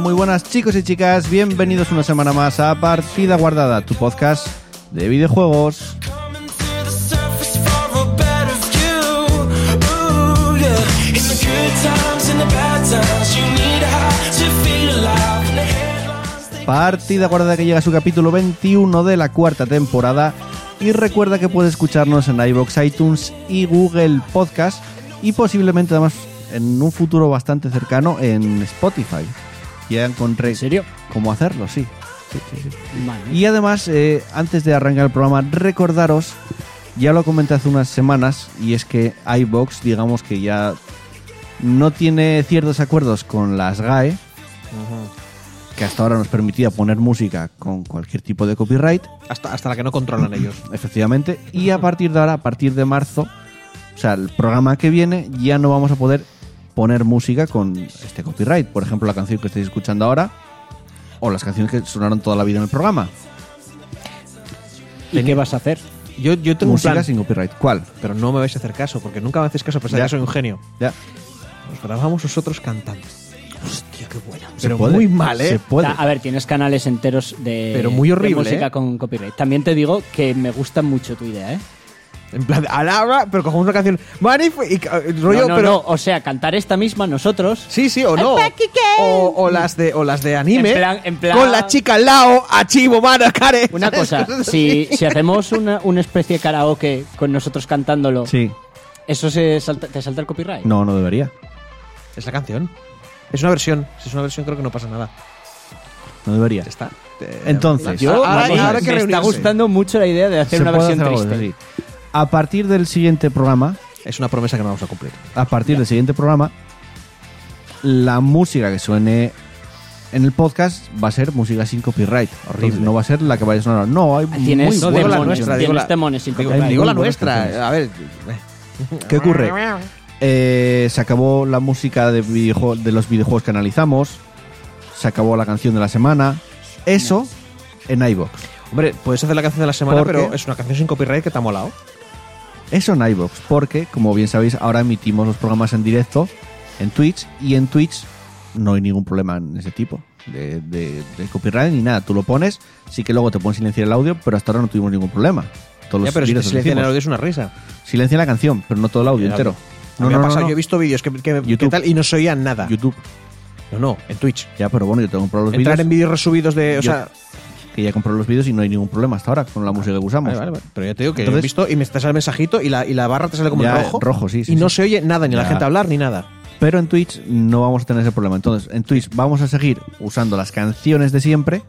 Muy buenas chicos y chicas, bienvenidos una semana más a Partida Guardada, tu podcast de videojuegos. Partida Guardada que llega a su capítulo 21 de la cuarta temporada. Y recuerda que puedes escucharnos en iBox, iTunes y Google Podcast. Y posiblemente además en un futuro bastante cercano en Spotify. Ya encontré ¿En serio? cómo hacerlo, sí. Sí, sí, sí. Vale. Y además, eh, antes de arrancar el programa, recordaros, ya lo comenté hace unas semanas, y es que iBox, digamos que ya no tiene ciertos acuerdos con las GAE, que hasta ahora nos permitía poner música con cualquier tipo de copyright, Hasta, hasta la que no controlan ellos. efectivamente, y a partir de ahora, a partir de marzo, o sea, el programa que viene, ya no vamos a poder poner música con este copyright. Por ejemplo, la canción que estáis escuchando ahora, o las canciones que sonaron toda la vida en el programa. ¿Y qué vas a hacer? Yo, yo tengo un música plan, sin copyright. ¿Cuál? pero no me vais a hacer caso, porque nunca me hacéis caso, a pesar de Ya. que soy un genio. Ya. Nos grabamos nosotros cantando. Hostia, qué buena. Se Pero puede, muy mal, Se ¿eh? puede. A ver, tienes canales enteros de, Pero muy horrible, de música ¿eh? con copyright. También te digo que me gusta mucho tu idea, ¿eh? En plan, alabra, pero cogemos una canción. Manif y, eh, rollo, no, no, pero. no. O sea, cantar esta misma nosotros. Sí, sí, o no. O, o las de, o las de anime. En plan- en plan- Con la chica al lado, Achivo, Mara, Care. Una cosa, si, si hacemos una, una especie de karaoke con nosotros cantándolo, Sí. ¿eso se salta- te salta el copyright? No, no debería. Es la canción. Es una versión. Si es una versión, creo que no pasa nada. No debería. Ya está. Entonces, Yo, ahora, ahora que me está reunirse. gustando mucho la idea de hacer se una versión hacer algo triste. de así. A partir del siguiente programa, Es una promesa que no vamos a cumplir. a partir del siguiente programa, la música que suene en el podcast va a ser música sin copyright. Horrible. Entonces, no va a ser la que vaya a sonar. No, hay Tienes muy No, digo la nuestra, digo tienes la- sin Digo, copyright. digo la nuestra. A ver. ¿Qué ocurre? Eh, se acabó la música de, de los videojuegos que analizamos. Se acabó la canción de la semana. Eso en iBox. Hombre, puedes hacer la canción de la semana, ¿Por pero qué? es una canción sin copyright que te ha molado. Eso en iBox, porque, como bien sabéis, ahora emitimos los programas en directo en Twitch y en Twitch no hay ningún problema en ese tipo de, de- de copyright ni nada. Tú lo pones, sí que luego te pueden silenciar el audio, pero hasta ahora no tuvimos ningún problema. Todos Ya, pero si silencian el audio es una risa. Silencia la canción, pero no todo el audio El entero. No, me ha pasado, yo he visto vídeos que, que- que YouTube. tal y no se oía nada. YouTube. No, no, en Twitch. Ya, pero bueno, yo tengo comprado los Entrar en vídeos resubidos de. O Yo- sea, Que ya compré los vídeos y no hay ningún problema hasta ahora con la música que usamos. vale, vale, vale. Pero ya te digo que Entonces- he visto y me te sale el mensajito y la, y la barra te sale como Ya, en rojo. rojo, sí, sí, Y no sí. se oye nada, ni la gente hablar, ni nada. Pero en Twitch no vamos a tener ese problema. Entonces, en Twitch vamos a seguir usando las canciones de siempre.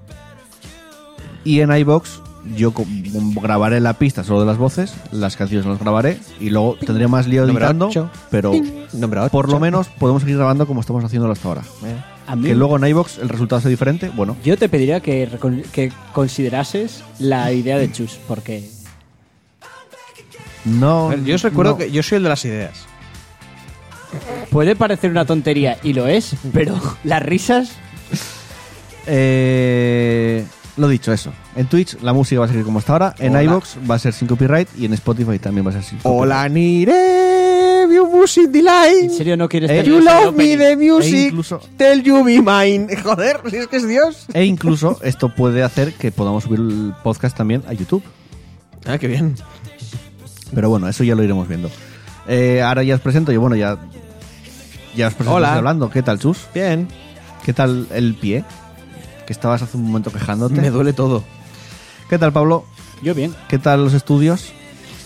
Y en iBox yo grabaré la pista solo de las voces, las canciones las grabaré y luego tendré más lío editando, pero por lo menos podemos seguir grabando como estamos haciéndolo hasta ahora. A mí- Que luego en iBox el resultado sea diferente, bueno, Yo te pediría que, recon- que considerases la idea de Chus, porque no... Yo os recuerdo no. que yo soy el de las ideas. puede parecer una tontería, y lo es, pero las risas... Eh, lo dicho, eso. En Twitch la música va a seguir como hasta ahora, en Hola. iBox va a ser sin copyright y en Spotify también va a ser sin copyright. Hola, Nire, you music delight. ¿En serio no quieres Eh, You love me the music. E incluso- Tell you be mine. Joder, si es que es Dios. E incluso esto puede hacer que podamos subir el podcast también a YouTube. Ah, qué bien. Pero bueno, eso ya lo iremos viendo. Eh, ahora ya os presento, yo bueno, ya. Ya os presento Hola. hablando. ¿Qué tal, Chus? Bien. ¿Qué tal el pie? Que estabas hace un momento quejándote. Me duele todo. ¿Qué tal, Pablo? Yo bien, ¿Qué tal los estudios?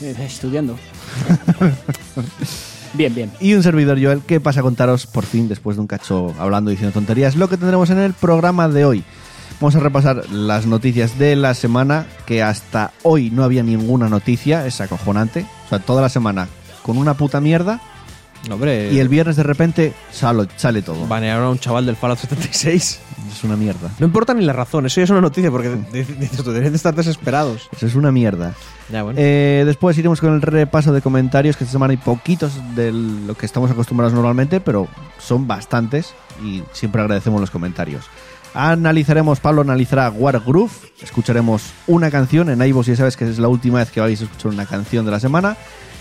eh, estudiando. bien, bien. Y un servidor, Joel, que pasa a contaros por fin, después de un cacho hablando y diciendo tonterías, lo que tendremos en el programa de hoy. Vamos a repasar las noticias de la semana, que hasta hoy no había ninguna noticia, es acojonante. O sea, toda la semana con una puta mierda Hombre, Y el viernes de repente sale, sale todo. banearon a un chaval del Fallout 76. Es una mierda. No importa ni la razón, eso ya es una noticia porque dices tú, deberían de estar desesperados. Eso es una mierda. Ya, bueno. Eh, después iremos con el repaso de comentarios, que esta semana hay poquitos de lo que estamos acostumbrados normalmente, pero son bastantes y siempre agradecemos los comentarios. Analizaremos, Pablo analizará Wargroove, escucharemos una canción en iVoox, ya sabes que es la última vez que vais a escuchar una canción de la semana.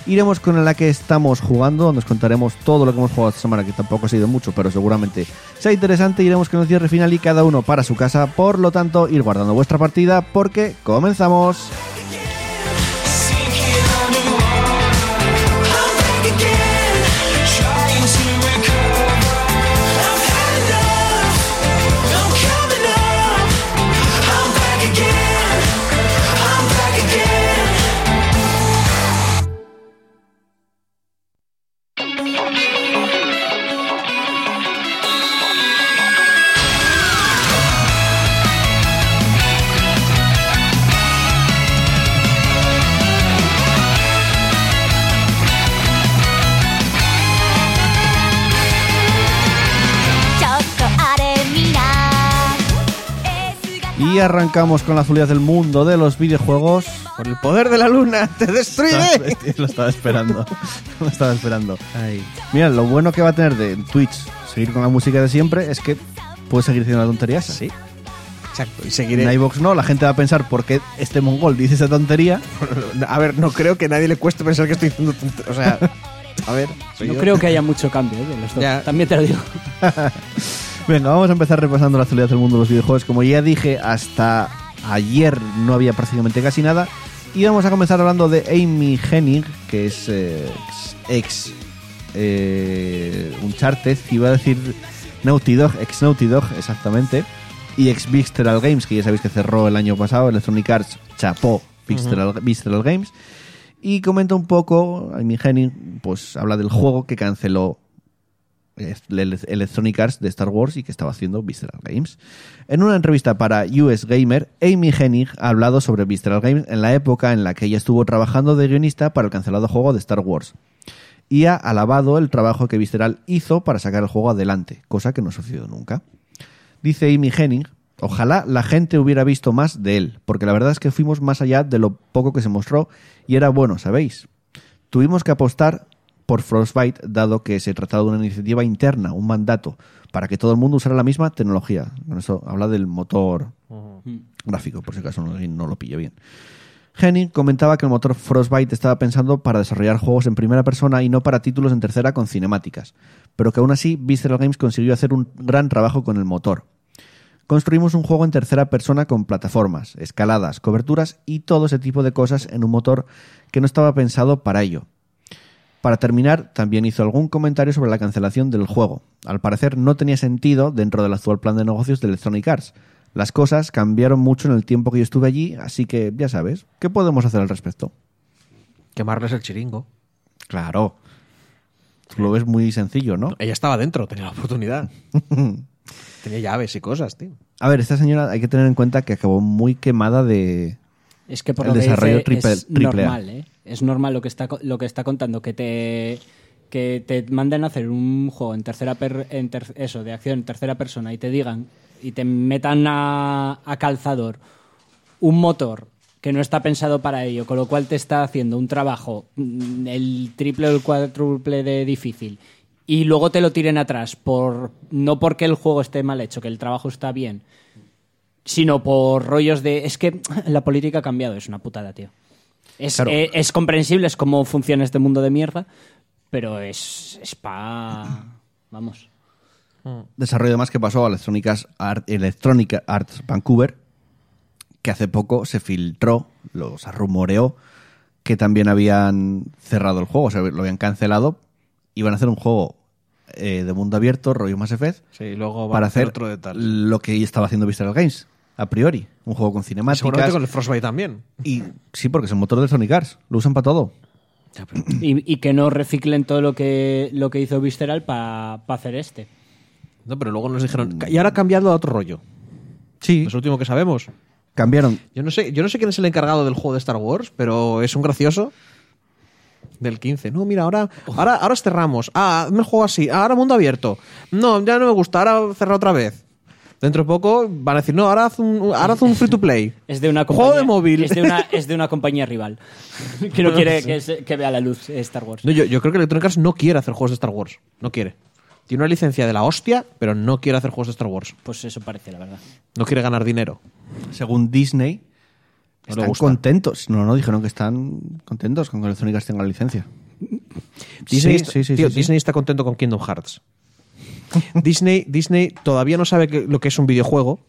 Iremos con la que estamos jugando, donde os contaremos todo lo que hemos jugado esta semana, que tampoco ha sido mucho, pero seguramente sea interesante. Iremos con el cierre final y cada uno para su casa, por lo tanto, ir guardando vuestra partida porque comenzamos. Arrancamos con la actualidad del mundo de los videojuegos. Por el poder de la luna, te destruiré. lo estaba esperando. lo estaba esperando. Mira, lo bueno que va a tener de Twitch seguir con la música de siempre es que puedes seguir diciendo la tontería esa. Sí. Exacto. Y En seguiré. iVoox no, la gente va a pensar por qué este mongol dice esa tontería. A ver, no creo que a nadie le cueste pensar que estoy diciendo tonte- O sea, a ver. No yo. creo que haya mucho cambio ¿eh? de los dos. Ya. También te lo digo. Venga, vamos a empezar repasando la actualidad del mundo de los videojuegos. Como ya dije, hasta ayer no había prácticamente casi nada. Y vamos a comenzar hablando de Amy Hennig, que es eh, ex eh, Uncharted, iba a decir Naughty Dog, ex Naughty Dog, exactamente. Y ex Visceral Games, que ya sabéis que cerró el año pasado. Electronic Arts chapó Visceral, Games. Y comenta un poco, Amy Hennig, pues habla del juego que canceló el Electronic Arts de Star Wars y que estaba haciendo Visceral Games. En una entrevista para US Gamer, Amy Hennig ha hablado sobre Visceral Games en la época en la que ella estuvo trabajando de guionista para el cancelado juego de Star Wars. Y ha alabado el trabajo que Visceral hizo para sacar el juego adelante, cosa que no sucedió nunca. Dice Amy Hennig, ojalá la gente hubiera visto más de él, porque la verdad es que fuimos más allá de lo poco que se mostró y era bueno, ¿sabéis? Tuvimos que apostar por Frostbite, dado que se trataba de una iniciativa interna, un mandato, para que todo el mundo usara la misma tecnología. Con eso habla del motor gráfico, por si acaso no, no lo pillo bien. Henning comentaba que el motor Frostbite estaba pensando para desarrollar juegos en primera persona y no para títulos en tercera con cinemáticas, pero que aún así Visceral Games consiguió hacer un gran trabajo con el motor. Construimos un juego en tercera persona con plataformas, escaladas, coberturas y todo ese tipo de cosas en un motor que no estaba pensado para ello. Para terminar, también hizo algún comentario sobre la cancelación del juego. Al parecer no tenía sentido dentro del actual plan de negocios de Electronic Arts. Las cosas cambiaron mucho en el tiempo que yo estuve allí, así que ya sabes, ¿qué podemos hacer al respecto? Quemarles el chiringo. Claro. Tú lo ves muy sencillo, ¿no? Ella estaba dentro, tenía la oportunidad. tenía llaves y cosas, tío. A ver, esta señora hay que tener en cuenta que acabó muy quemada de... Es que por El lo que desarrollo dice, triple- es triple A. normal, ¿eh? Es normal lo que está lo que está contando que te que te manden a hacer un juego en tercera eso de acción en tercera persona y te digan y te metan a, a calzador un motor que no está pensado para ello, con lo cual te está haciendo un trabajo mm, el triple o el cuádruple de difícil y luego te lo tiren atrás por no porque el juego esté mal hecho, que el trabajo está bien, sino por rollos de es que la política ha cambiado, es una putada, tío. Es, Claro. eh, es comprensible, es cómo funciona este mundo de mierda, pero es, es pa... Vamos. desarrollo más que pasó a Electronic Arts, Art- Electronic Arts Vancouver, que hace poco se filtró, lo se rumoreó, que también habían cerrado el juego, o sea, lo habían cancelado, iban a hacer un juego eh, de mundo abierto, rollo Mass Effect, Sí, y luego para a hacer hacer otro de tal. lo que estaba haciendo Visceral Games, a priori, un juego con Seguramente cinemáticas. con el Frostbite también. Y sí, porque es el motor de Sonic Arts, lo usan para todo. Y, y que no reciclen todo lo que, lo que hizo Visceral para hacer este. No, pero luego nos dijeron. Y ahora ha cambiado a otro rollo. Sí, Es lo último que sabemos. cambiaron. Yo no sé, yo no sé quién es el encargado del juego de Star Wars, pero es un gracioso. del 15. No, mira, ahora, ahora, ahora cerramos. Ah, me juego así. Ah, Ahora mundo abierto. No, ya no me gusta. Ahora cerrar otra vez. Dentro de poco van a decir, no, ahora haz un, ahora haz un free to play. Es de una Juego compañía, de móvil. Es de una, es de una compañía rival. que no quiere que, se- que vea la luz Star Wars. No, yo, yo creo que Electronic Arts no quiere hacer juegos de Star Wars. No quiere. Tiene una licencia de la hostia, pero no quiere hacer juegos de Star Wars. Pues eso parece, la verdad. No quiere ganar dinero. Según Disney, No le están gusta. contentos. No, no, dijeron que están contentos con que Electronic Arts tenga la licencia. Disney, Sí, sí, sí, tío, sí, sí. Disney está contento con Kingdom Hearts. Disney, Disney todavía no sabe que- lo que es un videojuego.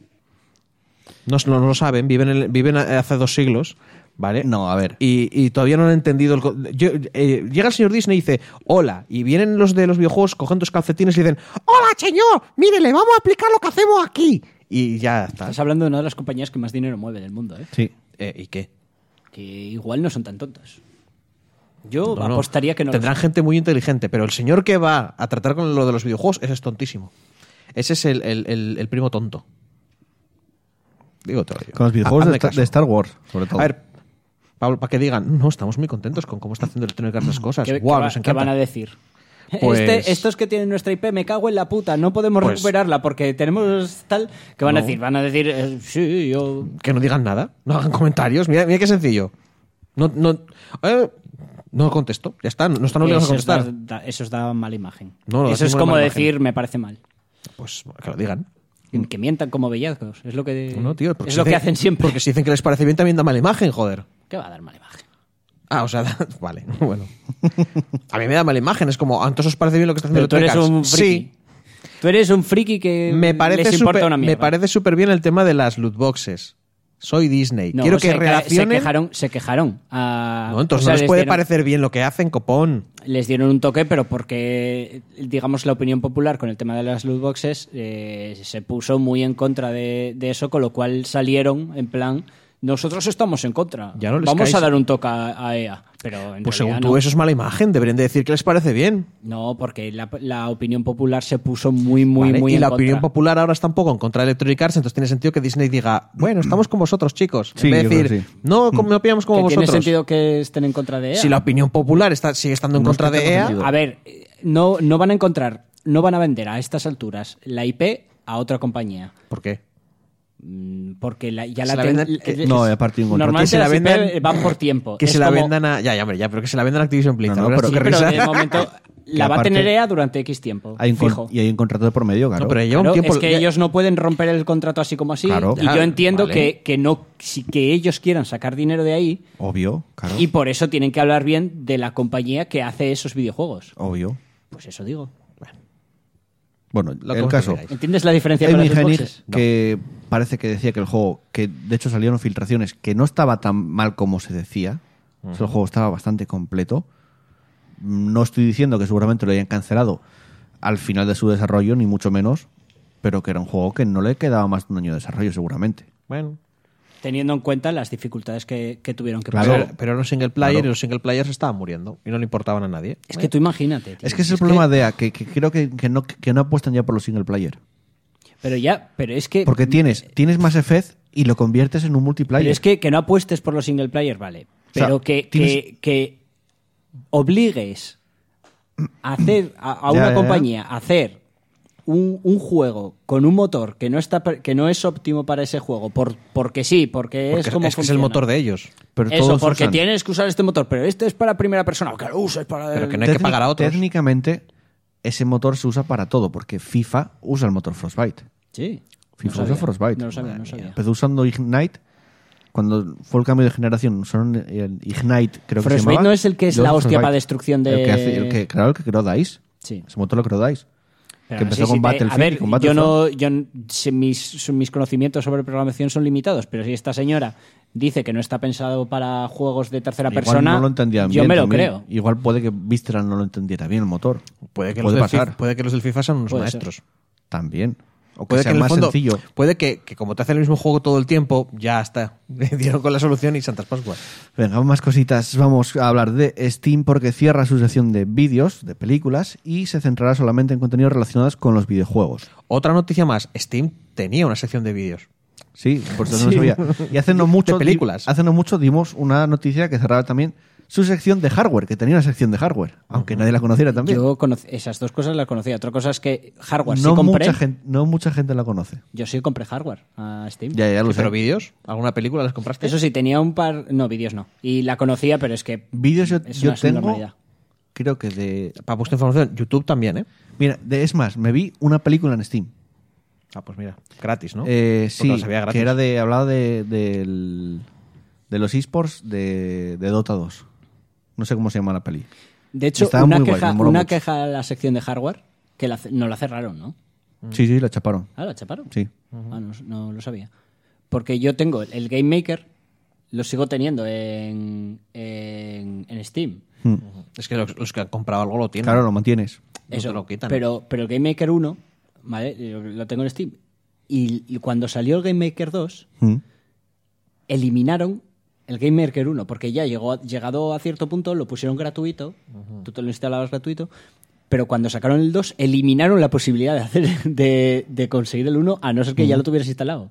No, no, no lo saben, viven, en- viven hace dos siglos, ¿vale? No, a ver. Y, y todavía no han entendido. El, yo- eh, llega el señor Disney y dice: Hola. Y vienen los de los videojuegos cogiendo tus calcetines y dicen: Hola, señor, mire, le vamos a aplicar lo que hacemos aquí. Y ya está. Estás hablando de una de las compañías que más dinero mueve del mundo, ¿eh? Sí. Eh, ¿Y qué? Que igual no son tan tontos. Yo No, no. apostaría que no. lo Tendrán gente muy inteligente, pero el señor que va a tratar con lo de los videojuegos, ese es tontísimo. Ese es el, el- el- el primo tonto. Digo todo yo. Con los videojuegos de, Star- caso. de Star Wars, sobre todo. A ver, Pablo, para que digan, no, estamos muy contentos con cómo está haciendo Electronic Arts las cosas. ¿Qué, Guau, qué va- qué van a decir? Pues- Este- estos que tienen nuestra IP, me cago en la puta, no podemos Pues- recuperarla porque tenemos tal. ¿Qué van a decir? Van a decir, eh, sí, yo. Que no digan nada, no hagan comentarios. Mira, mira qué sencillo. No, no, eh, no contesto, ya está, no están obligados a da, contestar. eso os da mala imagen. No, no, eso es como decir, imagen. me parece mal. Pues que lo digan. Que mientan como bellazos. Es lo que, No, tío, porque es si lo que hacen siempre. Porque si dicen que les parece bien, también da mala imagen, joder. ¿Qué va a dar mala imagen? Ah, o sea, vale, bueno. A mí me da mala imagen, es como, ¿a entonces os parece bien lo que está haciendo Pero tú eres un friki. Sí, Tú eres un friki que me parece les importa una me mierda. parece súper bien el tema de las loot boxes. Soy Disney. No, Quiero se que relacionen... Se quejaron. Se quejaron a- No, entonces o sea, no les les puede dieron- parecer bien lo que hacen, copón. les dieron un toque, pero porque, digamos, la opinión popular con el tema de las loot boxes eh, se puso muy en contra de, de eso, con lo cual salieron en plan, nosotros estamos en contra. Ya no les Vamos caes- a dar un toque a, a EA. Pero en Pues según no. tú, eso es mala imagen. Deberían de decir que les parece bien. No, porque la, la opinión popular se puso muy, muy, ¿vale? muy y en la contra. opinión popular ahora está un poco en contra de Electronic Arts, entonces tiene sentido que Disney diga, bueno, estamos con vosotros, chicos. Sí, en vez de decir, sí. no, como- no opinamos como Que vosotros. tiene sentido que estén en contra de EA. Si la opinión popular está, sigue estando en No contra es que de EA, sentido. A ver, no, no van a encontrar, no van a vender a estas alturas la IP a otra compañía. ¿por qué? Mm, Porque la- ya Se la, la ten- vendan- eh, No, es- aparte de un contrato. Normalmente Que se la las IP vendan- van por tiempo. Que Es se la como- vendan a. Ya, ya, hombre, ya, pero que se la vendan a Activision Blizzard. No, no, pero Sí, pero de momento la va a tener EA durante X tiempo. Hay un fijo. y hay un contrato de por medio, claro. No, pero lleva Claro, un tiempo. es que ya- ellos no pueden romper el contrato así como así. Claro. y Ya, yo entiendo vale. que, que no, si, que ellos quieran sacar dinero de ahí Obvio, claro. y por eso tienen que hablar bien de la compañía que hace esos videojuegos. Obvio. Pues eso digo. Bueno, Lo el que caso. ¿Entiendes la diferencia Amy con Xboxes? que parece que decía que el juego, que de hecho salieron filtraciones, que no estaba tan mal como se decía. O sea, El juego estaba bastante completo. No estoy diciendo que seguramente lo hayan cancelado al final de su desarrollo, ni mucho menos, pero que era un juego que no le quedaba más de un año de desarrollo, seguramente. Bueno, Teniendo en cuenta las dificultades que, que tuvieron que Claro. pasar. pero, pero era un single player Claro. y los single players estaban muriendo y no le importaban a nadie. Es que tú imagínate. tío. Es que ese es el problema de EA, que, que creo que, que no, que no apuestan ya por los single player. Pero ya, pero es que. Porque tienes, tienes Mass Effect y lo conviertes en un multiplayer. Pero es que, que no apuestes por los single player, vale. sea, Pero que, tienes- que, que obligues a hacer a, a Ya, una ya, ya. compañía a hacer un, un juego con un motor que no está que no es óptimo para ese juego por, porque sí, porque, Porque es como es, que es el motor de ellos. Pero Eso, todos porque usan- tienes que usar este motor, pero este es para primera persona, que lo uses para Pero que no hay que pagar a otros. Técnicamente, ese motor se usa para todo, porque FIFA usa el motor Frostbite. Sí. FIFA No. Frostbite. No lo sabía, no lo sabía. Empezó usando Ignite. Cuando fue el cambio de generación, usaron el Ignite, creo que se Frostbite llamaba. no es el que es la hostia Frostbite. para destrucción de- El que hace- el que, claro, el que creó DICE. Sí. Ese motor lo creó DICE. Pero que empezó con Battlefield A ver, con yo Battlefront. no, yo n- si mis, mis conocimientos sobre programación son limitados, pero si esta señora dice que no está pensado para juegos de tercera Igual persona, no lo entendían yo bien me lo también. creo. Igual puede que Visceral no lo entendiera bien el motor. Puede que, puede los del pasar. FIFA, puede que los del FIFA sean unos Puede maestros. También. O que Puede que sea el más fondo, sencillo. puede que, que como te hacen el mismo juego todo el tiempo, ya está. Dieron con la solución y Santas Pascuas. Venga, más cositas. Vamos a hablar de Steam porque cierra su sección de vídeos, de películas, y se centrará solamente en contenidos relacionados con los videojuegos. Otra noticia más, Steam tenía una sección de vídeos. Sí, por eso no lo sabía. Y hace no mucho, De películas. hace no mucho dimos una noticia que cerraba también su sección de hardware, que tenía una sección de hardware, aunque nadie la conociera también. Yo esas dos cosas las conocía. Otra cosa es que hardware no, sí compré. mucha gente, no mucha gente la conoce. Yo sí compré hardware a Steam. Ya, ya lo sé. ¿Pero vídeos? ¿Alguna película las compraste? Eso sí, tenía un par. No, vídeos no. Y la conocía, pero es que. Vídeos yo, Es yo una tengo, creo que de... Para vuestra información, YouTube también, ¿eh? Mira, de- es más, me vi una película en Steam. Ah, pues mira, gratis, ¿no? Eh, Porque sí, gratis. que era de... Hablaba de, de los esports de, de Dota 2. No sé cómo se llama la peli. De hecho, Estaba una, muy guay, queja, me moló una mucho. queja a la sección de hardware que la, no la cerraron, ¿no? Sí, sí, la chaparon. Ah, la chaparon. Sí. Ah, no, no lo sabía. Porque yo tengo el Game Maker, lo sigo teniendo en, en, en Steam. Hmm. Es que los, los que han comprado algo lo tienen. Claro, lo mantienes. No Eso, te lo quitan. Pero, pero el Game Maker 1, ¿vale? Lo, lo tengo en Steam. Y, y cuando salió el Game Maker 2, Mm. eliminaron el Game Maker 1, porque ya llegó, a- llegado a cierto punto lo pusieron gratuito, tú te lo instalabas gratuito, pero cuando sacaron el 2 eliminaron la posibilidad de, hacer, de, de conseguir el 1 a no ser que ya lo tuvieras instalado.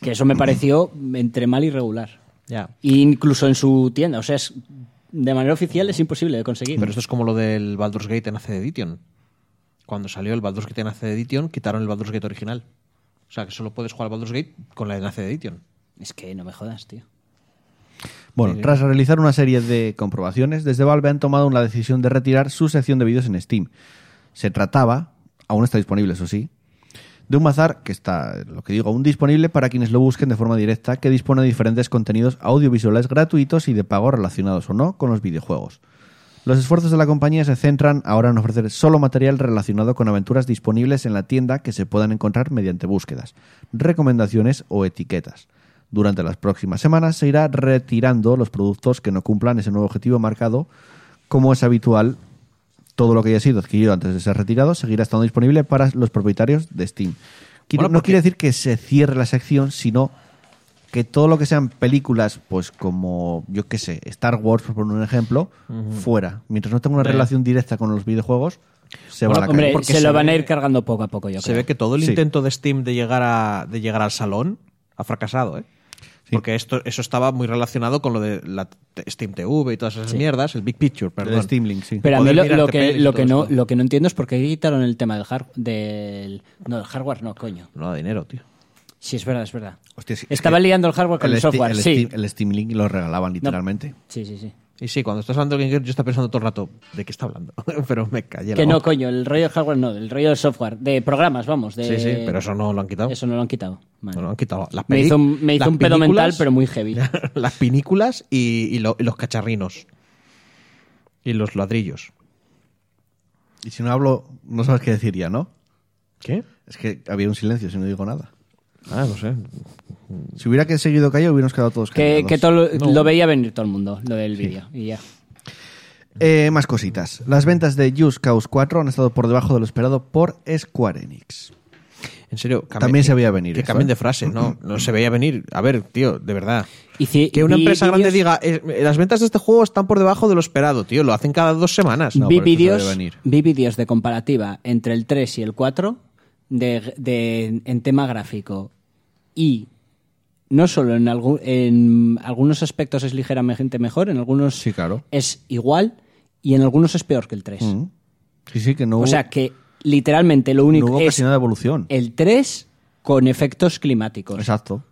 Que eso me pareció entre mal y regular. Ya. Incluso en su tienda, o sea, es, de manera oficial es imposible de conseguir. Pero esto es como lo del Baldur's Gate en AC Edition. Cuando salió el Baldur's Gate en AC Edition, quitaron el Baldur's Gate original. O sea, que solo puedes jugar al Baldur's Gate con la en AC Edition. Es que no me jodas, tío. Bueno, tras realizar una serie de comprobaciones, desde Valve han tomado la decisión de retirar su sección de vídeos en Steam. Se trataba, aún está disponible, eso sí, de un bazar que está, lo que digo, aún disponible para quienes lo busquen de forma directa, que dispone de diferentes contenidos audiovisuales gratuitos y de pago relacionados o no con los videojuegos. Los esfuerzos de la compañía se centran ahora en ofrecer solo material relacionado con aventuras disponibles en la tienda que se puedan encontrar mediante búsquedas, recomendaciones o etiquetas. Durante las próximas semanas se irá retirando los productos que no cumplan ese nuevo objetivo marcado. Como es habitual, todo lo que haya sido adquirido antes de ser retirado seguirá estando disponible para los propietarios de Steam. Quiere- Bueno, no quiere decir que se cierre la sección, sino que todo lo que sean películas, pues como, yo qué sé, Star Wars, por poner un ejemplo, fuera. Mientras no tenga una relación directa con los videojuegos, se va a la Hombre, se, se lo van a ir cargando poco a poco, yo Se creo. ve que todo el Sí. intento de Steam de llegar, a, de llegar al salón ha fracasado, ¿eh? Porque esto, eso estaba muy relacionado con lo de la Steam TV y todas esas mierdas, el Big Picture, perdón. El Steam Link, sí. Pero a mí lo, lo que, lo, que no, esto. lo que no entiendo es por qué quitaron el tema del, hard, del... No, del hardware no, coño. No da dinero, tío. Sí, es verdad, es verdad. Hostia, sí, es Estaba que liando el hardware con el, Steam- software, el sí. Steam, el Steam Link lo regalaban literalmente. Sí, sí, sí. Y sí, cuando estás hablando de Game Gear, yo estaba pensando todo el rato, ¿de qué está hablando? pero me callé la Que no, boca. coño, el rollo del hardware no, el rollo del software, de programas, vamos. De... Sí, sí, pero eso no lo han quitado. Eso no lo han quitado. Vale. No lo han quitado. Las Me hizo un- me hizo las un pedo películas- mental, pero muy heavy. las pinículas y, y lo- y los cacharrinos. Y los ladrillos. Y si no hablo, no sabes qué decir ya, ¿no? ¿Qué? Es que había un silencio si no digo nada. Ah, no sé. Si hubiera que seguido callado, hubiéramos quedado todos Que, callados. que todo lo, lo veía venir todo el mundo, lo del vídeo. Y ya. Eh, más cositas. Las ventas de Just Cause 4 han estado por debajo de lo esperado por Square Enix. En serio, cambien- También se veía venir Que esto, cambien ¿eh? de frase, no, no se veía venir. A ver, tío, de verdad. Y Que una vi empresa grande vídeos- diga, "Eh, las ventas de este juego están por debajo de lo esperado, tío. Lo hacen cada dos semanas. No, vi se vídeos venir. vi vídeos de comparativa entre el 3 y el 4 de, de- en tema gráfico y no solo en, en algunos aspectos es ligeramente mejor, en algunos Sí, claro. es igual y en algunos es peor que el 3. Mm. Sí, sí, que no O sea que literalmente lo único no hubo es casi nada de evolución. el 3 con efectos climáticos. Exacto.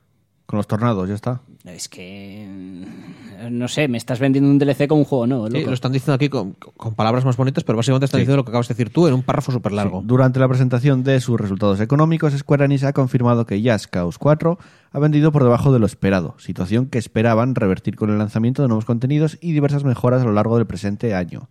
Con los tornados, ya está. Es que mm, no sé, me estás vendiendo un DLC como un juego nuevo, Sí, loco. lo están diciendo aquí con, con palabras más bonitas, pero básicamente están diciendo lo que acabas de decir tú en un párrafo súper largo. Durante la presentación de sus resultados económicos, Square Enix ha confirmado que Just Cause 4 ha vendido por debajo de lo esperado, situación que esperaban revertir con el lanzamiento de nuevos contenidos y diversas mejoras a lo largo del presente año.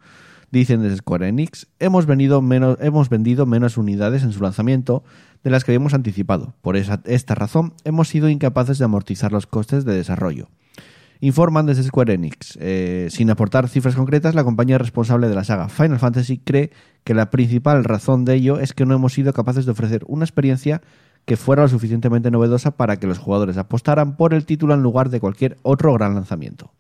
Dicen desde Square Enix, hemos, menos, hemos vendido menos unidades en su lanzamiento de las que habíamos anticipado. Por esa- esta razón, hemos sido incapaces de amortizar los costes de desarrollo. Informan desde Square Enix. Eh, sin aportar cifras concretas, la compañía responsable de la saga Final Fantasy cree que la principal razón de ello es que no hemos sido capaces de ofrecer una experiencia que fuera lo suficientemente novedosa para que los jugadores apostaran por el título en lugar de cualquier otro gran lanzamiento.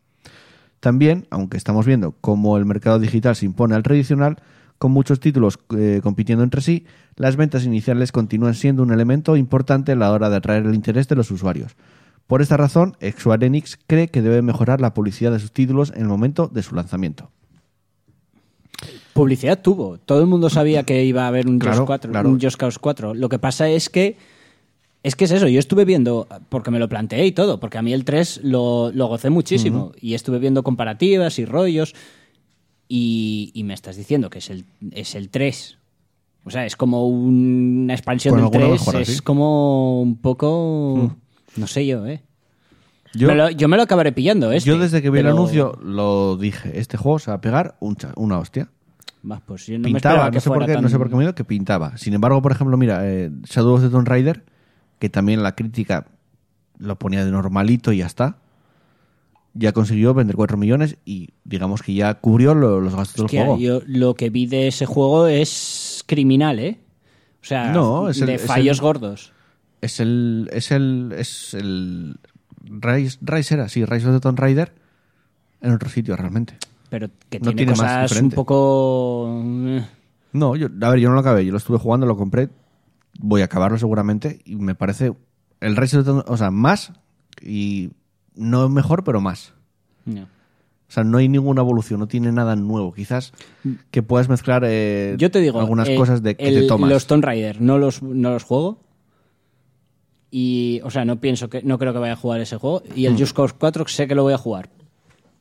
También, aunque estamos viendo cómo el mercado digital se impone al tradicional, con muchos títulos eh, compitiendo entre sí, las ventas iniciales continúan siendo un elemento importante a la hora de atraer el interés de los usuarios. Por esta razón, Square Enix cree que debe mejorar la publicidad de sus títulos en el momento de su lanzamiento. Publicidad tuvo. Todo el mundo sabía que iba a haber un Claro, Just 4, claro. un Just Cause 4. Lo que pasa es que es que es eso, yo estuve viendo, porque me lo planteé y todo, porque a mí el 3 lo, lo gocé muchísimo y estuve viendo comparativas y rollos y, y me estás diciendo que es el, es el 3. O sea, es como una expansión del alguna 3, mejora, es sí. como un poco... No sé yo, ¿eh? Yo, me lo, yo me lo acabaré pillando, este, yo desde que vi el anuncio lo dije, este juego se va a pegar un una hostia. Va, pues yo no me pintaba, esperaba no que sé, por qué, no sé por qué me dio que pintaba. Sin embargo, por ejemplo, mira, eh, Shadow of the Tomb Raider, que también la crítica lo ponía de normalito y ya está, ya consiguió vender 4 millones y digamos que ya cubrió lo- los gastos del Hostia, juego. yo lo que vi de ese juego es criminal, ¿eh? O sea, No, es el- de es fallos el- gordos. Es el. Es el. Es el. Rise, Rise era, sí, Rise of the Tomb Raider en otro sitio realmente. Pero que No tiene, tiene más cosas un poco... eh, No, yo, a ver, yo no lo acabé, yo lo estuve jugando, lo compré, voy a acabarlo seguramente y me parece el Rise of the o sea, más y no mejor, pero más. no. O sea, no hay ninguna evolución, no tiene nada nuevo. Quizás que puedas mezclar eh, Yo te digo, algunas eh, cosas de que el- te tomas. Los Tomb Raider no los, no los juego. Y, o sea, no pienso que, no creo que vaya a jugar ese juego. Y el Mm. Just Cause 4 sé que lo voy a jugar.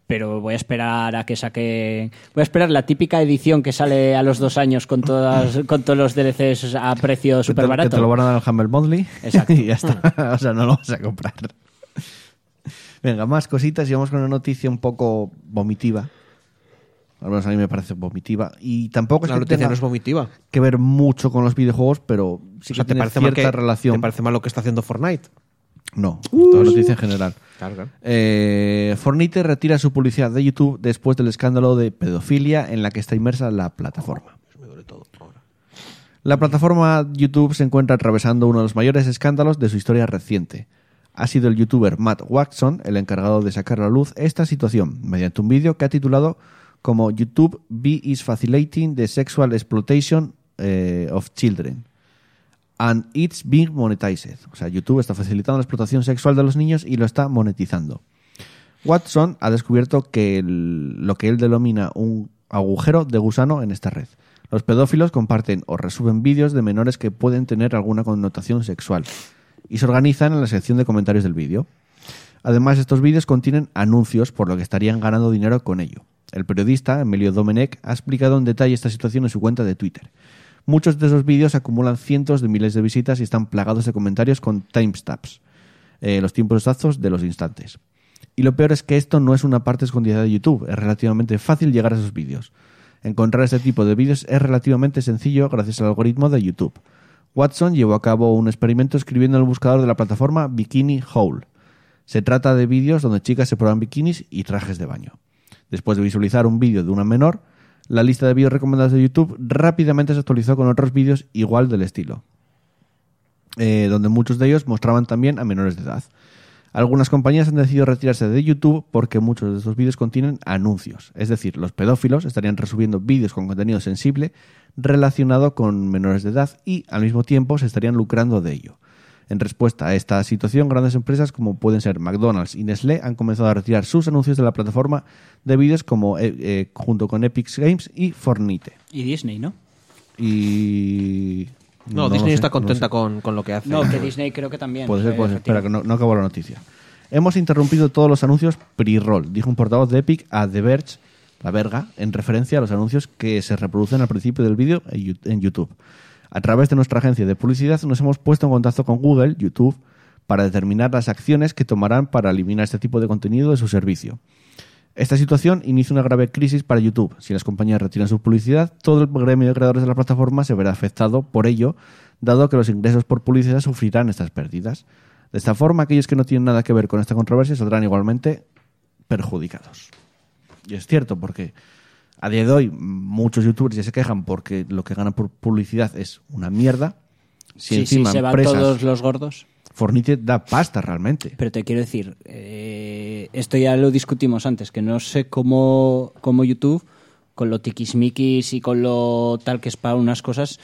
Pero voy a esperar a que saque. Voy a esperar la típica edición que sale a los dos años con todas, con todos los DLCs a precio que súper que barato. te lo van a dar al Humble Bundle Exacto. y ya está. o sea, no lo vas a comprar. Venga, más cositas y vamos con una noticia un poco vomitiva. Al menos a mí me parece vomitiva. Y tampoco es La que noticia tenga no es vomitiva. que ver mucho con los videojuegos, pero sí O sea, que ¿te tiene parece, mal cierta que, relación. ¿te parece mal lo que está haciendo Fortnite? No, toda noticia en general. Claro, claro. Eh, Fornite retira su publicidad de YouTube después del escándalo de pedofilia en la que está inmersa la plataforma. La plataforma YouTube se encuentra atravesando uno de los mayores escándalos de su historia reciente. Ha sido el youtuber Matt Watson el encargado de sacar a la luz esta situación mediante un vídeo que ha titulado como YouTube B is facilitating the sexual exploitation eh, of children and it's being monetized. O sea, YouTube está facilitando la explotación sexual de los niños y lo está monetizando. Watson ha descubierto que lo que él denomina un agujero de gusano en esta red. Los pedófilos comparten o resuben vídeos de menores que pueden tener alguna connotación sexual y se organizan en la sección de comentarios del vídeo. Además, estos vídeos contienen anuncios, por lo que estarían ganando dinero con ello. El periodista Emilio Domenech ha explicado en detalle esta situación en su cuenta de Twitter. Muchos de esos vídeos acumulan cientos de miles de visitas y están plagados de comentarios con timestamps, eh, los tiempos exactos de los instantes. Y lo peor es que esto no es una parte escondida de YouTube, es relativamente fácil llegar a esos vídeos. Encontrar este tipo de vídeos es relativamente sencillo gracias al algoritmo de YouTube. Watson llevó a cabo un experimento escribiendo en el buscador de la plataforma Bikini Hole. Se trata de vídeos donde chicas se prueban bikinis y trajes de baño. Después de visualizar un vídeo de una menor, la lista de vídeos recomendados de YouTube rápidamente se actualizó con otros vídeos igual del estilo, eh, donde muchos de ellos mostraban también a menores de edad. Algunas compañías han decidido retirarse de YouTube porque muchos de estos vídeos contienen anuncios. Es decir, los pedófilos estarían resubiendo vídeos con contenido sensible relacionado con menores de edad y al mismo tiempo se estarían lucrando de ello. En respuesta a esta situación, grandes empresas como pueden ser McDonald's y Nestlé han comenzado a retirar sus anuncios de la plataforma de vídeos como eh, eh, junto con Epic Games y Fornite. Y Disney, ¿no? Y No, Disney sé, está no contenta sé. con, con lo que hace. No, que Disney creo que también. Puede ser, puede ser. Espera, que no, no acabo la noticia. Hemos interrumpido todos los anuncios pre-roll, dijo un portavoz de Epic a The Verge, la verga, en referencia a los anuncios que se reproducen al principio del vídeo en YouTube. A través de nuestra agencia de publicidad nos hemos puesto en contacto con Google, YouTube, para determinar las acciones que tomarán para eliminar este tipo de contenido de su servicio. Esta situación inicia una grave crisis para YouTube. Si las compañías retiran su publicidad, todo el gremio de creadores de la plataforma se verá afectado por ello, dado que los ingresos por publicidad sufrirán estas pérdidas. De esta forma, aquellos que no tienen nada que ver con esta controversia saldrán igualmente perjudicados. Y es cierto, porque a día de hoy muchos youtubers ya se quejan porque lo que ganan por publicidad es una mierda. Si Sí, encima sí, se van todos los gordos. Fornite da pasta realmente. Pero te quiero decir, eh, esto ya lo discutimos antes, que no sé cómo, cómo YouTube, con lo tiquismiquis y con lo tal que es para unas cosas,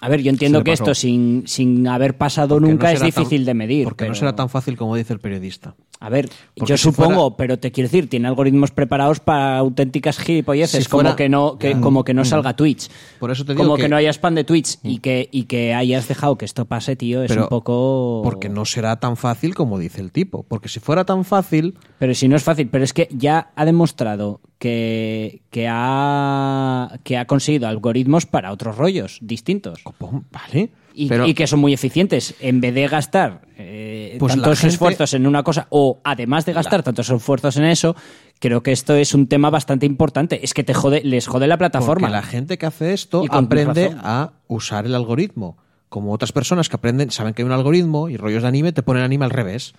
A ver, yo entiendo que esto sin, sin haber pasado Porque nunca no es tan- difícil de medir. Porque no será tan fácil como dice el periodista. A ver, Porque yo si supongo, fuera- pero te quiero decir, tiene algoritmos preparados para auténticas gilipolleces, Si fuera- como que no, que, como que no salga Twitch. Por eso te digo como que, que- no haya spam de Twitch y que, y que hayas dejado que esto pase, tío, es Pero un poco. Porque no será tan fácil como dice el tipo. Porque si fuera tan fácil, Pero si no es fácil, pero es que ya ha demostrado que, que, ha, que ha conseguido algoritmos para otros rollos distintos. ¿vale? Y, Pero- y que son muy eficientes. En vez de gastar eh, Pues tantos gente- esfuerzos en una cosa, o además de gastar tantos esfuerzos en eso, creo que esto es un tema bastante importante. Es que te jode, les jode la plataforma. Porque la gente que hace esto aprende a usar el algoritmo. Como otras personas que aprenden, saben que hay un algoritmo y rollos de anime te ponen anime al revés.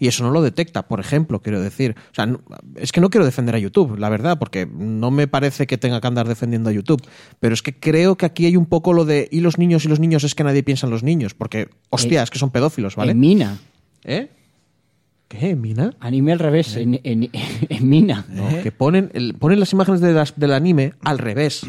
Y eso no lo detecta, por ejemplo, quiero decir. O sea, no- es que no quiero defender a YouTube, la verdad, porque no me parece que tenga que andar defendiendo a YouTube. Pero es que creo que aquí hay un poco lo de y los niños y los niños es que nadie piensa en los niños. Porque, hostia, Eh, es que son pedófilos, ¿vale? En Mina. ¿Eh? ¿Qué? ¿Mina? Anime al revés, en, en- en Mina. No, que ponen, el- ponen las imágenes de las- del anime al revés.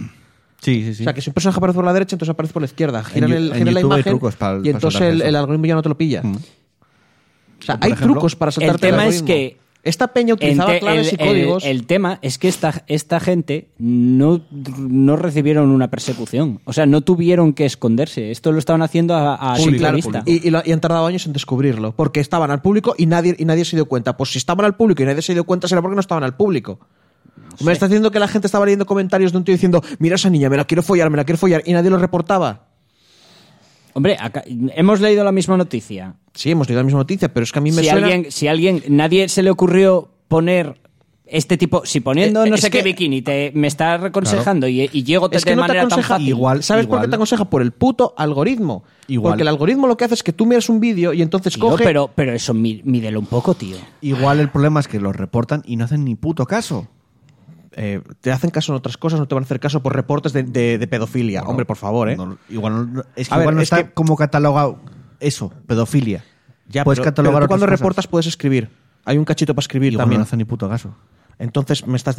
Sí, sí, sí. O sea, que si un personaje aparece por la derecha, entonces aparece por la izquierda. Giran, Yu- el, en giran la imagen y entonces el, algoritmo ya no te lo pilla. Mm. O sea, hay ejemplo, trucos para saltarte el tema es algoritmo. que Esta peña utilizaba claves el, y códigos. el- el tema es que esta, esta gente no, no recibieron una persecución. O sea, no tuvieron que esconderse. Esto lo estaban haciendo a, a simple vista. y, y lo- y han tardado años en descubrirlo. Porque estaban al público y nadie, y nadie se dio cuenta. Pues si estaban al público y nadie se dio cuenta, será porque no estaban al público. Me está diciendo que la gente estaba leyendo comentarios de un tío diciendo: Mira esa niña, me la quiero follar, me la quiero follar. Y nadie lo reportaba. Hombre, acá- hemos leído la misma noticia. Sí, hemos leído la misma noticia, pero es que a mí me Si suena. alguien, si alguien, nadie se le ocurrió poner este tipo, si poniendo Eh, no sé qué bikini te, me está aconsejando y, y llego Es que de no te manera tan aconseja fácil. Igual- ¿Sabes por qué te aconseja? Por el puto algoritmo. Igual. Porque el algoritmo lo que hace es que tú miras un vídeo y entonces Tío, coge. pero, pero eso mí- mídelo un poco, tío. Igual el problema es que los reportan y no hacen ni puto caso. Eh, te hacen caso en otras cosas, no te van a hacer caso por reportes de, de- de pedofilia. Hombre, por favor, ¿eh? No, igual no, es que A ver, igual no es está que- como catalogado eso, pedofilia. Ya, Puedes pero- catalogar pero tú cuando cosas. reportas puedes escribir. Hay un cachito para escribir Igual también. no hacen ni puto caso. Entonces, me estás.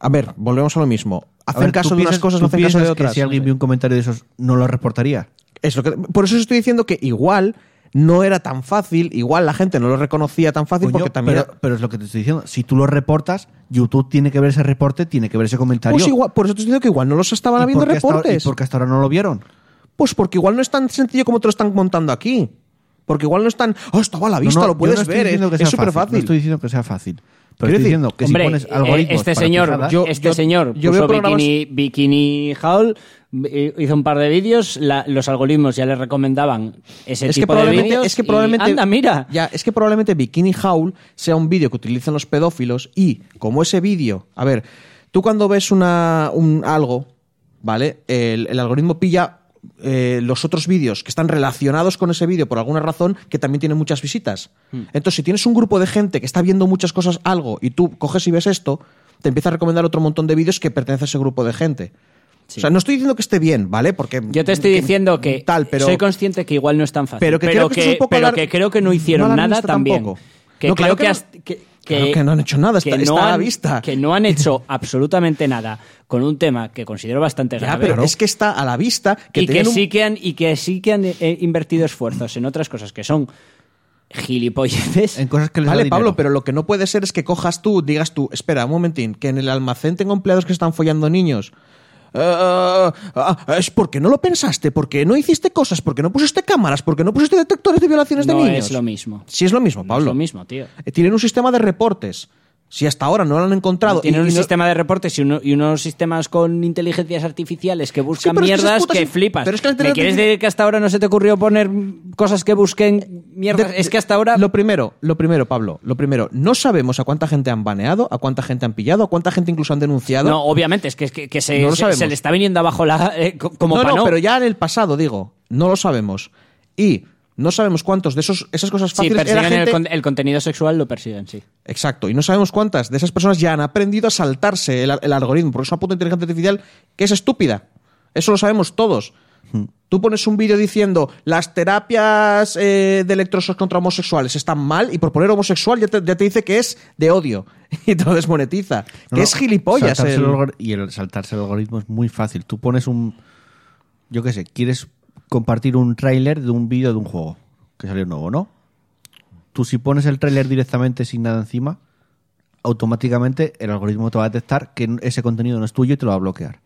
A ver, volvemos a lo mismo. Hacen ver, ¿tú caso de unas piensas- cosas, tú no hacen caso de otras. que si alguien vio un comentario de esos, no lo reportaría? Es lo que- por eso estoy diciendo que igual no era tan fácil, igual la gente no lo reconocía tan fácil Coño, porque también. pero, pero es lo que te estoy diciendo. Si tú lo reportas, YouTube tiene que ver ese reporte, tiene que ver ese comentario. pues igual, por eso te estoy diciendo que igual no los estaban ¿Y habiendo hasta reportes. ¿Y por qué hasta ahora no lo vieron? Pues porque igual no es tan sencillo como te lo están montando aquí. Porque igual no es tan. Oh, estaba a la vista, No, no, lo puedes no ver. Es súper No fácil. estoy diciendo que sea fácil. Pero estoy diciendo que Hombre, si pones eh, algoritmos este para señor, Yo- este yo- señor yo puso programas- bikini, bikini haul, eh, hizo un par de vídeos, la- los algoritmos ya le recomendaban ese es que tipo de probablemente, vídeos. es que y probablemente anda, mira. ya es que probablemente Bikini Howl sea un vídeo que utilizan los pedófilos y como ese vídeo a ver tú cuando ves una un algo vale el, el algoritmo pilla eh, los otros vídeos que están relacionados con ese vídeo por alguna razón que también tienen muchas visitas Hmm. entonces si tienes un grupo de gente que está viendo muchas cosas algo y tú coges y ves esto te empieza a recomendar otro montón de vídeos que pertenece a ese grupo de gente o sea, no estoy diciendo que esté bien, ¿vale? Porque Yo te estoy diciendo que tal, pero soy consciente que igual no es tan fácil. Pero que creo que es un poco pero alar- que creo que no hicieron no nada también. tampoco. Que No, creo claro que, que no. Que, Claro que no han hecho nada, está- que está a la han- vista. Que no han hecho absolutamente nada con un tema que considero bastante Ya, grave. pero es que está a la vista que y que un- sí que han y que sí que han eh, invertido esfuerzos en otras cosas que son gilipolleces. En cosas que les Vale. Pablo, pero lo que no puede ser es que cojas tú, digas tú, espera, un momentín, que en el almacén tengo empleados que están follando niños. Eh, ah, es porque no lo pensaste, porque no hiciste cosas, porque no pusiste cámaras, porque no pusiste detectores de violaciones no de niños. es lo mismo. Sí es lo mismo, No Pablo. es lo mismo, tío. Eh, Tienen un sistema de reportes. Si hasta ahora no lo han encontrado. Tienen y- un y no- sistema de reportes y, uno- y unos sistemas con inteligencias artificiales que buscan es que mierdas que, in- flipas. pero es que la ¿Me inteligencia quieres decir que hasta ahora no se te ocurrió poner cosas que busquen mierdas? De- es que hasta ahora... Lo primero, lo primero, Pablo, lo primero, no sabemos a cuánta gente han baneado, a cuánta gente han pillado, a cuánta gente incluso han denunciado. No, obviamente, es que, que, que se, No lo se- sabemos. se le está viniendo abajo la... eh, co- como no, no, no. pero ya en el pasado, digo, no lo sabemos. Y no sabemos cuántos de esos, esas cosas Sí, fáciles era persiguen el, gente... con- el contenido sexual, lo persiguen, sí. Exacto, y no sabemos cuántas de esas personas ya han aprendido a saltarse el, el algoritmo, porque es una puta inteligencia artificial que es estúpida. Eso lo sabemos todos. Tú pones un vídeo diciendo las terapias eh, de electrosos contra homosexuales están mal y por poner homosexual ya te, ya te dice que es de odio y te lo desmonetiza. No, que es gilipollas. saltarse el- y el saltarse el algoritmo es muy fácil. Tú pones un. yo qué sé, quieres compartir un tráiler de un vídeo de un juego que salió nuevo, ¿no? Tú si pones el tráiler directamente sin nada encima, automáticamente el algoritmo te va a detectar que ese contenido no es tuyo y te lo va a bloquear.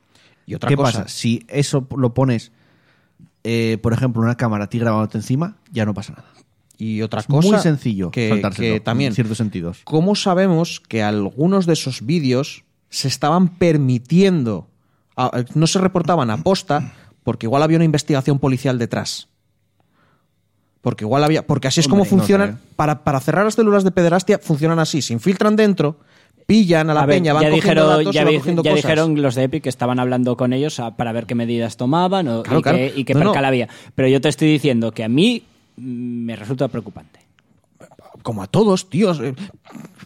Y otra ¿Qué cosa, pasa? Si eso lo pones, eh, por ejemplo, en una cámara a ti grabándote encima, ya no pasa nada. y otra Es cosa muy sencillo que, que también en ciertos sentidos. ¿Cómo sabemos que algunos de esos vídeos se estaban permitiendo, a- no se reportaban a posta, porque igual había una investigación policial detrás? Porque igual había. Porque así es como Hombre, no funcionan. sé. para, para cerrar las células de pederastia funcionan así. Se infiltran dentro, pillan a la A ver, peña, van ya cogiendo dijeron, datos ya y van cogiendo ya cosas. dijeron los de Epic que estaban hablando con ellos a- para ver qué medidas tomaban o- Claro, y, claro. qué, y qué No, había. Pero yo te estoy diciendo que a mí mm, me resulta preocupante. Como a todos, tíos. Eh,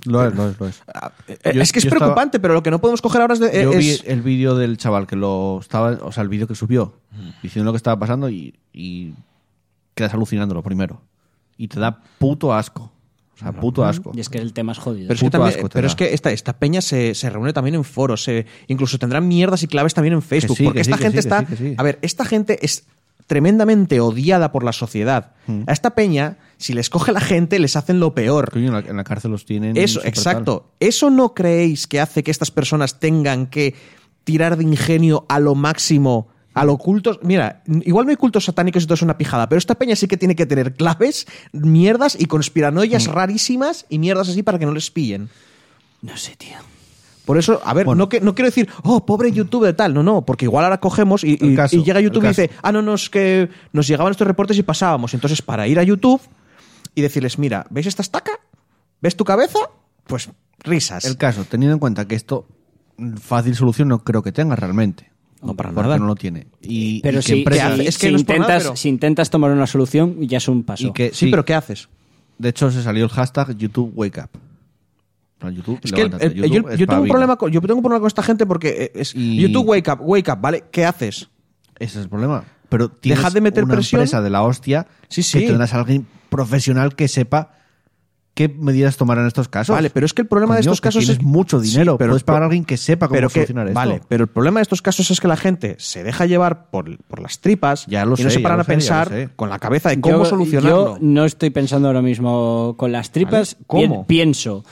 Lo es, lo es, lo es. eh, Yo- es que es estaba- preocupante, pero lo que no podemos coger ahora es. de- Yo es- vi el vídeo del chaval que lo estaba, o sea, el vídeo que subió, diciendo lo que estaba pasando y, y quedas alucinando lo primero. Y te da puto asco. O sea, puto asco. Y es que el tema es jodido. Pero es que, Puto también- asco te pero da. es que esta, esta peña se, se reúne también en foros, se- incluso tendrán mierdas y claves también en Facebook, sí, porque que sí, esta que gente sí, que está... sí, que sí. A ver, esta gente es tremendamente odiada por la sociedad. Mm. A esta peña, si les coge la gente, les hacen lo peor. Coño, en la, en la cárcel los tienen. Eso, exacto. ¿Eso no creéis que hace que estas personas tengan que tirar de ingenio a lo máximo? A lo cultos. Mira, igual no hay cultos satánicos y todo es una pijada, pero esta peña sí que tiene que tener claves, mierdas y conspiranoias Mm. rarísimas y mierdas así para que no les pillen. No sé, tío. Por eso, a ver, no, que, no quiero decir, oh, pobre youtuber tal, no, no, porque igual ahora cogemos y, y- caso, y llega YouTube y dice, ah, no, no, es que nos llegaban estos reportes y pasábamos. Entonces, para ir a YouTube y decirles, mira, ¿veis esta estaca? ¿Ves tu cabeza? Pues risas. El caso, teniendo en cuenta que esto mm, fácil solución no creo que tenga realmente. No, para porque nada. no lo tiene. Y, Pero y si, Es que si no es por nada, intentas, pero- si intentas tomar una solución, ya es un paso. y que sí, pero ¿qué haces? De hecho, se salió el hashtag YouTube Wake Up. YouTube, Es que el- levántate, el- yo, YouTube yo tengo un problema con, yo tengo un problema con esta gente porque eh, es Y- YouTube wake up, wake up, ¿vale? ¿Qué haces? Ese es el problema. Pero tienes Dejad de meter una presión. empresa de la hostia Sí, sí. que tendrás a alguien profesional que sepa qué medidas tomar en estos casos. Vale, pero es que el problema de estos casos es mucho Sí, dinero. pero- Puedes pagar a alguien que sepa cómo pero que- solucionar esto. Vale, pero el problema de estos casos es que la gente se deja llevar por, por las tripas Ya lo y no sé, se ya paran a sé, pensar con la cabeza de cómo yo, solucionarlo. Yo no estoy pensando ahora mismo con las tripas. Vale, ¿cómo? Pi- pienso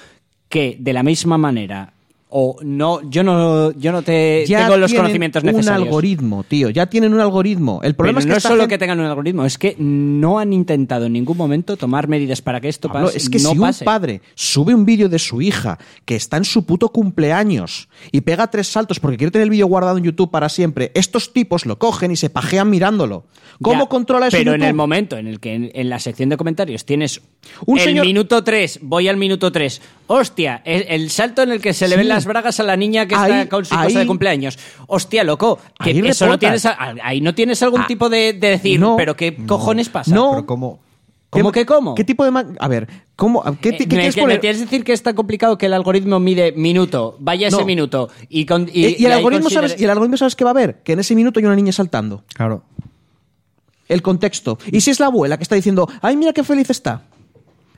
que de la misma manera o no yo no yo no te ya tengo los conocimientos un necesarios. algoritmo, tío. Ya tienen un algoritmo. El Pero problema es que no es solo gente- que tengan un algoritmo, es que no han intentado en ningún momento tomar medidas para que esto Pablo, pase. es que no si pase. un padre sube un vídeo de su hija que está en su puto cumpleaños y pega tres saltos porque quiere tener el vídeo guardado en YouTube para siempre, estos tipos lo cogen y se pajean mirándolo. ¿Cómo Ya, controla eso Pero en el momento en el que en, en la sección de comentarios tienes Un el señor- minuto 3, voy al minuto 3. Hostia, el, el salto en el que se le Sí. ven las bragas a la niña que Ahí- está con su cosa ahí- de cumpleaños. Hostia, loco, que Ahí eso no tienes, a- ahí no tienes algún Ah, tipo de, de decir, no. pero qué cojones pasa. No. Pero ¿cómo? ¿Cómo ¿Qué- que cómo? ¿Qué tipo de... A ver, ¿cómo, ¿qué, Eh, qué me, quieres me poner? que decir que es tan complicado que el algoritmo mide minuto, vaya ese No. minuto y, con- y, Eh, y, el algoritmo considere- sabes, y el algoritmo sabes qué va a ver, que en ese minuto hay una niña saltando. Claro. El contexto. Y si es la abuela que está diciendo, ay, mira qué feliz está.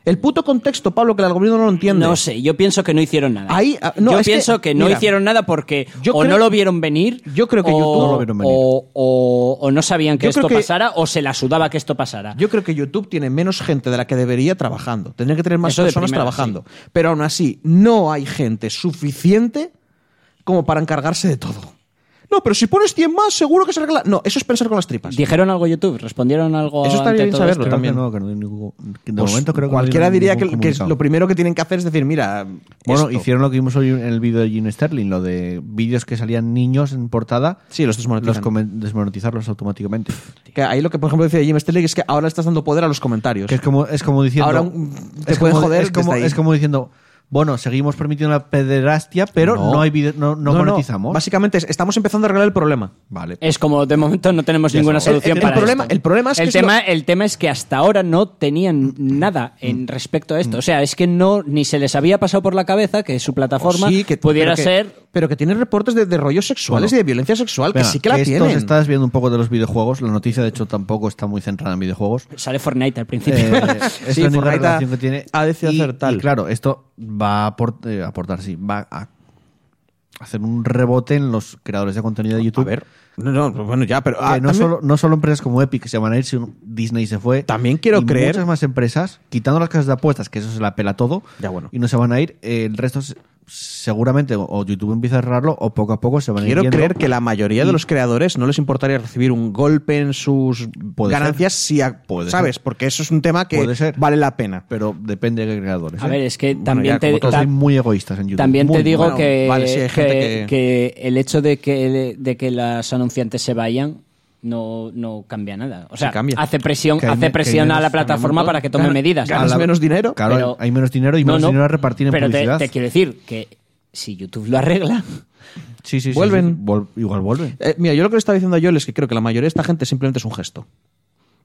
El puto contexto, Pablo, que el algoritmo no lo entiende. No sé, yo pienso que no hicieron nada. Ahí, ah, no, yo que, pienso que, no mira, hicieron nada porque yo o creo- no lo vieron venir. yo creo que o, YouTube- No lo vieron venir. O, o- o no sabían que Yo esto que- pasara o se la sudaba que esto pasara. Yo creo que YouTube tiene menos gente de la que debería trabajando. Tendría que tener más Eso personas primera, trabajando. Pero aún así, no hay gente suficiente como para encargarse de todo. No, pero si pones 100 más, seguro que se arregla. No, eso es pensar con las tripas. ¿Dijeron algo YouTube? ¿Respondieron algo Eso estaría ante bien todo saberlo esto? También. que no, que no hay ningún- que de Pues momento creo que no hay cualquiera diría que, ningún que es comunicado. lo primero que tienen que hacer es decir, mira. Bueno, esto. hicieron lo que vimos hoy en el vídeo de Gene Sterling, lo de vídeos que salían niños en portada, Sí, los los desmonetizan. comen- desmonetizarlos automáticamente. Que ahí lo que, por ejemplo, decía Jim Sterling es que ahora le estás dando poder a los comentarios. Que es como, es como diciendo. Ahora, mm, te es pueden como, joder es como, desde ahí. es como diciendo, bueno, seguimos permitiendo la pederastia, pero no, hay vide- no, no monetizamos. Básicamente es- estamos empezando a arreglar el problema. Vale. Es como de momento no tenemos Ya ninguna solución El- el para problema- esto. el problema es que tema, lo- el tema es que hasta ahora no tenían nada Mm. en respecto a esto. O sea, es que no ni se les había pasado por la cabeza que su plataforma Sí, que, pudiera pero que- ser Pero que tiene reportes de, de rollos sexuales Bueno. y de violencia sexual, Venga, que sí que la tienen. se está desviando un poco de los videojuegos. La noticia, de hecho, tampoco está muy centrada en videojuegos. sale Fortnite al principio. Eh, es Sí, la única Fortnite relación que tiene. ha decidido y, hacer tal. y claro, esto va a eh, aportar, sí, va a hacer un rebote en los creadores de contenido de YouTube. A ver. No, no, bueno, ya, pero. Que ah, no, también- solo, no solo empresas como Epic se van a ir, sino Disney se fue. También quiero y creer- Muchas más empresas, quitando las casas de apuestas, que eso se la pela todo, Ya, bueno. y no se van a ir. eh, el resto se- seguramente o- YouTube empieza a cerrarlo o poco a poco se van a ir. Quiero creer que la mayoría de los creadores no les importaría recibir un golpe en sus Puede ganancias si a- Puede sabes, ser. porque eso es un tema que Puede ser. vale la pena. Pero depende de qué creadores. A ¿eh? ver, es que Bueno, también ya, te, ta- muy egoístas en YouTube. también te digo bueno, que, vale, sí, hay gente que- que- que el hecho de que, de que las anunciantes se vayan no, no cambia nada. O sea, cambia. hace presión, Que hace presión a la plataforma para que tome Gana- medidas. ganas la- menos dinero. Claro, Pero- hay menos dinero y No, menos no, dinero a repartir en pero te, publicidad. te quiero decir que si YouTube lo arregla, Sí, sí, sí, Vuelven. sí, vol- igual vuelven. Eh, mira, yo lo que le estaba diciendo a Joel es que creo que la mayoría de esta gente simplemente es un gesto.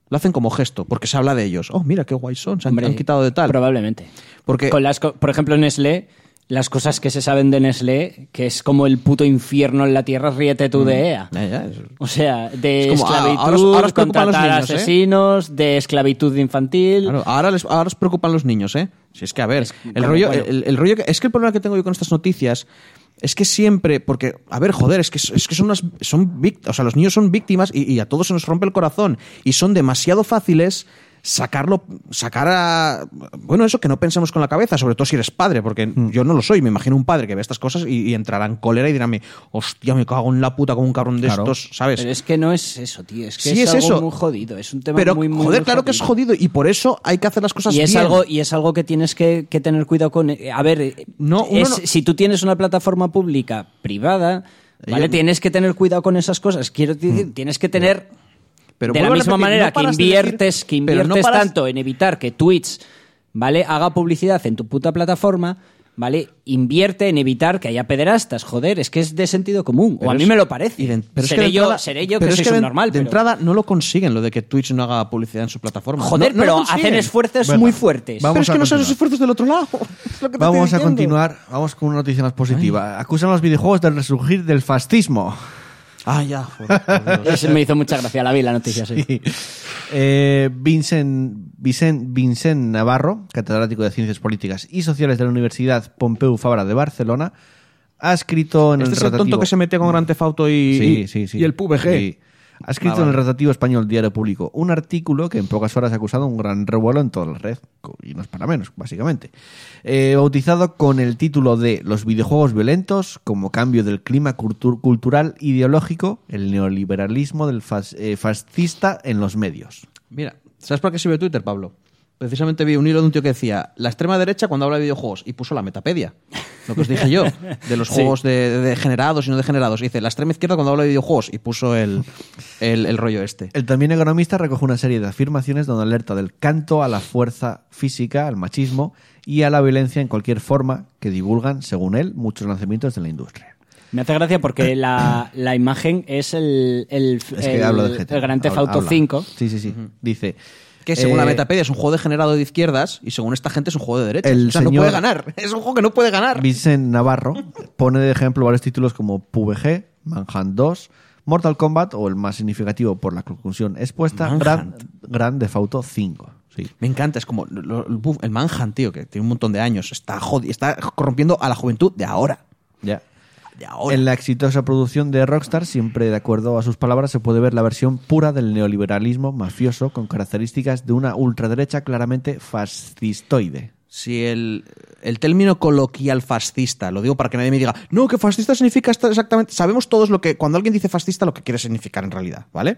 Lo hacen como gesto, porque se habla de ellos. Oh, mira qué guay son, se han, hombre, han quitado de tal. Probablemente. Porque Con las, co- por ejemplo, Nestlé, las cosas que se saben de Nestlé, que es como el puto infierno en la tierra, ríete tú de EA. Ya, es- O sea, de Es como, ah, esclavitud, ahora ahora os los niños, ¿eh? asesinos, de esclavitud infantil. Claro, ahora, les, ahora os preocupan los niños, ¿eh? Si es que, a ver, el como, rollo, bueno. el, el rollo que- es que el problema que tengo yo con estas noticias es que siempre, porque, a ver, joder, es que, es que son unas, son vic- o sea, los niños son víctimas y, y a todos se nos rompe el corazón y son demasiado fáciles sacarlo, sacar a, bueno, eso que no pensemos con la cabeza, sobre todo si eres padre, porque yo no lo soy, me imagino un padre que ve estas cosas y, y entrará en cólera y dirá, hostia, me cago en la puta como un cabrón de Claro. estos, ¿sabes? Pero es que no es eso, tío. Es que Sí, es, es algo eso. muy jodido. Es un tema Pero, muy, muy joder, muy claro que es jodido y por eso hay que hacer las cosas y es bien. algo y es algo que tienes que, que tener cuidado con eh, a ver No, uno es- no- si tú tienes una plataforma pública privada vale Yo- tienes que tener cuidado con esas cosas quiero decir tienes que tener Pero de la misma repetir, manera no que decir- inviertes que no inviertes paras- tanto en evitar que Twitch vale haga publicidad en tu puta plataforma ¿Vale? Invierte en evitar que haya pederastas, joder, es que es de sentido común. Pero o a mí es- me lo parece. y de- pero es que seré, yo, entrada- seré yo pero que es soy que de- subnormal. De pero- entrada no lo consiguen, lo de que Twitch no haga publicidad en su plataforma. Joder, No- no lo pero hacen esfuerzos muy fuertes. vamos Pero es que no son los esfuerzos del otro lado. Es lo que te Vamos a continuar. Vamos con una noticia más positiva. Acusan a los videojuegos del resurgir del fascismo. Ah, ya. Eso me hizo mucha gracia, la vi la noticia, sí. Eh, Vincent, Vicent, Vincent Navarro, catedrático de Ciencias Políticas y Sociales de la Universidad Pompeu Fabra de Barcelona, ha escrito en Este el es el tonto que se mete con Gran Theft Auto y, Sí, y- sí, sí. y el PUBG. Ha escrito Ah, vale. en el rotativo español Diario Público un artículo que en pocas horas ha causado un gran revuelo en toda la red, y no es para menos, básicamente. Eh, bautizado con el título de Los videojuegos violentos como cambio del clima cultu- cultural ideológico, el neoliberalismo del fas- eh, fascista en los medios. Mira, ¿sabes por qué sirve Twitter, Pablo? Precisamente vi un hilo de un tío que decía la extrema derecha cuando habla de videojuegos y puso la metapedia. Lo que os dije yo, de los Sí. juegos de, de degenerados y no degenerados. Y dice la extrema izquierda cuando habla de videojuegos y puso el, el, el rollo este. El también economista recoge una serie de afirmaciones donde alerta del canto a la fuerza física, al machismo y a la violencia en cualquier forma que divulgan, según él, muchos lanzamientos de la industria. Me hace gracia porque la, la imagen es el, el, Es que el- hablo de GTA. el Gran Theft Auto habla. 5. Sí, sí, sí. Dice. Que según eh, la metapedia es un juego degenerado de izquierdas y según esta gente es un juego de derechas. El o sea, no puede ganar. Es un juego que no puede ganar. Vincent Navarro pone de ejemplo varios títulos como PUBG, Manhunt 2, Mortal Kombat o el más significativo por la conclusión expuesta, Manhunt. Grand, Grand Theft Auto 5. Sí. Me encanta, es como lo- lo- buf, el Manhunt, tío, que tiene un montón de años. Está, está corrompiendo a la juventud de ahora. Ya. En la exitosa producción de Rockstar, siempre de acuerdo a sus palabras, se puede ver la versión pura del neoliberalismo mafioso con características de una ultraderecha claramente fascistoide. Si el, el término coloquial fascista, lo digo para que nadie me diga, no, que fascista significa esto exactamente. Sabemos todos lo que, cuando alguien dice fascista, lo que quiere significar en realidad, ¿vale?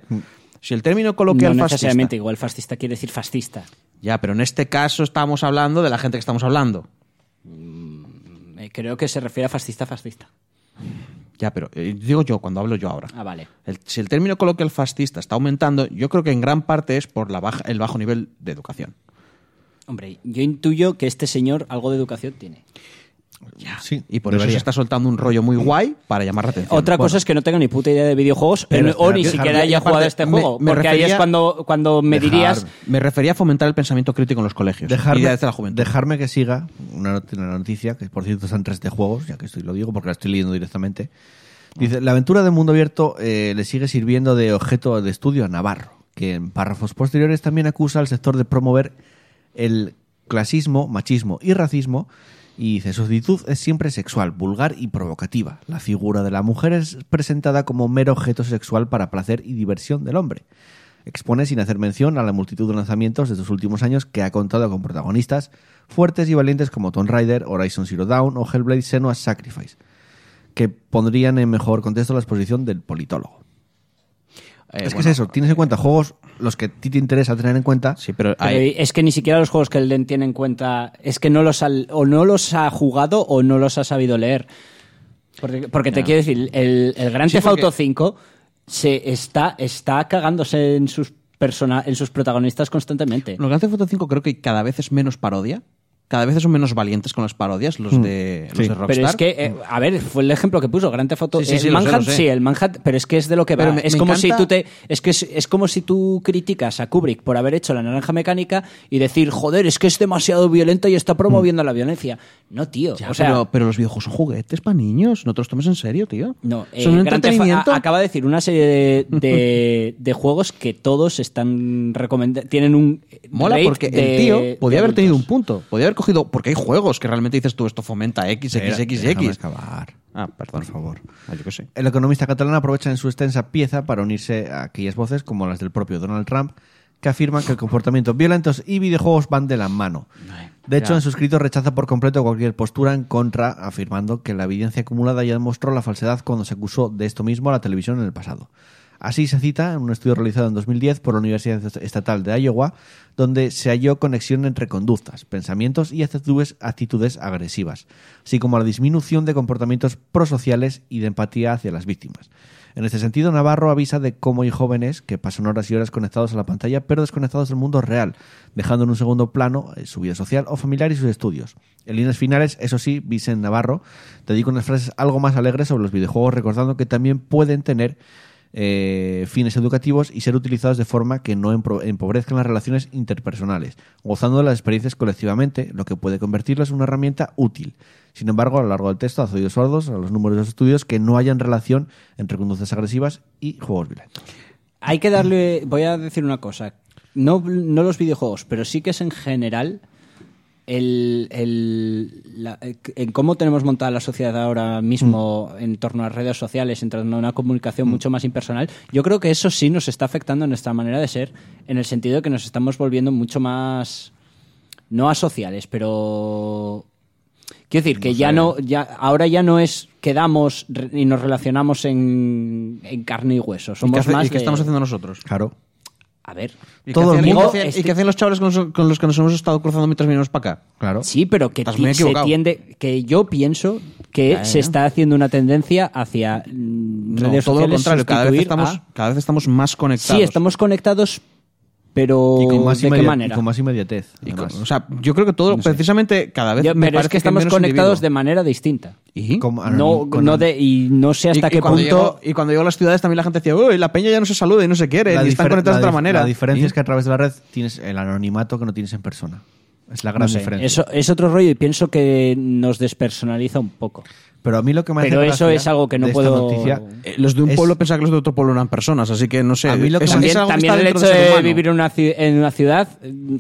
Si el término No coloquial fascista. necesariamente, igual fascista quiere decir fascista. Ya, pero en este caso estamos hablando de la gente que estamos hablando. Eh, Creo que se refiere a fascista, fascista. Ya, pero eh, digo yo, cuando hablo yo ahora. Ah, vale. El- si el término coloquial fascista está aumentando, yo creo que en gran parte es por la baja, el bajo nivel de educación. Hombre, yo intuyo que este señor algo de educación tiene. Sí, Y por eso debería. se está soltando un rollo muy guay para llamar la atención. Otra cosa es que no tenga ni puta idea de videojuegos Pero o espera, ni siquiera haya jugado a este me- juego. me porque ahí es cuando, cuando me Dejar- dirías... Me refería a fomentar el pensamiento crítico en los colegios. Dejarme, y desde la juventud. dejarme que siga una, not- una noticia, que por cierto están tres de juegos, ya que estoy lo digo porque la estoy leyendo directamente. Dice, la aventura de mundo abierto eh, le sigue sirviendo de objeto de estudio a Navarro, que en párrafos posteriores también acusa al sector de promover el clasismo, machismo y racismo Y dice, su actitud es siempre sexual, vulgar y provocativa. La figura de la mujer es presentada como mero objeto sexual para placer y diversión del hombre. Expone sin hacer mención a la multitud de lanzamientos de estos últimos años que ha contado con protagonistas fuertes y valientes como Tomb Raider, Horizon Zero Dawn o Hellblade Senua's Sacrifice, que pondrían en mejor contexto la exposición del politólogo. Eh, es que bueno, es eso, tienes en cuenta juegos los que a ti te interesa tener en cuenta. Sí, pero Pero hay- es que ni siquiera los juegos que Elden tiene en cuenta es que no los ha, o no los ha jugado o no los ha sabido leer. Porque, porque te quiero decir, el, el Gran Sí, Theft Auto porque- 5 se está, está cagándose en sus, persona, en sus protagonistas constantemente. Los Grand Theft Auto 5 creo que cada vez es menos parodia. Cada vez son menos valientes con las parodias los de, los Sí. de Rockstar. Pero es que, eh, a ver, fue el ejemplo que puso Grand Theft Auto. Sí, sí, el sí, lo sé, Manhunt, lo sé. sí, el Manhunt, pero es que es de lo que va. Me- es me como si tú te, es que es, es como si tú criticas a Kubrick por haber hecho la naranja mecánica y decir, joder, es que es demasiado violenta y está promoviendo la violencia. No, tío. Ya, o sea, pero, pero los videojuegos son juguetes para niños. No te los tomes en serio, tío. No, eh, son un entretenimiento. a- acaba de decir una serie de, de- de juegos que todos están recomendando. Tienen un. Mola porque de- el tío podía haber tenido un punto. Podía haber cogido. Porque hay juegos que realmente dices tú, esto fomenta X, X, X, X. acabar. Ah, perdón. Por favor. Ah, yo qué sé. El economista catalán aprovecha en su extensa pieza para unirse a aquellas voces como las del propio Donald Trump que afirman que el comportamiento violentos y videojuegos van de la mano. De hecho, en su escrito rechaza por completo cualquier postura en contra, afirmando que la evidencia acumulada ya demostró la falsedad cuando se acusó de esto mismo a la televisión en el pasado. Así se cita en un estudio realizado en 2010 por la Universidad Estatal de Iowa, donde se halló conexión entre conductas, pensamientos y actitudes, actitudes agresivas, así como la disminución de comportamientos prosociales y de empatía hacia las víctimas. En este sentido, Navarro avisa de cómo hay jóvenes que pasan horas y horas conectados a la pantalla, pero desconectados del mundo real, dejando en un segundo plano eh, su vida social o familiar y sus estudios. En líneas finales, eso sí, Vicente Navarro dedica unas frases algo más alegres sobre los videojuegos, recordando que también pueden tener eh, fines educativos y ser utilizados de forma que no empobrezcan las relaciones interpersonales, gozando de las experiencias colectivamente, lo que puede convertirlas en una herramienta útil. Sin embargo, a lo largo del texto hace oídos sordos a los números de los estudios que no hayan relación entre conductas agresivas y juegos violentos. Hay que darle. Voy a decir una cosa. No los videojuegos, pero sí que es en general. El, el- la- en cómo tenemos montada la sociedad ahora mismo en torno a redes sociales, en torno a una comunicación mucho más impersonal, yo creo que eso sí nos está afectando en nuestra manera de ser, en el sentido de que nos estamos volviendo mucho más, no asociales, pero quiero decir que ya no, ya ahora ya no es quedamos re- y nos relacionamos en, en carne y hueso, ¿Y somos qué, hace- más y qué de- estamos haciendo nosotros? Claro. A ver. ¿Y Todo qué el mundo- ¿Y qué hacían, este- y qué hacían los chavales con los, con los que nos hemos estado cruzando mientras venimos para acá? Claro. Sí, pero que ti- se tiende, que yo pienso que se está haciendo una tendencia hacia mm, No, redes todo lo contrario. Cada vez, estamos, a- cada vez estamos más conectados. Sí, estamos conectados, pero Y con más, ¿de qué manera? y con más inmediatez. Y con- o sea, yo creo que todo, precisamente, cada vez Yo- me pero es que estamos conectados de manera distinta. ¿Y? Como- ah, No, con- no de, y no sé hasta y, qué cuando punto. llegó, y cuando llegó a las ciudades también la gente decía, uy, la peña ya no se saluda y no se quiere, la y están conectados de otra manera. La diferencia ¿Y? es que a través de la red tienes el anonimato que no tienes en persona. Es la gran no sé, diferencia. eso es otro rollo y pienso que nos despersonaliza un poco. Pero a mí lo que me hace Pero eso es algo que no puedo- noticia Eh, los de un es- pueblo pensaban que los de otro pueblo eran personas, así que no sé. A mí lo que es- me- es También, también el hecho de vivir en una, en una ciudad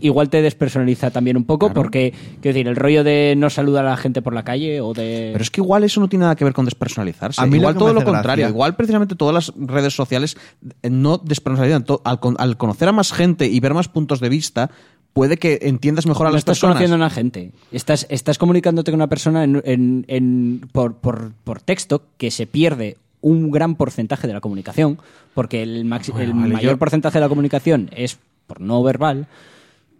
igual te despersonaliza también un poco porque, quiero decir, el rollo de no saludar a la gente por la calle o de... Pero es que igual eso no tiene nada que ver con despersonalizarse. A mí igual todo lo contrario. gracia- Igual precisamente todas las redes sociales eh, no despersonalizan. To- Al, con- al conocer a más gente y ver más puntos de vista, puede que entiendas mejor a no las estás personas. conociendo a una gente. Estás, estás comunicándote con una persona en, en- en- por, por- por texto que se pierde un gran porcentaje de la comunicación, porque el, maxi- el vale, mayor yo- porcentaje de la comunicación es por no verbal.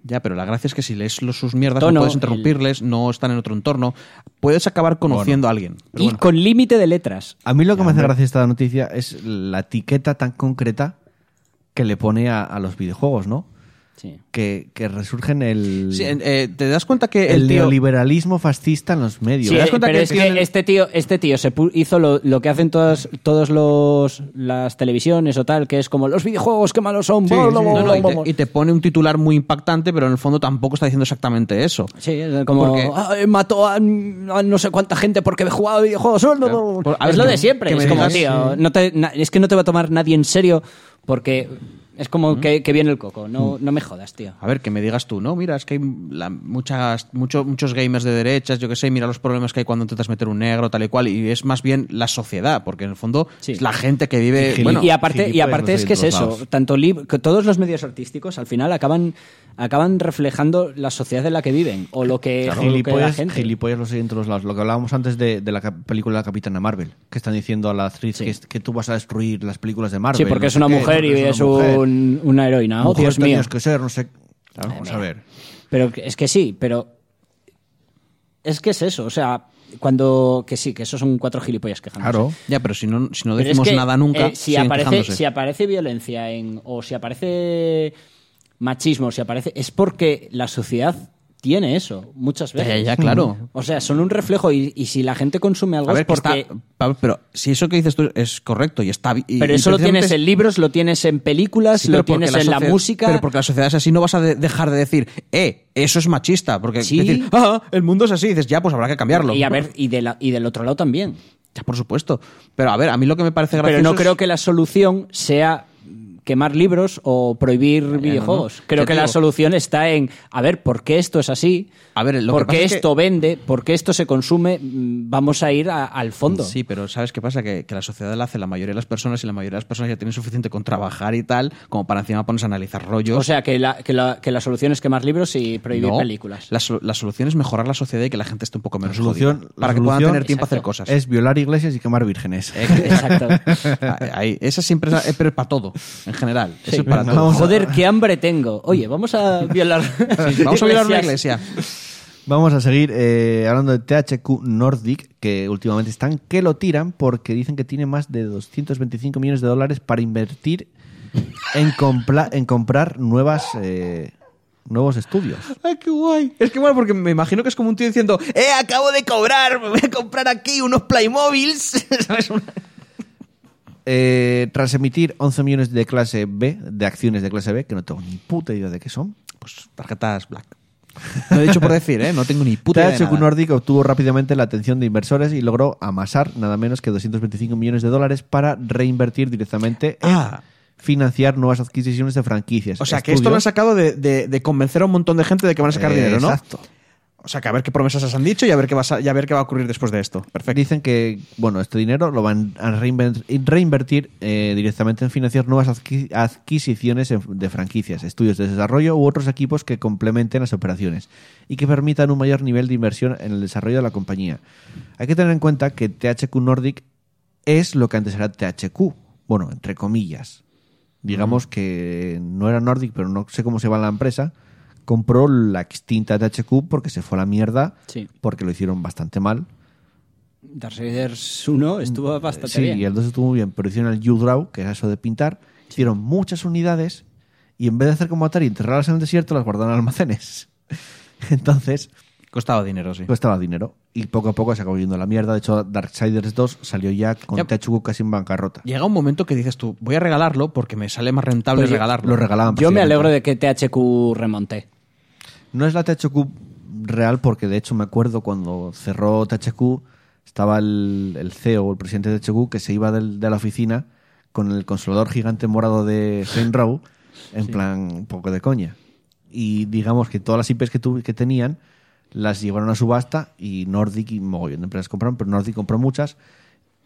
Ya, pero la gracia es que si lees los, sus mierdas, Tono, no puedes interrumpirles, no están en otro entorno. Puedes acabar conociendo a alguien. Pero y bueno. con límite de letras. A mí lo que me hace gracia esta noticia es la etiqueta tan concreta que le pone a, a los videojuegos, ¿no? Sí. Que, que resurgen el, Sí, eh, te das cuenta que el, el, tío... neoliberalismo fascista en los medios. Sí, das cuenta pero que es que el- este tío, este tío se hizo lo, lo que hacen todas todos los las televisiones o tal, que es como los videojuegos qué malos son. Sí, bla, sí, bla, no, bla, no, y, te, bla. y te pone un titular muy impactante, pero en el fondo tampoco está diciendo exactamente eso. Sí, es como Porque- "Ay, mató a, a no sé cuánta gente porque jugaba videojuegos. No, no, no". Por- a es ver, lo que- de siempre. Es como, tío, no te- na- es que no te va a tomar nadie en serio porque Es como que, que viene el coco. No, no me jodas, tío. A ver, que me digas tú, ¿no? Mira, es que hay la- muchas, mucho- muchos gamers de derechas, yo que sé, mira los problemas que hay cuando intentas meter un negro, tal y cual, y es más bien la sociedad, porque en el fondo Sí. es la gente que vive... Gili- bueno, y aparte, y aparte los es que es eso, lados. tanto que todos los medios artísticos al final acaban, acaban reflejando la sociedad en la que viven o lo que, o lo que la Gilipollas, gente. gilipollas los en todos lados. Lo que hablábamos antes de, de la película de la Capitana Marvel, que están diciendo a la actriz Sí. que, que tú vas a destruir las películas de Marvel. Sí, porque no es una qué, mujer y es una mujer. Un- una heroína. Oh, Dios mío. que ser, no sé. Claro, vamos a ver. Pero es que sí, pero es que es eso, o sea, cuando que sí, que esos son cuatro gilipollas quejándose. Claro. Ya, pero si no, si no es decimos que, nada nunca, eh, si aparece quejándose. si aparece violencia en o si aparece machismo, si aparece es porque la sociedad tiene eso muchas veces. ya, claro. O sea, son un reflejo y, y si la gente consume algo A ver, es que porque está, Pablo, pero si eso que dices tú es correcto y está bi- y- pero eso lo tienes en libros, lo tienes en películas, Sí, lo tienes en la música. Pero porque la sociedad es así, no vas a de- dejar de decir, eh, eso es machista. Porque Sí. decir, ah, el mundo es así, dices, ya, pues habrá que cambiarlo. y a ver, y, de la- y del otro lado también. Ya, por supuesto. Pero a ver, a mí lo que me parece gracioso Pero no es- creo que la solución sea quemar libros o prohibir videojuegos. no. Creo Ya que la solución está en, a ver, ¿por qué esto es así? A ver, lo que ¿Por pasa qué es que- esto vende? ¿Por qué esto se consume? Mm, Vamos a ir a- al fondo. Sí, pero ¿sabes qué pasa? Que, que la sociedad la hace la mayoría de las personas y la mayoría de las personas ya tienen suficiente con trabajar y tal, como para encima ponerse a analizar rollos. O sea, que la, que, la, que la solución es quemar libros y prohibir No, películas. La, la solución es mejorar la sociedad y que la gente esté un poco La menos solución, jodida, para que puedan tener tiempo a hacer cosas. es violar iglesias y quemar vírgenes. Exacto. Ahí, esa siempre es, pero es para todo, en general. Eso es para Joder, qué hambre tengo. Oye, vamos a violar. Vamos a violar una iglesia. Vamos a seguir eh, hablando de THQ Nordic, que últimamente están que lo tiran porque dicen que tiene más de 225 millones de dólares para invertir en, compla- en comprar nuevas eh, nuevos estudios. Ay, qué guay. Es que bueno, porque me imagino que es como un tío diciendo, eh, acabo de cobrar, me voy a comprar aquí unos Playmobiles. ¿Sabes? Eh, tras emitir 11 millones de clase B, de acciones de clase B, que no tengo ni puta idea de qué son, Pues tarjetas black. Lo he dicho por decir, ¿eh? No tengo ni puta idea de THQ. Nordic obtuvo rápidamente la atención de inversores y logró amasar nada menos que 225 millones de dólares para reinvertir directamente en Ah. financiar nuevas adquisiciones de franquicias. O sea, que esto lo han estudios. sacado de, de- de convencer a un montón de gente de que van a sacar Eh, dinero, ¿no? Exacto. O sea, que a ver qué promesas os han dicho y a ver qué, va a, y a ver qué va a ocurrir después de esto. Perfecto. Dicen que bueno este dinero lo van a reinver- reinvertir eh, directamente en financiar nuevas adqui- adquisiciones de franquicias, estudios de desarrollo u otros equipos que complementen las operaciones y que permitan un mayor nivel de inversión en el desarrollo de la compañía. Hay que tener en cuenta que THQ Nordic es lo que antes era THQ, bueno, entre comillas. Digamos que no era Nordic, pero no sé cómo se va la empresa. Compró la extinta THQ porque se fue a la mierda, Sí. porque lo hicieron bastante mal. Darksiders 1 estuvo bastante Sí, bien. y el 2 estuvo muy bien, pero hicieron el U-Draw, que era eso de pintar, hicieron muchas unidades y en vez de hacer como Atari, enterrarlas en el desierto, las guardaron en almacenes. Entonces, Costaba dinero, sí. costaba dinero. Y poco a poco se acabó yendo a la mierda. De hecho, Darksiders 2 salió ya con Ya. THQ casi en bancarrota. Llega un momento que dices tú, voy a regalarlo porque me sale más rentable Pues regalarlo. Lo regalaban. Yo me alegro de que THQ remonte. No es la THQ real porque de hecho me acuerdo cuando cerró THQ estaba el, el CEO, el presidente de THQ, que se iba del- de la oficina con el consolador gigante morado de Saint Row en plan un poco de coña. Y digamos que todas las IPs que, tu- que tenían las llevaron a subasta y Nordic y mogollón de empresas compraron, pero Nordic compró muchas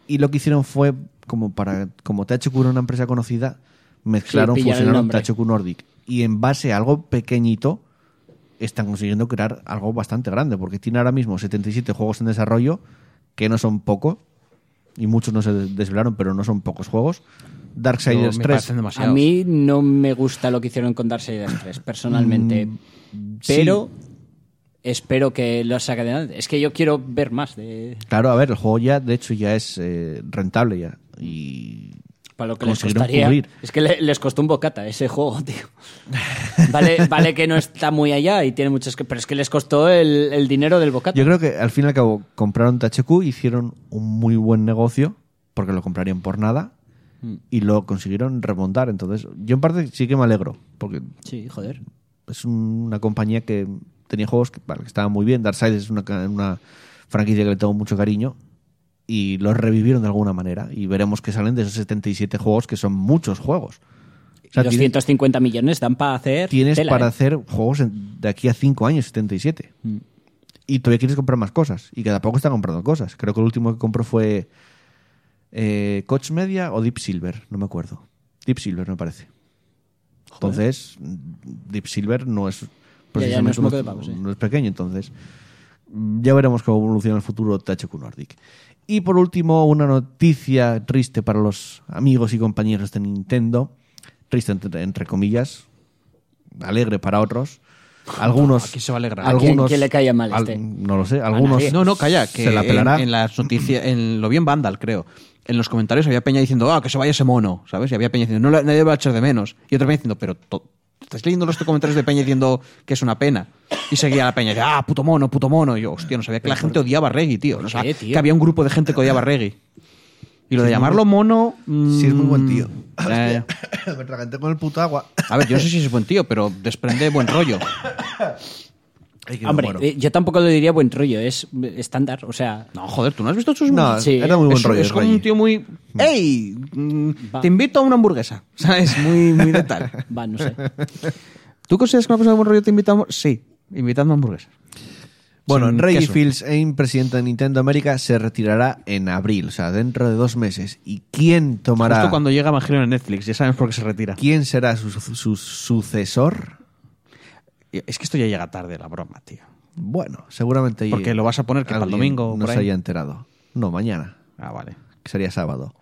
y lo que hicieron fue como para como THQ era una empresa conocida, mezclaron, el fusionaron. THQ Nordic y en base a algo pequeñito están consiguiendo crear algo bastante grande, porque tiene ahora mismo 77 juegos en desarrollo, que no son pocos, y muchos no se desvelaron, pero no son pocos juegos. Darksiders me 3, parecen demasiados. A mí no me gusta lo que hicieron con Darksiders 3, personalmente. Mm, pero espero que lo saquen adelante. Es que yo quiero ver más de claro, a ver, el juego ya, de hecho, ya es eh, rentable ya. Y para lo que les costaría. cubrir. Es que le- les costó un bocata ese juego, tío. Vale, vale que no está muy allá y tiene muchos que, pero es que les costó el, el dinero del bocata. yo creo que al fin y al cabo compraron THQ, hicieron un muy buen negocio, porque lo comprarían por nada, Mm. y lo consiguieron remontar. Entonces, yo en parte sí que me alegro, porque Sí, joder. es un- una compañía que tenía juegos que, vale, que estaban muy bien. Darksiders es una, una franquicia que le tengo mucho cariño y los revivieron de alguna manera. Y veremos que salen de esos 77 juegos, que son muchos juegos. O sea, tienes, 250 millones dan para hacer. tienes tela, para ¿eh? hacer juegos en- de aquí a 5 años, 77. Mm. Y todavía quieres comprar más cosas. Y cada poco está comprando cosas. Creo que el último que compró fue eh, Coach Media o Deep Silver, no me acuerdo. Deep Silver, me parece. Entonces, Deep Silver no es Ya, ya, no es sí. no es pequeño, entonces ya veremos cómo evoluciona el futuro THQ Nordic. Y por último, una noticia triste para los amigos y compañeros de Nintendo, triste entre, entre comillas, alegre para otros. Algunos, ¿A quién se va a alegrar? ¿A quién- algunos, quién le caía mal al- este? no lo sé, algunos. No, no, calla, que se la pelará. En, en las noticias, en lo bien Vandal, creo. En los comentarios había Peña diciendo, ah, que se vaya ese mono, ¿sabes? Y había Peña diciendo, no, nadie va a echar de menos. Y otra Peña diciendo, pero to- estás leyendo los comentarios de Peña diciendo que es una pena. Y seguía la Peña, y decía, ah, puto mono, puto mono. Y yo, hostia, no sabía que la gente odiaba a Reggie, tío. No sabía tío? que había un grupo de gente que odiaba a Reggie. Y lo de llamarlo mono. Sí, es muy buen tío. mm, ya, ya. Me traganté con el puto agua. A ver, yo no sé si es buen tío, pero desprende buen rollo. Ay, que me Hombre, muero. eh, yo tampoco lo diría buen rollo, es eh, estándar. O sea, No, joder, ¿tú no has visto sus No, Sí. era muy buen es, rollo. es como Reggie. un tío muy. ¡Ey! mm, Va. Te invito a una hamburguesa. ¿Sabes? Muy, muy de tal. va, no sé. ¿Tú consideras que una persona de buen rollo te invita a hamburguesas? Sí, invitando a hamburguesas. Bueno, Sin Reggie queso. Fils-Aime, presidente de Nintendo América, se retirará en abril, o sea, dentro de dos meses. ¿Y quién tomará? Justo cuando llega Evangelion en Netflix, ya sabes por qué se retira. ¿Quién será su, su sucesor? Es que esto ya llega tarde, la broma, tío. Bueno, seguramente. Porque lo vas a poner que para el domingo No por se haya enterado. No, mañana, Ah, vale. que sería sábado.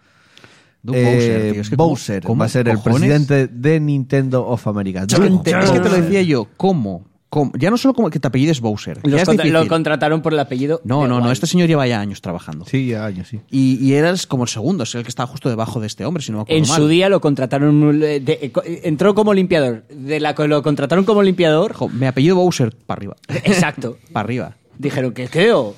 Doug Eh, Bowser, tío. Es que ¿cómo- Bowser cómo va a ser el presidente de Nintendo of America. Es que, te- es que te lo Bowser. decía yo, ¿cómo? Ya no solo como que te apellides Bowser. ya Los es contra- lo contrataron por el apellido. No, no, no. Este señor lleva ya años trabajando. Sí, ya años, sí. Y, y eras como el segundo, es el que estaba justo debajo de este hombre, si no me acuerdo En mal. su día lo contrataron. eh, de- eh, eh, entró como limpiador. De la lo contrataron como limpiador. Jo, me apellido Bowser para arriba. Exacto. para arriba. Dijeron que creo.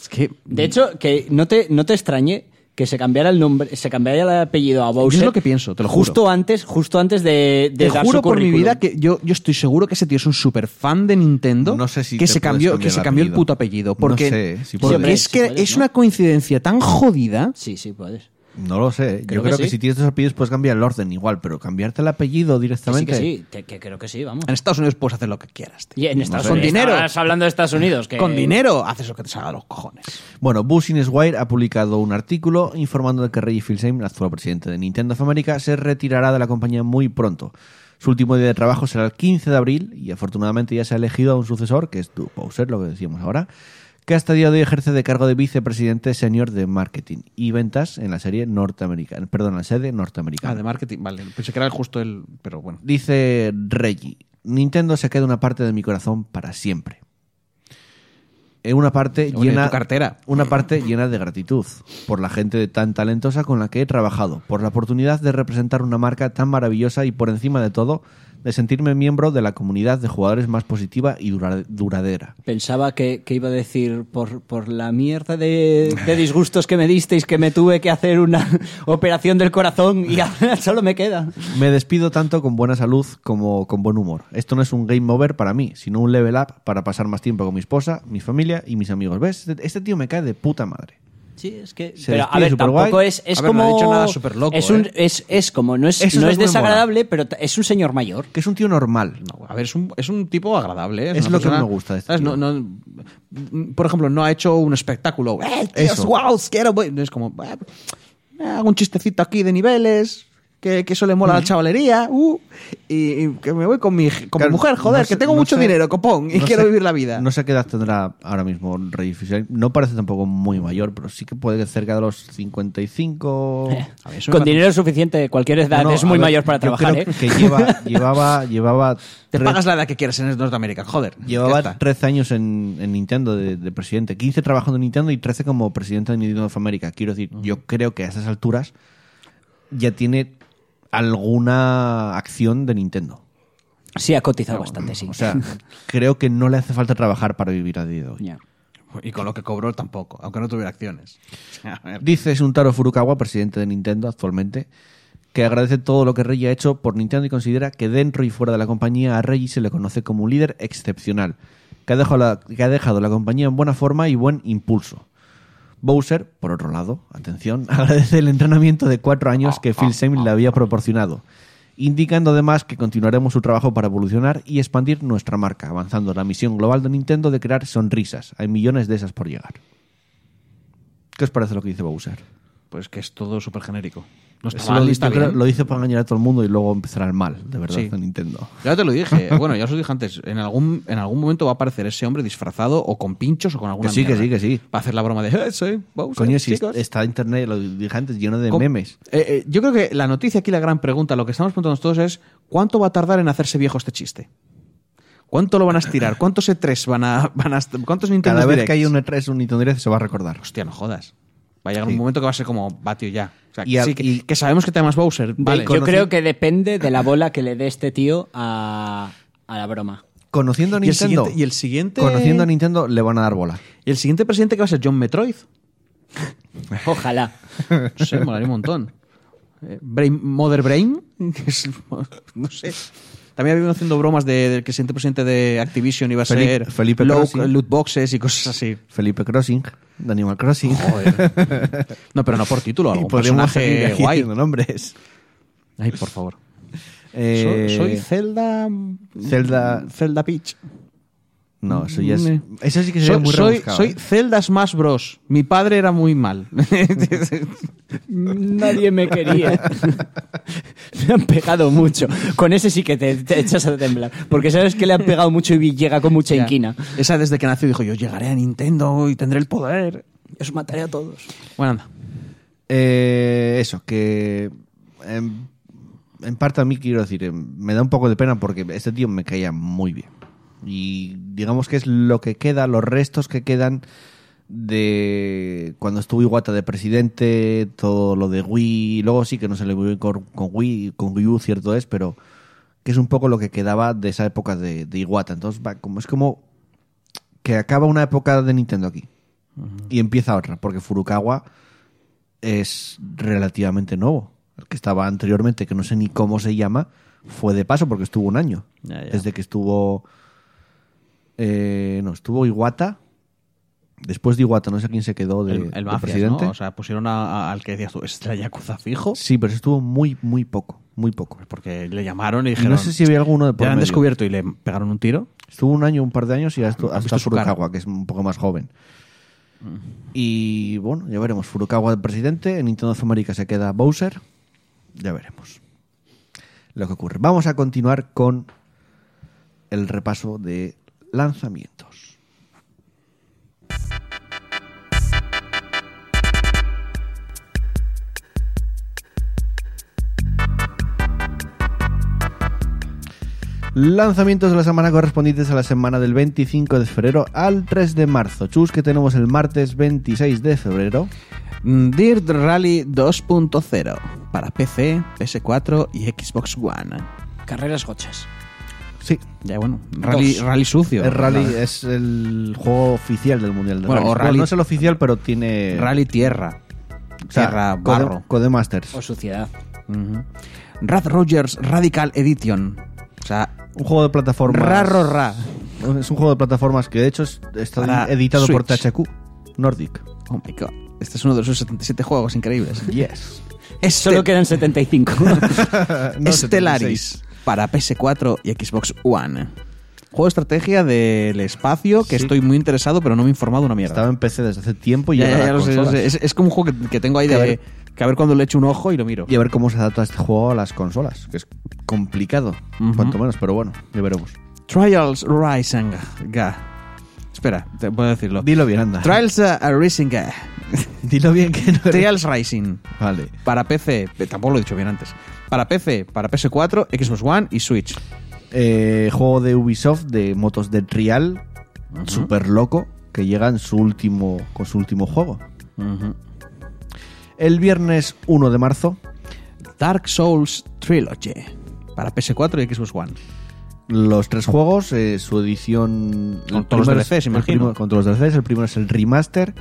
Es que. De hecho, que no te, no te extrañe que se cambiara el nombre, se cambiara el apellido a Bowser. es lo que pienso, te lo justo juro. antes, justo antes de, de Te dar juro su por mi vida que yo, yo estoy seguro que ese tío es un super fan de Nintendo. No sé si que se puedes cambió, que se el cambió el puto apellido. Porque, No sé si porque puedes. es que puedes, es ¿no? una coincidencia tan jodida. Sí, sí, puedes. No lo sé. Creo Yo que creo que, sí. si tienes dos apellidos puedes cambiar el orden igual, pero cambiarte el apellido Que sí, directamente. que sí, te- que creo que sí, vamos. En Estados Unidos puedes hacer lo que quieras. tío. Y en Estados sé. Unidos. Con dinero. Estabas hablando de Estados Unidos. Que... Con dinero haces lo que te salga de los cojones. Bueno, Business Wire ha publicado un artículo informando de que Reggie Fils-Aime, el actual presidente de Nintendo of America, se retirará de la compañía muy pronto. Su último día de trabajo será el 15 de abril y afortunadamente ya se ha elegido a un sucesor, que es Doug Bowser, lo que decíamos ahora, que hasta el día de hoy ejerce de cargo de vicepresidente senior de marketing y ventas en la serie norteamericana, perdón, en la sede norteamericana. Ah, de marketing, vale. Pensé que era justo el. Pero bueno. Dice Reggie, Nintendo se queda una parte de mi corazón para siempre. En una parte llena cartera. una parte llena de gratitud por la gente tan talentosa con la que he trabajado, por la oportunidad de representar una marca tan maravillosa y por encima de todo de sentirme miembro de la comunidad de jugadores más positiva y dura- duradera. Pensaba que, que iba a decir por, por la mierda de, de disgustos que me disteis que me tuve que hacer una operación del corazón y ahora solo me queda. Me despido tanto con buena salud como con buen humor. Esto no es un game over para mí, sino un level up para pasar más tiempo con mi esposa, mi familia y mis amigos. ¿Ves? Este, este tío me cae de puta madre. Sí, es que. Se pero a ver, tampoco es, es A ver, no como. ha dicho nada superloco, es, un, ¿eh? es, es como, no es, Eso es no es que desagradable, pero es un señor mayor. Que es un tío normal. No, a ver, es un, es un tipo agradable. ¿eh? Es lo que persona- me gusta de este. No, no- por ejemplo, no ha hecho un espectáculo. ¡Eh, tíos, wow! Quiero. voy". Es como. "Eh, eh, hago un chistecito aquí de niveles. Que, que eso le mola a la chavalería. uh, y, y que me voy con mi, con Claro, mi mujer, joder, no que sé- tengo no mucho sé- dinero, copón, y no quiero sé- vivir la vida. No sé qué edad tendrá ahora mismo Reggie Fils-Aime. No parece tampoco muy mayor, pero sí que puede que cerca de los 55. A ver, Con parece- dinero suficiente, cualquier edad No, no, es muy ver, mayor para trabajar, creo ¿eh? Que lleva, llevaba, llevaba, Te tre- pagas la edad que quieras en Norteamérica, joder. llevaba está. 13 años en, en Nintendo de, de presidente. 15 trabajando en Nintendo y 13 como presidente de Nintendo of America. Quiero decir, yo creo que a esas alturas ya tiene alguna acción de Nintendo. Sí, ha cotizado bastante, sí. O sea, creo que no le hace falta trabajar para vivir a día de hoy. Y con lo que cobró tampoco, aunque no tuviera acciones. Dice Suntaro Furukawa, presidente de Nintendo actualmente, que agradece todo lo que Reggie ha hecho por Nintendo y considera que dentro y fuera de la compañía a Reggie se le conoce como un líder excepcional, que ha dejado la, que ha dejado la compañía en buena forma y buen impulso. Bowser, por otro lado, atención, agradece el entrenamiento de cuatro años que Phil Same le había proporcionado indicando además que continuaremos su trabajo para evolucionar y expandir nuestra marca, avanzando la misión global de Nintendo de crear sonrisas. Hay millones de esas por llegar. ¿Qué os parece lo que dice Bowser? Pues que es todo súper genérico. No está Eso mal, lo, está yo creo- bien. lo dice para engañar a todo el mundo y luego empezará el mal, de verdad, Sí. de Nintendo. Ya te lo dije. Bueno, ya os lo dije antes. En algún, en algún momento va a aparecer ese hombre disfrazado o con pinchos o con alguna Que sí, que mierda. sí, que sí. Va a hacer la broma de, eh, soy Bowser, Coño, si chicos". está internet, lo dije antes, lleno de Com- memes. Eh, eh, yo creo que la noticia aquí, la gran pregunta, lo que estamos preguntándonos todos es ¿cuánto va a tardar en hacerse viejo este chiste? ¿Cuánto lo van a estirar? ¿Cuántos E3 van a, van a cuántos Nintendo Cada vez que hay un E3, un Nintendo Direct, se va a recordar. Hostia, no jodas. Va a llegar Sí. un momento que va a ser como vatio ya. O sea, Y a- sí, que, y- que sabemos que te llamas Bowser. Vale. Yo creo que depende de la bola que le dé este tío a, a la broma. Conociendo a Y el Nintendo, y el siguiente- conociendo a Nintendo, le van a dar bola. ¿Y el siguiente presidente que va a ser John Metroid? Ojalá. No sé, molaría un montón. Eh, Brain- Mother Brain, que es- no sé. También habían haciendo bromas de, de que el siguiente presidente de Activision iba a Felipe- ser Felipe low- Crossing. loot boxes y cosas así. Felipe Crossing, de Animal Crossing. No, pero no por título, y algún podríamos personaje aquí guay. nombres. Ay, por favor. Eh, soy, soy Zelda. Zelda- Zelda Peach. No, eso ya es. Eso sí que sería Soy, muy soy, rebuscado. soy ¿eh? Zelda Smash Bros. Mi padre era muy mal. Nadie me quería. me han pegado mucho. Con ese sí que te, te echas a temblar. Porque sabes que le han pegado mucho y llega con mucha inquina. Esa desde que nació dijo: Yo llegaré a Nintendo y tendré el poder. Os mataré a todos. Bueno, anda. Eh, eso, que. En, en parte a mí quiero decir, eh, me da un poco de pena porque este tío me caía muy bien. Y digamos que es lo que queda, los restos que quedan de cuando estuvo Iwata de presidente, todo lo de Wii, luego sí que no se le muy con, con Wii, con Wii U, cierto es, pero que es un poco lo que quedaba de esa época de, de Iwata. Entonces, va, como es como que acaba una época de Nintendo aquí y empieza otra, porque Furukawa es relativamente nuevo. El que estaba anteriormente, que no sé ni cómo se llama, fue de paso porque estuvo un año. Ya, ya. Desde que estuvo. Eh, no, estuvo Iwata. Después de Iwata, no sé quién se quedó de, el, el Mafias, presidente. ¿no? O sea, pusieron a- a- al que decías tú, ¿es la Yakuza fijo? Sí, pero estuvo muy, muy poco. Muy poco. Porque le llamaron y dijeron... no sé si había alguno de por ya han medio. descubierto y le pegaron un tiro. Estuvo un año, un par de años y hasta, ¿Has hasta cara? Furukawa, que es un poco más joven. Y bueno, ya veremos. Furukawa de presidente, en Nintendo of America se queda Bowser. Ya veremos lo que ocurre. Vamos a continuar con el repaso de lanzamientos. Lanzamientos de la semana correspondientes a la semana del 25 de febrero al 3 de marzo. Chus, que tenemos el martes 26 de febrero. Mm, Dirt Rally 2.0 para PC, PS4 y Xbox One. Carreras gochas. Sí, Ya bueno, rally, rally sucio. el Rally es el juego oficial del Mundial de Bueno, Rally. o Rally- no es el oficial, pero tiene... Rally tierra. o sea, tierra, Code- barro. Codemasters. O suciedad. Rad Rogers Radical Edition. O sea, Un juego de plataformas... raro ra. Es un juego de plataformas que de hecho es- está Para editado por. THQ Nordic. Oh my god. Este es uno de esos 77 juegos increíbles. Yes. Solo Este- quedan 75. No, Stellaris para PS4 y Xbox One. Juego de estrategia del espacio que Sí. estoy muy interesado, pero no me he informado una mierda. Estaba en PC desde hace tiempo y Ya, ya, lo sé, lo consolas. sé. Es, es como un juego que, que tengo ahí de ver- que a ver cuando le echo un ojo y lo miro. Y a ver cómo se adapta este juego a las consolas, que es complicado, cuanto menos, pero bueno, ya veremos. Trials Rising. Ga. Espera, te puedo decirlo. Dilo bien, anda. Trials uh, Rising. ga. Dilo bien que no eres- Trials Rising. Vale. Para PC, eh, tampoco lo he dicho bien antes. Para PC, para PS4, Xbox One y Switch. Eh, juego de Ubisoft de motos de Trial, súper loco, que llega en su último, con su último juego. El viernes 1 de marzo, Dark Souls Trilogy. Para PS4 y Xbox One. los tres juegos, eh, su edición... Con todos los DLCs, imagino. primo- con todos los DLCs. El primero es el remaster,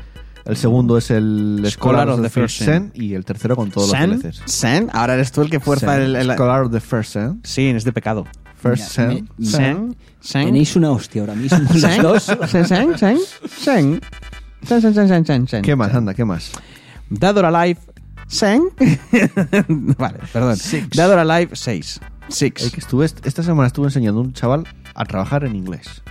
el segundo es el Scholar, of the First Sin y el tercero con todos Sen, los DLCs. Sen, ahora eres tú el que fuerza el, el- Scholar of the First Sin. Sí, es de pecado. First me- Sen, Sen. Tenéis una hostia ahora mismo. Los Sen, dos. Sen, Sen, Sen, Sen. Sen, Sen, Sen, Sen, Sen, Sen. ¿Qué más? Anda, ¿qué más? Dead or Alive Sen. vale, perdón. Six. Dead or Alive 6. Six. El que estuve, esta semana estuve enseñando a un chaval a trabajar en inglés.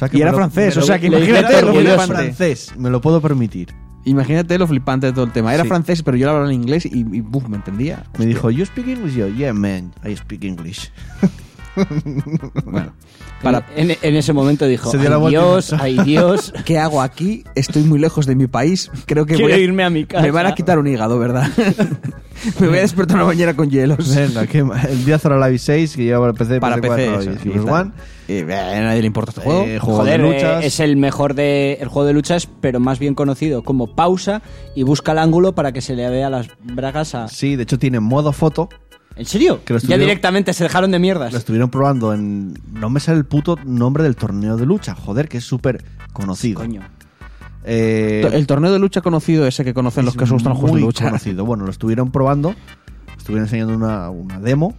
Sea que Y era lo- francés, o sea que imagínate lo francés, me lo puedo permitir. Imagínate lo flipante de todo el tema. Era Sí. francés, pero yo hablaba en inglés y, y buf, me entendía. Me dijo, ¿You speak English? Yo, yeah, man, I speak English. Bueno, para, En, en ese momento dijo, ay y Dios, marchó". ay Dios. ¿qué hago aquí? Estoy muy lejos de mi país. Creo que Quiero voy a, irme a mi casa. Me van a quitar un hígado, ¿verdad? me voy a despertar una bañera con hielos. Venga, ¿qué más? el Death or Alive 6 que lleva para PC, Para PS4 PC. y eso, Xbox y tal. One. Y, eh, a nadie le importa este juego. Eh, juego Joder, de eh, luchas. es el mejor de el juego de luchas, pero más bien conocido como pausa y busca el ángulo para que se le vea las bragas a. Sí, de hecho tiene modo foto. ¿En serio? Que ya directamente se dejaron de mierdas. Lo estuvieron probando en... No me sale el puto nombre del torneo de lucha. Joder, que es súper conocido. Coño. Eh, El torneo de lucha conocido, ese que conocen los que os gustan los juegos de muy lucha. conocido. Bueno, lo estuvieron probando. Estuvieron enseñando una, una demo.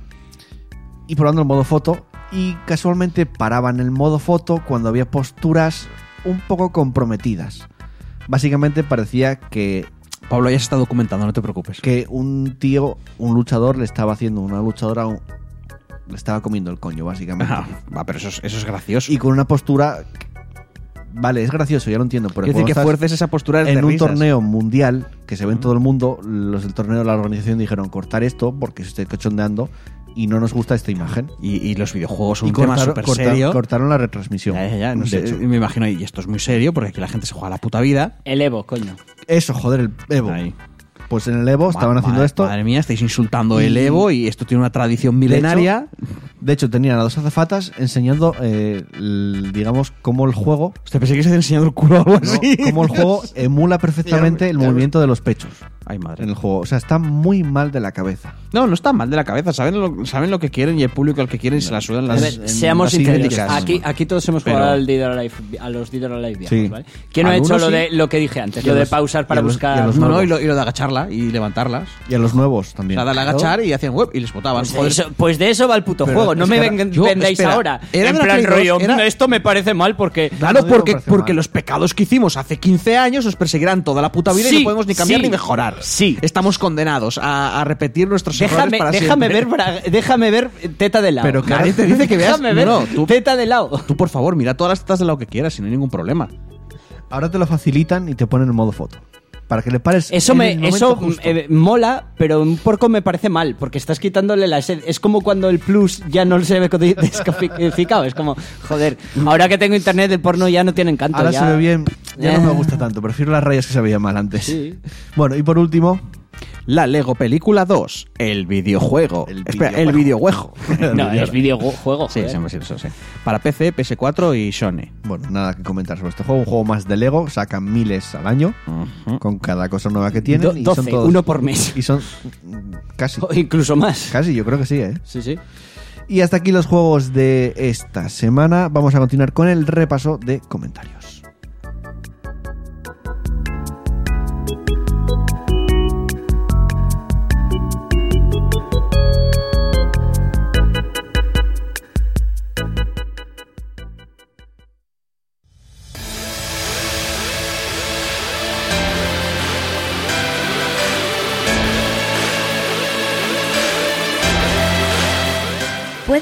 Y probando el modo foto. Y casualmente paraban el modo foto cuando había posturas un poco comprometidas. Básicamente parecía que Pablo ya se está documentando, no te preocupes. que un tío, un luchador, le estaba haciendo una luchadora, un- le estaba comiendo el coño, básicamente. Ah, va, pero eso es, eso es gracioso. Y con una postura. Vale, es gracioso, ya lo entiendo, pero Quiero decir que fuerces esa postura es en un risas. torneo mundial que se ve en todo el mundo, los del torneo de la organización dijeron cortar esto porque se está cachondeando y no nos gusta esta imagen. Y, y los videojuegos son y un tema cortaron, súper cortaron- serio. cortaron la retransmisión. Ya, ya, ya, no de sé, hecho. me imagino, y esto es muy serio porque aquí la gente se juega la puta vida. El Evo, coño. Eso, joder, el Evo. Ahí. Pues en el Evo estaban haciendo madre- esto. Madre mía, estáis insultando Y- el Evo y esto tiene una tradición milenaria. De hecho, tenían a dos azafatas enseñando, eh, el- digamos, cómo el juego Hostia, pensé que se había enseñado el culo o algo ¿no? así. cómo el juego emula perfectamente el Ya, ya. movimiento de los pechos Ay, madre. en el juego. O sea, está muy mal de la cabeza. No, no está mal de la cabeza. Saben lo, saben lo que quieren y el público al que quieren y se la sudan A las. ver, en seamos las sinceros. Aquí, aquí todos hemos Pero- jugado al Dead or Alive, a los Dead or Alive viejos, Sí. ¿vale? ¿Quién no ha hecho Algunos lo, sí. de, lo que dije antes? Y Lo a de los- pausar y para a los- buscar... y a los No, y lo, y lo de agacharla y levantarlas. Y a los nuevos O también. sea, dale a agachar y hacían web y les botaban. Pues, Joder, eso- pues de eso va el puto Pero juego. No es me que vengan- yo- vendáis espera, ahora. era en de la plan Play dos, rollo, era- "Mm, esto me parece mal porque... Claro, No digo porque, que parece porque mal. los pecados que hicimos hace 15 años os perseguirán toda la puta vida y Sí, no podemos ni cambiar sí, ni mejorar. Sí. Estamos condenados a, a repetir nuestros errores Déjame, para déjame, ver, bra- déjame ver teta de lado. Pero claro, Nadie te dice que veas. Déjame ver no, no, tú, teta de lado. tú, por favor, mira todas las tetas de lado que quieras, si no hay ningún problema. Ahora te lo facilitan y te ponen en modo foto. Para que le pares. Eso en me el eso justo. eh, mola, pero un poco me parece mal, porque estás quitándole la esencia. Es como cuando el plus ya no se ve codi- descodificado. Es como, joder, ahora que tengo internet, el porno ya no tiene encanto. Ahora ya- se ve bien. Ya Eh. no me gusta tanto. Prefiero las rayas que se veían mal antes. Sí. Bueno, y por último. La Lego Película 2, el videojuego. El Espera, el videojuego. No, es videojuego. sí, joder. sí, sí. Para PC, PS4 y Sony. Bueno, nada que comentar sobre este juego. Un juego más de Lego. Sacan miles al año. Ujú. Con cada cosa nueva que tienen. Do- y son 12, todos- uno por mes. Y son. mm, Casi. O incluso más. Casi, yo creo que sí, ¿eh? Sí, sí. Y hasta aquí los juegos de esta semana. Vamos a continuar con el repaso de comentarios.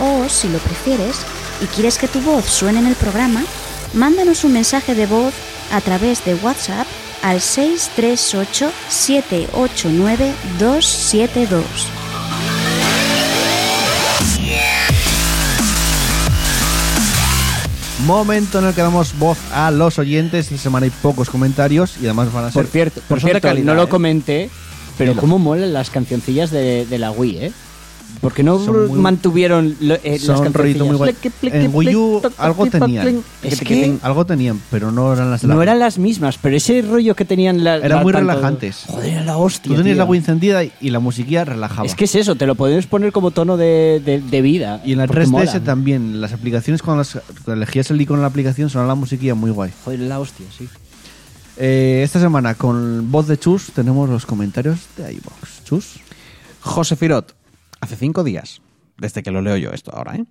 o, si lo prefieres y quieres que tu voz suene en el programa, mándanos un mensaje de voz a través de WhatsApp al 638 789 272. Momento en el que damos voz a los oyentes. Esta semana hay pocos comentarios y además van a ser. Por cierto, por cierto calidad, no lo ¿eh? comenté, pero Dilo. cómo molan las cancioncillas de, de la Wii, ¿eh? ¿Por qué no muy- mantuvieron lo- eh, las Son rollito muy guay. En Wii U algo tenían. Es que Algo tenían, pero no eran las no eran las mismas, pero ese rollo que tenían la, Eran la- muy tanto- relajantes. Joder, era la hostia. Tú tenías tío. la Wii encendida y, y la musiquilla relajaba. Es que es eso, te lo podemos poner como tono de, de- de vida. y en la porque 3DS mola. también, las aplicaciones cuando, las, cuando elegías el icono de la aplicación sonaba la musiquilla muy guay. Joder, la hostia, sí. Eh, esta semana con voz de Chus tenemos los comentarios de iVox. Chus. José Firot, hace cinco días, desde que lo leo yo esto ahora, ¿eh?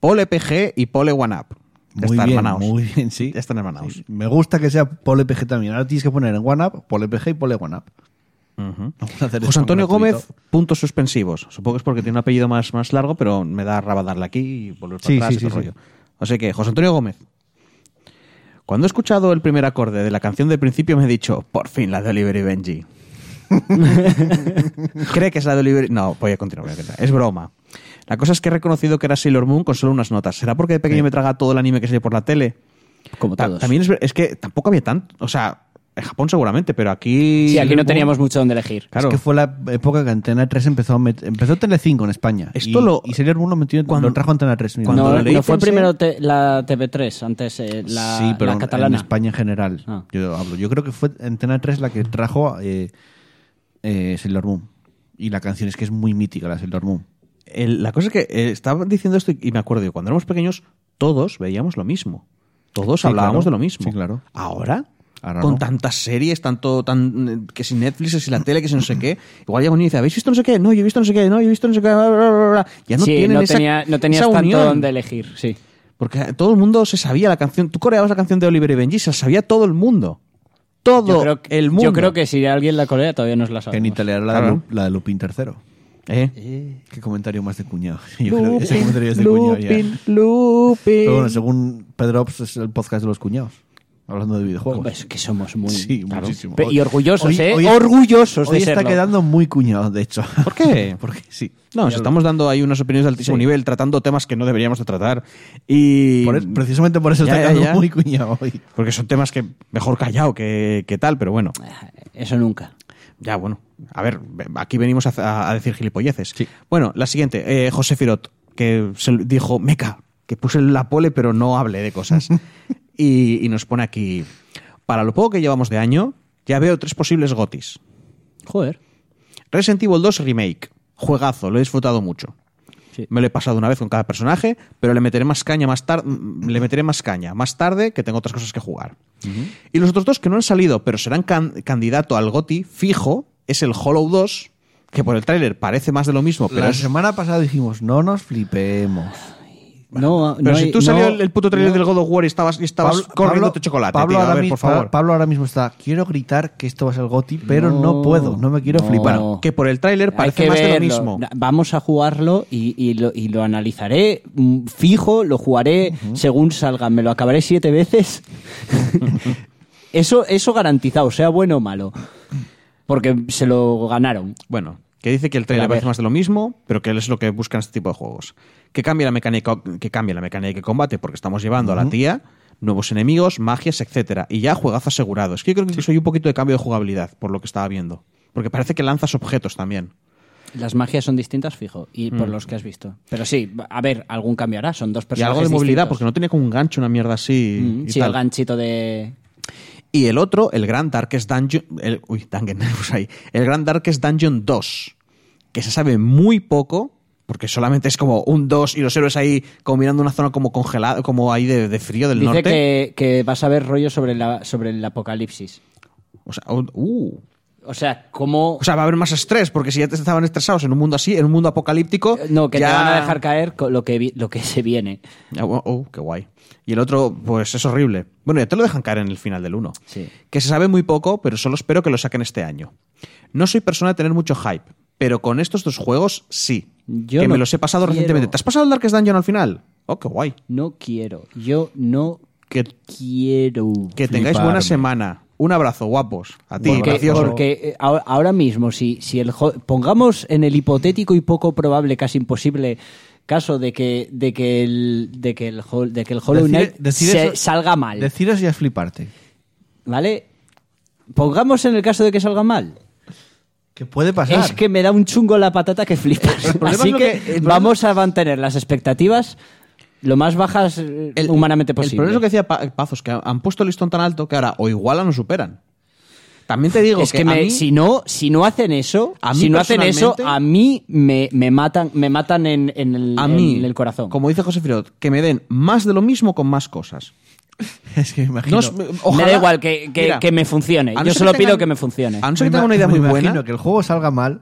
Pole PG y Pole One Up. Muy están bien, hermanaos. muy bien, sí. Ya están hermanaos. Sí, Me gusta que sea Pole PG también. Ahora tienes que poner en OneUp, Pole PG y Pole. Vamos a hacer José Antonio gratuito. Gómez, puntos suspensivos. Supongo que es porque tiene un apellido más, más largo, pero me da raba darle aquí y volver para Sí, atrás sí, y todo rollo. O sea que, José Antonio Gómez, cuando he escuchado el primer acorde de la canción del principio me he dicho, por fin la de Oliver y Benji. ¿Cree que es la de Oliver? No, voy a continuar. voy a continuar. Es broma. La cosa es que he reconocido que era Sailor Moon con solo unas notas. ¿Será porque de pequeño Sí. me traga todo el anime que sale por la tele? Como Ta- todos. También es, es que tampoco había tanto. O sea, en Japón seguramente, pero aquí. sí, aquí no teníamos mucho donde elegir. Claro. Es que fue la época que Antena 3 empezó a met- empezó Telecinco en España. Esto y, lo- y Sailor Moon lo, metió, Cuando- lo trajo Antena 3. mismo. cuando no, lo leí no fue pensé- primero te- la TV3, antes eh, la, sí, pero la catalana. en España en general. Ah. Yo hablo. Yo creo que fue Antena 3 la que trajo eh, eh, Sailor Moon. Y la canción es que es muy mítica, la Sailor Moon. El- la cosa es que eh, estaba diciendo esto y, y me acuerdo, yo, cuando éramos pequeños, todos veíamos lo mismo. Todos Sí, hablábamos claro. de lo mismo. Sí, claro. Ahora, Ahora con no. tantas series, tanto tan eh, que si Netflix, que si la tele, que si no sé qué, igual llega uno y dice, ¿habéis visto no sé qué? No, yo he visto no sé qué, no, yo he visto no sé qué, bla, bla, bla, bla". Ya no sí, tienen no, esa, tenía, no tenías esa tanto unión. donde elegir, sí. Porque todo el mundo se sabía la canción. Tú coreabas la canción de Oliver y Benji, se la sabía todo el mundo. Todo Yo creo, que, el mundo. yo creo que si alguien la corea todavía no la sabe. En Italia era la, de, Claro. La de Lupin III. ¿Eh? Qué comentario más de cuñado. Yo creo que ese comentario es de Lupin, cuñado ya. Lupin, Lupin. Pero bueno, según Pedro Ops es el podcast de los cuñados. Hablando de videojuegos. Es que somos muy... Sí, claro. muchísimo. Y orgullosos, Hoy- ¿eh? hoy- orgullosos Hoy de está serlo. quedando muy cuñado, de hecho. ¿Por qué? Porque sí. No, nos estamos dando ahí unas opiniones de altísimo Sí. nivel, tratando temas que no deberíamos de tratar. Y... Por es- precisamente por eso Ya, está ya, quedando ya. muy cuñado hoy. Porque son temas que mejor callado que, que tal, pero bueno. Eso nunca. Ya, bueno. A ver, aquí venimos a, a decir gilipolleces. Bueno, la siguiente. eh, José Firot, que se dijo, meca, que puse la pole pero no hablé de cosas. y, y nos pone aquí, para lo poco que llevamos de año, ya veo tres posibles gotis. Joder. Resident Evil 2 Remake. Juegazo, lo he disfrutado mucho. Sí. Me lo he pasado una vez con cada personaje, pero le meteré más caña más tarde. Le meteré más caña más tarde que tengo otras cosas que jugar. Y los otros dos que no han salido, pero serán can- candidato al GOTI fijo, es el Hollow 2, que por el tráiler parece más de lo mismo, pero, La es- semana pasada dijimos, no nos flipemos. No, pero no si hay- tú salió no- el, el puto tráiler del God of War y estabas, y estabas corriendo tu chocolate, Pablo tío, a ver, por favor. Pablo ahora mismo está, quiero gritar que esto va a ser Goti, pero no, puedo, no me quiero flipar. Que por el tráiler parece que más de lo mismo. Vamos a jugarlo y, y lo, y lo analizaré mm, fijo, lo jugaré según salga. Me lo acabaré siete veces. eso, eso garantizado, sea bueno o malo. Porque se lo ganaron. Bueno, que dice que el Pero trailer parece más de lo mismo, pero que es lo que buscan este tipo de juegos. Que cambie la mecánica, que cambie la mecánica de combate, porque estamos llevando a la tía, nuevos enemigos, magias, etcétera, y ya juegazo asegurado. Es que yo creo que incluso hay un poquito de cambio de jugabilidad, por lo que estaba viendo. Porque parece que lanzas objetos también. Las magias son distintas, fijo, y por los que has visto. Pero sí, a ver, algún cambiará. Son dos Y personajes algo de movilidad, distintos. porque no tenía como un gancho, una mierda así. Mm, y sí, tal. el ganchito de... Y el otro, el Gran Darkest Dungeon. El, uy, Dungeon, pues ahí. El Gran Darkest Dungeon 2. Que se sabe muy poco, porque solamente es como un 2 y los héroes ahí como mirando una zona como congelada, como ahí de, de frío del Dice norte. que, que vas a ver rollo sobre, la, sobre el apocalipsis. O sea, uh. O sea, cómo... O sea, va a haber más estrés, porque si ya te estaban estresados en un mundo así, en un mundo apocalíptico. no, que ya... te van a dejar caer lo que, vi- lo que se viene. Oh, oh, qué guay. Y el otro, pues es horrible. Bueno, ya te lo dejan caer en el final del 1. Sí. Que se sabe muy poco, pero solo espero que lo saquen este año. No soy persona de tener mucho hype, pero con estos dos juegos sí. Yo que no me los he pasado quiero. recientemente. ¿Te has pasado el Darkest Dungeon al final? Oh, qué guay. No quiero. Yo no Que, quiero. que tengáis buena semana. Un abrazo, guapos. A ti, Porque, gracioso. porque, eh, ahora, mismo, si, si el pongamos en el hipotético y poco probable, casi imposible caso de que, de que el, de que el, de que el Hollow Knight decir se eso- salga mal, Decir eso ya es fliparte. ¿vale? Pongamos en el caso de que salga mal. Que puede pasar. Es que me da un chungo la patata que flipas. El Así que, el vamos a mantener las expectativas lo más bajas eh, El- humanamente El posible. problema es lo que decía Pa- Pazos, que han puesto el listón tan alto que ahora o igualan o superan. También te digo es que, a me- mí- si no si no hacen eso A mí si no hacen eso a mí me, me matan me matan en, en el, a mí, en el corazón como dice José Firot, que me den más de lo mismo con más cosas. Es que me imagino. No me da igual que, que- Mira, que me funcione no yo solo que pido tengan- que me funcione A no ser que tenga una idea me muy imagino buena. que el juego salga mal.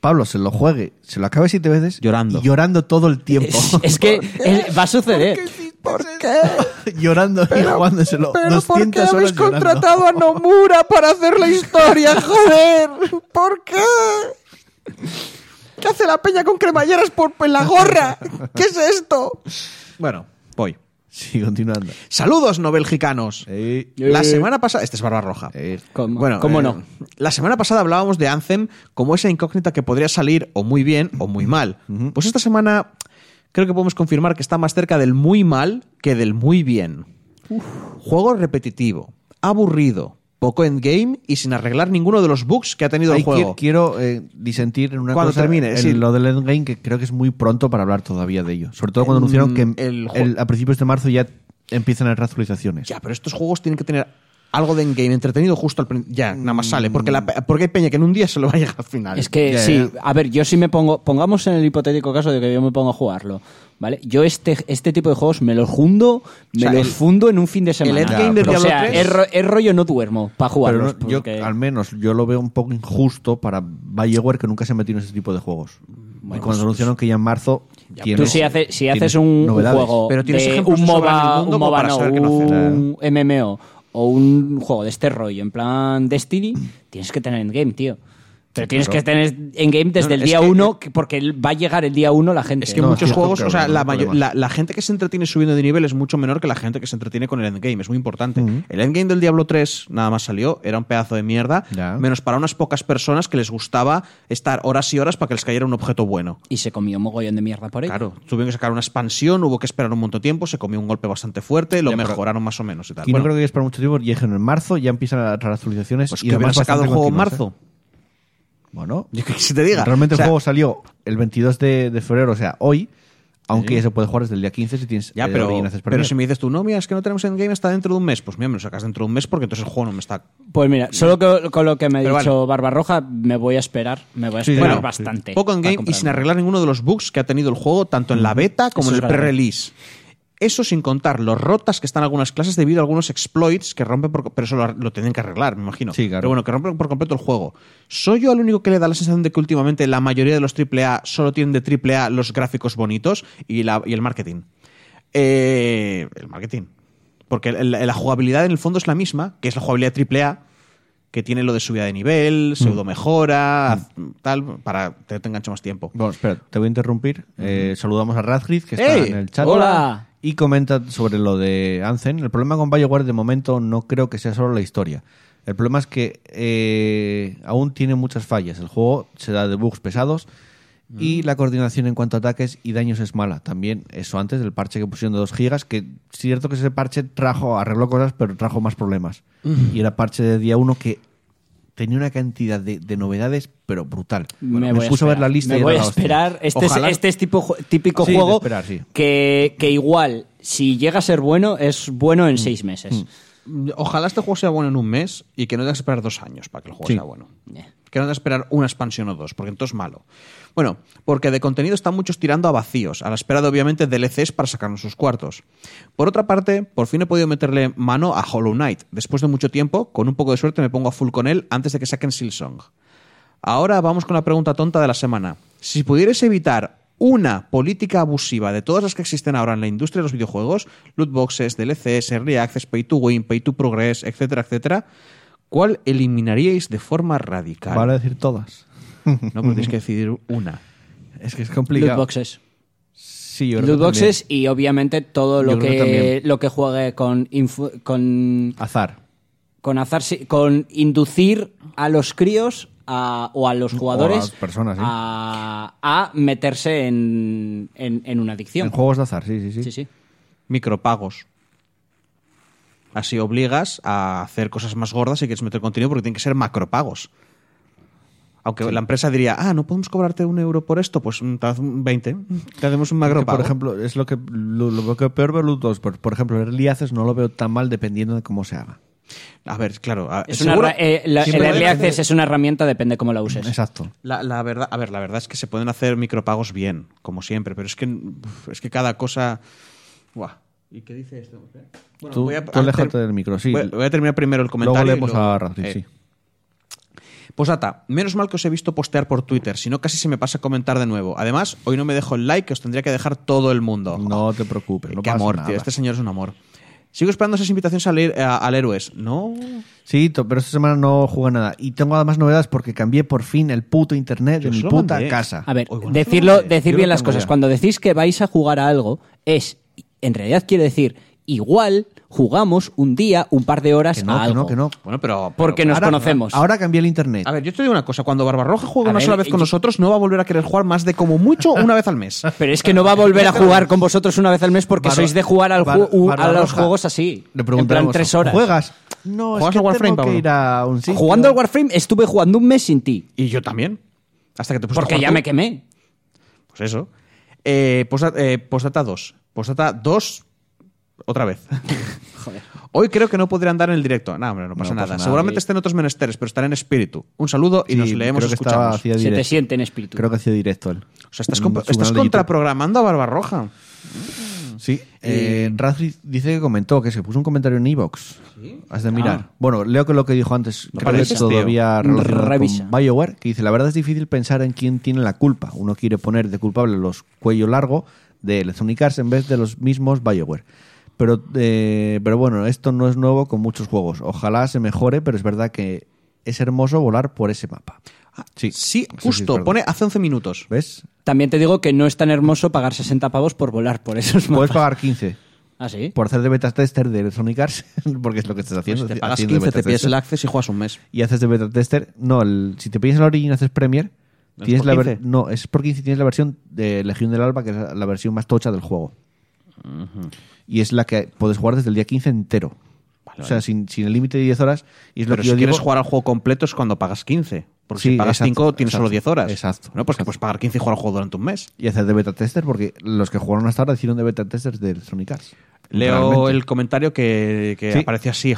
Pablo se lo juegue, se lo acabe siete veces. Llorando. y llorando todo el tiempo. es, es que es- va a suceder ¿Por qué? llorando y jugándoselo. Pero ¿por qué 200 habéis llorando. contratado a Nomura para hacer la historia? ¡Joder! ¿Por qué? ¿Qué hace la peña con cremalleras por en la gorra? ¿Qué es esto? Bueno, voy. Sí, continuando. Saludos, no belgicanos. Eh, La semana pasada. Este es Barba Roja. eh, ¿Cómo, Bueno, cómo eh, no? La semana pasada hablábamos de Anthem como esa incógnita que podría salir o muy bien o muy mal. Pues esta semana creo que podemos confirmar que está más cerca del muy mal que del muy bien. Juego repetitivo, aburrido, poco endgame y sin arreglar ninguno de los bugs que ha tenido el juego. qui- quiero eh, disentir en una Cuando cosa. termine, en sí. lo del endgame, que creo que es muy pronto para hablar todavía de ello. Sobre todo cuando Mm, anunciaron que el el- ju- a principios de marzo ya empiezan a reactualizaciones. Ya, pero estos juegos tienen que tener algo de endgame entretenido justo al principio. Ya, nada más sale. Porque, la porque hay peña que en un día se lo va a llegar al final. Es que Ya, sí, ya. a ver, yo sí me pongo, pongamos en el hipotético caso de que yo me pongo a jugarlo, ¿vale? Yo este, este tipo de juegos me los hundo, me sea, los el- fundo en un fin de semana. endgame de o Diablo sea, 3 es, ro- es rollo no duermo para Pero jugarlos. no- yo, porque- al menos, yo lo veo un poco injusto para BioWare que nunca se ha metido en ese tipo de juegos. y cuando anunciaron que ya en marzo Tú si, hace- si tiene haces un, un novedades. juego Pero tienes de ejemplos un de sobra en el MOBA, mundo un como MOBA para no, saber que no hacer. un MMO o un juego de este rollo, en plan Destiny, tienes que tener endgame, tío. Pero tienes que tener endgame desde No, el es día que- uno, que- porque va a llegar el día uno la gente. Es que No, muchos juegos, o sea, no la, la, la gente que se entretiene subiendo de nivel es mucho menor que la gente que se entretiene con el endgame. Es muy importante. El endgame del Diablo 3 nada más salió, era un pedazo de mierda, Ya. menos para unas pocas personas que les gustaba estar horas y horas para que les cayera un objeto bueno. Y se comió mogollón de mierda por ahí. Claro, tuvieron que sacar una expansión, hubo que esperar un montón de tiempo, se comió un golpe bastante fuerte, lo Ya, pero- mejoraron más o menos y tal. Y no Bueno, creo que es para mucho tiempo. Y en marzo ya empiezan las actualizaciones. pues y que hubieran sacado el juego en marzo. ¿eh? Bueno, Yo que se te diga. realmente O sea, el juego salió el 22 de, de febrero, o sea, hoy. Aunque ya se puede jugar desde el día 15 si tienes Ya, eh, pero, pero si me dices tú, no, mira, es que no tenemos endgame hasta dentro de un mes, pues mira, me lo sacas dentro de un mes porque entonces el juego no me está Pues mira, solo que- con lo que me ha dicho bueno. Barbarroja, me voy a esperar. Me voy a Sí, esperar bueno, bastante. Poco en game y sin arreglar ninguno de los bugs que ha tenido el juego, tanto en la beta como Eso en el pre-release. Eso sin contar los rotas que están algunas clases debido a algunos exploits que rompen por, pero eso lo, lo tienen que arreglar, me imagino. Sí, claro. Pero bueno, que rompen por completo el juego. ¿Soy yo el único que le da la sensación de que últimamente la mayoría de los AAA solo tienen de AAA los gráficos bonitos y, la, y el marketing? Eh, el marketing. Porque la jugabilidad en el fondo es la misma, que es la jugabilidad AAA, que tiene lo de subida de nivel, pseudo mejora, tal, para que te enganche más tiempo. Bueno, espera, te voy a interrumpir. Eh, saludamos a Radcliffe, que está en el chat. ¡Hola! Y comenta sobre lo de Anzen. El problema con BioWare de momento no creo que sea solo la historia. El problema es que eh, aún tiene muchas fallas. El juego se da de bugs pesados y la coordinación en cuanto a ataques y daños es mala. También eso antes del parche que pusieron de 2 gigas, que es cierto que ese parche trajo, arregló cosas, pero trajo más problemas. Y era parche de día 1 que tenía una cantidad de, de novedades, pero brutal. me, me voy a puse a ver esperar. la lista Me y voy a esperar. Este Ojalá- es, este es tipo, típico Sí, juego esperar, sí. que, que igual, si llega a ser bueno, es bueno Mm. en seis meses. Ojalá este juego sea bueno en un mes y que no tengas que esperar dos años para que el juego Sí. sea bueno. Eh. Que no que esperar una expansión o dos, porque entonces es malo. Bueno, porque de contenido están muchos tirando a vacíos, a la espera de obviamente DLCs para sacarnos sus cuartos. Por otra parte, por fin he podido meterle mano a Hollow Knight. Después de mucho tiempo, con un poco de suerte me pongo a full con él antes de que saquen Silsong. Ahora vamos con la pregunta tonta de la semana. Si pudierais evitar una política abusiva de todas las que existen ahora en la industria de los videojuegos, loot boxes, DLCs, early access, pay to win, pay to progress, etcétera, etcétera, ¿cuál eliminaríais de forma radical? Vale decir todas. No podéis que decidir una. Es que es Loot complicado. boxes. Sí, yo creo Loot boxes y obviamente todo lo que lo que juegue con, infu- con. Azar. con, azar, sí, con inducir a los críos a- o a los jugadores las personas, sí. a, a meterse en, en, en una adicción. En juegos de azar, sí, sí, sí. Sí, sí. Micropagos. Así obligas a hacer cosas más gordas si quieres meter contenido porque tienen que ser macropagos. Aunque la empresa diría, ah, no podemos cobrarte un euro por esto, pues mm, te haz un 20. Te hacemos un macro por ejemplo, es lo que lo, que peor ver los dos. Por, por ejemplo, el Early Access no lo veo tan mal dependiendo de cómo se haga. A ver, claro. a- Es una eh, la- el Early Access es una herramienta, depende cómo la uses. Exacto. La, la verdad, a ver, la verdad es que se pueden hacer micropagos bien, como siempre, pero es que, es que cada cosa. Buah. ¿Y qué dice esto? Bueno, tú, voy a- tú aléjate del micro, sí. Voy, a- voy a terminar primero el comentario. Luego leemos luego- a Radcliffe, eh, sí. Posdata, menos mal que os he visto postear por Twitter, si no casi se me pasa a comentar de nuevo. Además, hoy no me dejo el like que os tendría que dejar todo el mundo. No te preocupes. No Qué pasa amor, nada. tío. Este señor es un amor. Sigo esperando esas invitaciones al, a- al Héroes. No. Sí, to- pero esta semana no jugué nada. Y tengo además novedades porque cambié por fin el puto internet Yo de mi puta mandé. casa. A ver, decirlo, decir Yo bien las cosas. ya. Cuando decís que vais a jugar a algo, es, en realidad quiere decir, igual jugamos un día, un par de horas Que no, a que algo. no, que no. Bueno, pero. pero- Porque nos Ahora- conocemos. Ahora cambié el internet. A ver, yo te digo una cosa. Cuando Barbarroja juega A una ver, sola vez con yo- nosotros, no va a volver a querer jugar más de como mucho una vez al mes. Pero es que no va a volver a jugar con vosotros una vez al mes porque sois de jugar al Bar- ju- u- a los juegos así. Le en plan tres horas. ¿Juegas? No, es ¿Juegas que al Warframe, tengo que Pablo? ir a un sitio. Jugando al Warframe estuve jugando un mes sin ti. Y yo también. Hasta que te pusiste a Porque jugar ya tú. me quemé. Pues eso. Eh, postdata, eh, postdata 2. Postdata 2. Otra vez. Hoy creo que no podré andar en el directo. No, hombre, no pasa No nada. pasa nada. Seguramente esté en otros menesteres, pero estaré en espíritu. Un saludo y Sí, nos leemos creo que estaba escuchamos. hacía Se te siente en espíritu. Creo que hacía directo él. O sea, estás, estás contraprogramando a Barbarroja. Sí. Eh, Radcliffe dice que comentó, que se puso un comentario en Evox. Has de mirar. Bueno, leo que lo que dijo antes, creo que todavía Revisa. con BioWare, que dice, la verdad es difícil pensar en quién tiene la culpa. Uno quiere poner de culpable los cuello largo de Electronic Arts en vez de los mismos BioWare. Pero, eh, pero bueno, esto no es nuevo con muchos juegos. Ojalá se mejore, pero es verdad que es hermoso volar por ese mapa. Sí, Sí, es justo. pone hace 11 minutos. ¿Ves? También te digo que no es tan hermoso pagar 60 pavos por volar por esos Puedes mapas. pagar 15 ¿Ah, sí? por hacer de beta tester de Electronic Arts, porque es lo que estás haciendo. Pues te pagas haciendo de 15, te pides el access y juegas un mes. y haces de beta tester. No, el- si te pides el Origin y haces Premier, ¿Es tienes por la ver- 15? no, es por 15 tienes la versión de Legión del Alba, que es la, versión más tocha del juego. Y es la que puedes jugar desde el día 15 entero. o sea, sin, sin el límite de 10 horas. Y es lo Pero que si yo quieres digo, jugar al juego completo es cuando pagas 15. Porque Sí, si pagas exacto, 5 tienes solo exacto, 10 horas. exacto, No, pues que puedes pagar 15 y jugar al juego durante un mes. Y hacer de beta tester, porque los que jugaron hasta ahora hicieron de beta testers de Electronic Arts. Leo Realmente. el comentario que, que Sí. aparecía así.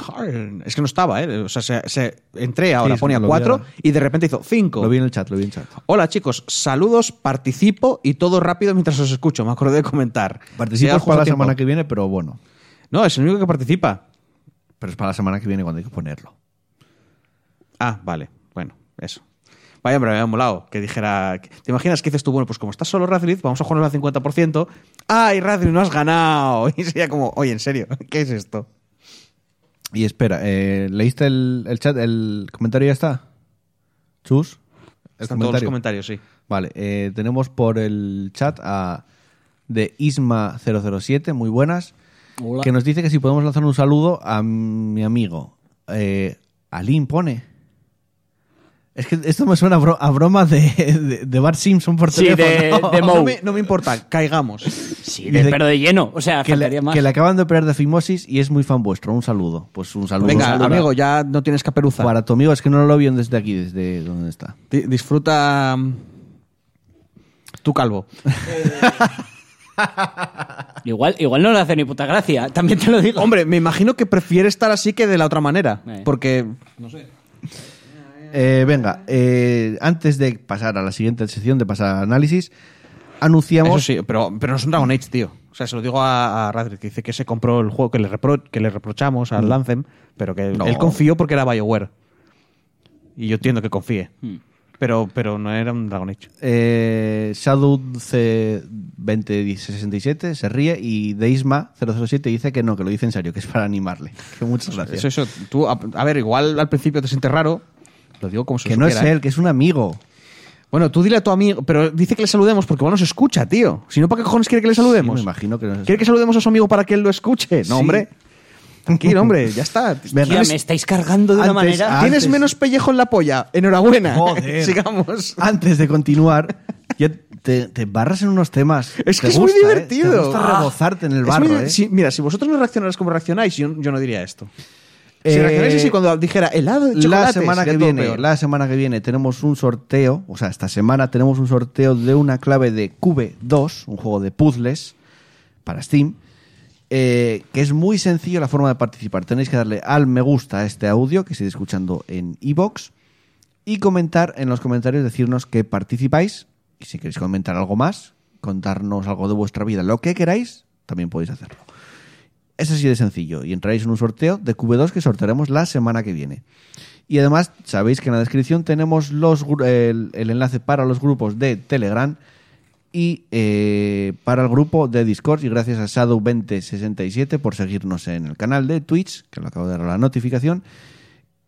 Es que no estaba, ¿eh? O sea, se, se- entré ahora, Sí, ponía lo vi 4 ahora. y de repente hizo 5. Lo vi en el chat, lo vi en el chat. Hola chicos, saludos, participo y todo rápido mientras os escucho. Me acordé de comentar. Es para la tiempo. semana que viene, pero bueno. No, es el único que participa. Pero es para la semana que viene cuando hay que ponerlo. Ah, vale. Eso. Vaya, hombre, me había molado que dijera. ¿Te imaginas que dices tú? Bueno, pues como estás solo Radcliffe, vamos a jugar al 50%. ¡Ay, Radcliffe, no has ganado! Y sería como, oye, en serio, ¿qué es esto? Y espera, eh, ¿leíste el, el chat? ¿El comentario ya está? ¿Chus? ¿El Están todos los comentarios, sí. Vale, eh, tenemos por el chat a de Isma007, muy buenas, Hola. que nos dice que si podemos lanzar un saludo a mi amigo. Eh, pone. Es que esto me suena a, bro- a broma de, de, de Bart Simpson por Sí, teléfono. de- de. No me, no me importa, caigamos. Sí, de- pero de lleno. O sea, que, le, más. que le acaban de operar de fimosis y es muy fan vuestro. Un saludo. Pues un saludo. Venga, Un saludo amigo, ya no tienes caperuza. Para tu amigo, es que no lo vio desde aquí, desde donde está. Di- disfruta. mm, Tu calvo. Igual, igual no le hace ni puta gracia. También te lo digo. Hombre, me imagino que prefiere estar así que de la otra manera. Eh. Porque. Eh, venga, eh, antes de pasar a la siguiente sección, de pasar al análisis, anunciamos. Eso sí, pero, pero no es un Dragon Age, tío. O sea, se lo digo a, a Radrick, que dice que se compró el juego que le, repro- que le reprochamos al Anthem, pero que No. él confió porque era BioWare. Y yo entiendo que confíe. Pero, pero no era un Dragon Age. Eh, Shadow C2067 se ríe y Deisma 007 dice que no, que lo dice en serio, que es para animarle. Que muchas gracias. Eso, eso. Tú, a, a ver, igual al principio te sientes raro. Lo digo como si que lo no es supiera, ¿eh? él, que es un amigo. Bueno, tú dile a tu amigo, pero dice que le saludemos porque igual nos escucha, tío. Si no, ¿para qué cojones quiere que le Sí, saludemos? me imagino que no es ¿Quiere que saludemos a su amigo para que él lo escuche? No, Sí. hombre. Tranquilo, hombre, ya está. Venga. Tía, me estáis cargando de una Antes- manera. ¿Tienes antes- menos pellejo en la polla? Enhorabuena. Joder. Sigamos. Antes de continuar, te, te barras en unos temas. Es que Te es muy gusta, ¿eh? divertido. Te gusta rebozarte en el Es barro, muy- ¿eh? si- mira, si vosotros no reaccionarais como reaccionáis, yo, yo no diría esto. Si Eh, así cuando dijera helado de la semana que viene, peor. la semana que viene tenemos un sorteo, o sea, esta semana tenemos un sorteo de una clave de Cube 2, un juego de puzzles para Steam, eh, que es muy sencillo la forma de participar. Tenéis que darle al me gusta a este audio que estáis escuchando en iBox y comentar en los comentarios decirnos que participáis y si queréis comentar algo más, contarnos algo de vuestra vida, lo que queráis, también podéis hacerlo. Es así de sencillo y entraréis en un sorteo de QV2 que sortearemos la semana que viene. Y además, sabéis que en la descripción tenemos los, el, el enlace para los grupos de Telegram y eh, para el grupo de Discord. Y gracias a Shadow2067 por seguirnos en el canal de Twitch, que lo acabo de dar la notificación.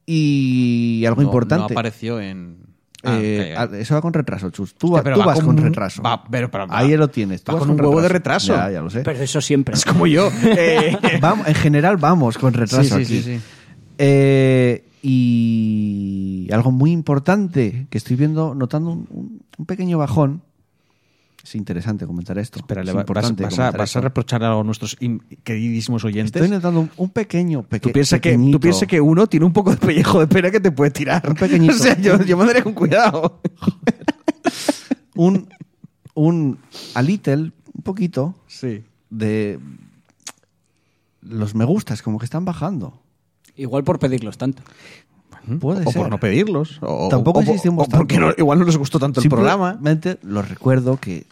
Y algo No- importante. No apareció en. Ah, Eh. Eso va con retraso, Chus. Tú, Hostia, tú va vas con un- retraso. va- pero- pero va- Ahí lo tienes. tú va vas con un huevo de retraso. Ya, ya lo sé. Pero eso siempre. Es como yo. Eh, Vamos, en general vamos con retraso Sí, sí, aquí. sí, sí. Eh, y algo muy importante que estoy viendo, notando un pequeño bajón. Es interesante comentar esto. Espera, es le va- vas, importante vas a, vas reprochar a nuestros queridísimos oyentes. Estoy notando un, un pequeño, peque- Tú piensas que, tú piensas que uno tiene un poco de pellejo de pera que te puede tirar. Un pequeñito. O sea, yo, yo me daré con cuidado. un, un a little, un poquito Sí. de los me gustas, como que están bajando. Igual por pedirlos tanto. Puede o ser. por no pedirlos. O, Tampoco o- insistimos o porque tanto. no- igual no les gustó tanto el programa. Simplemente los recuerdo que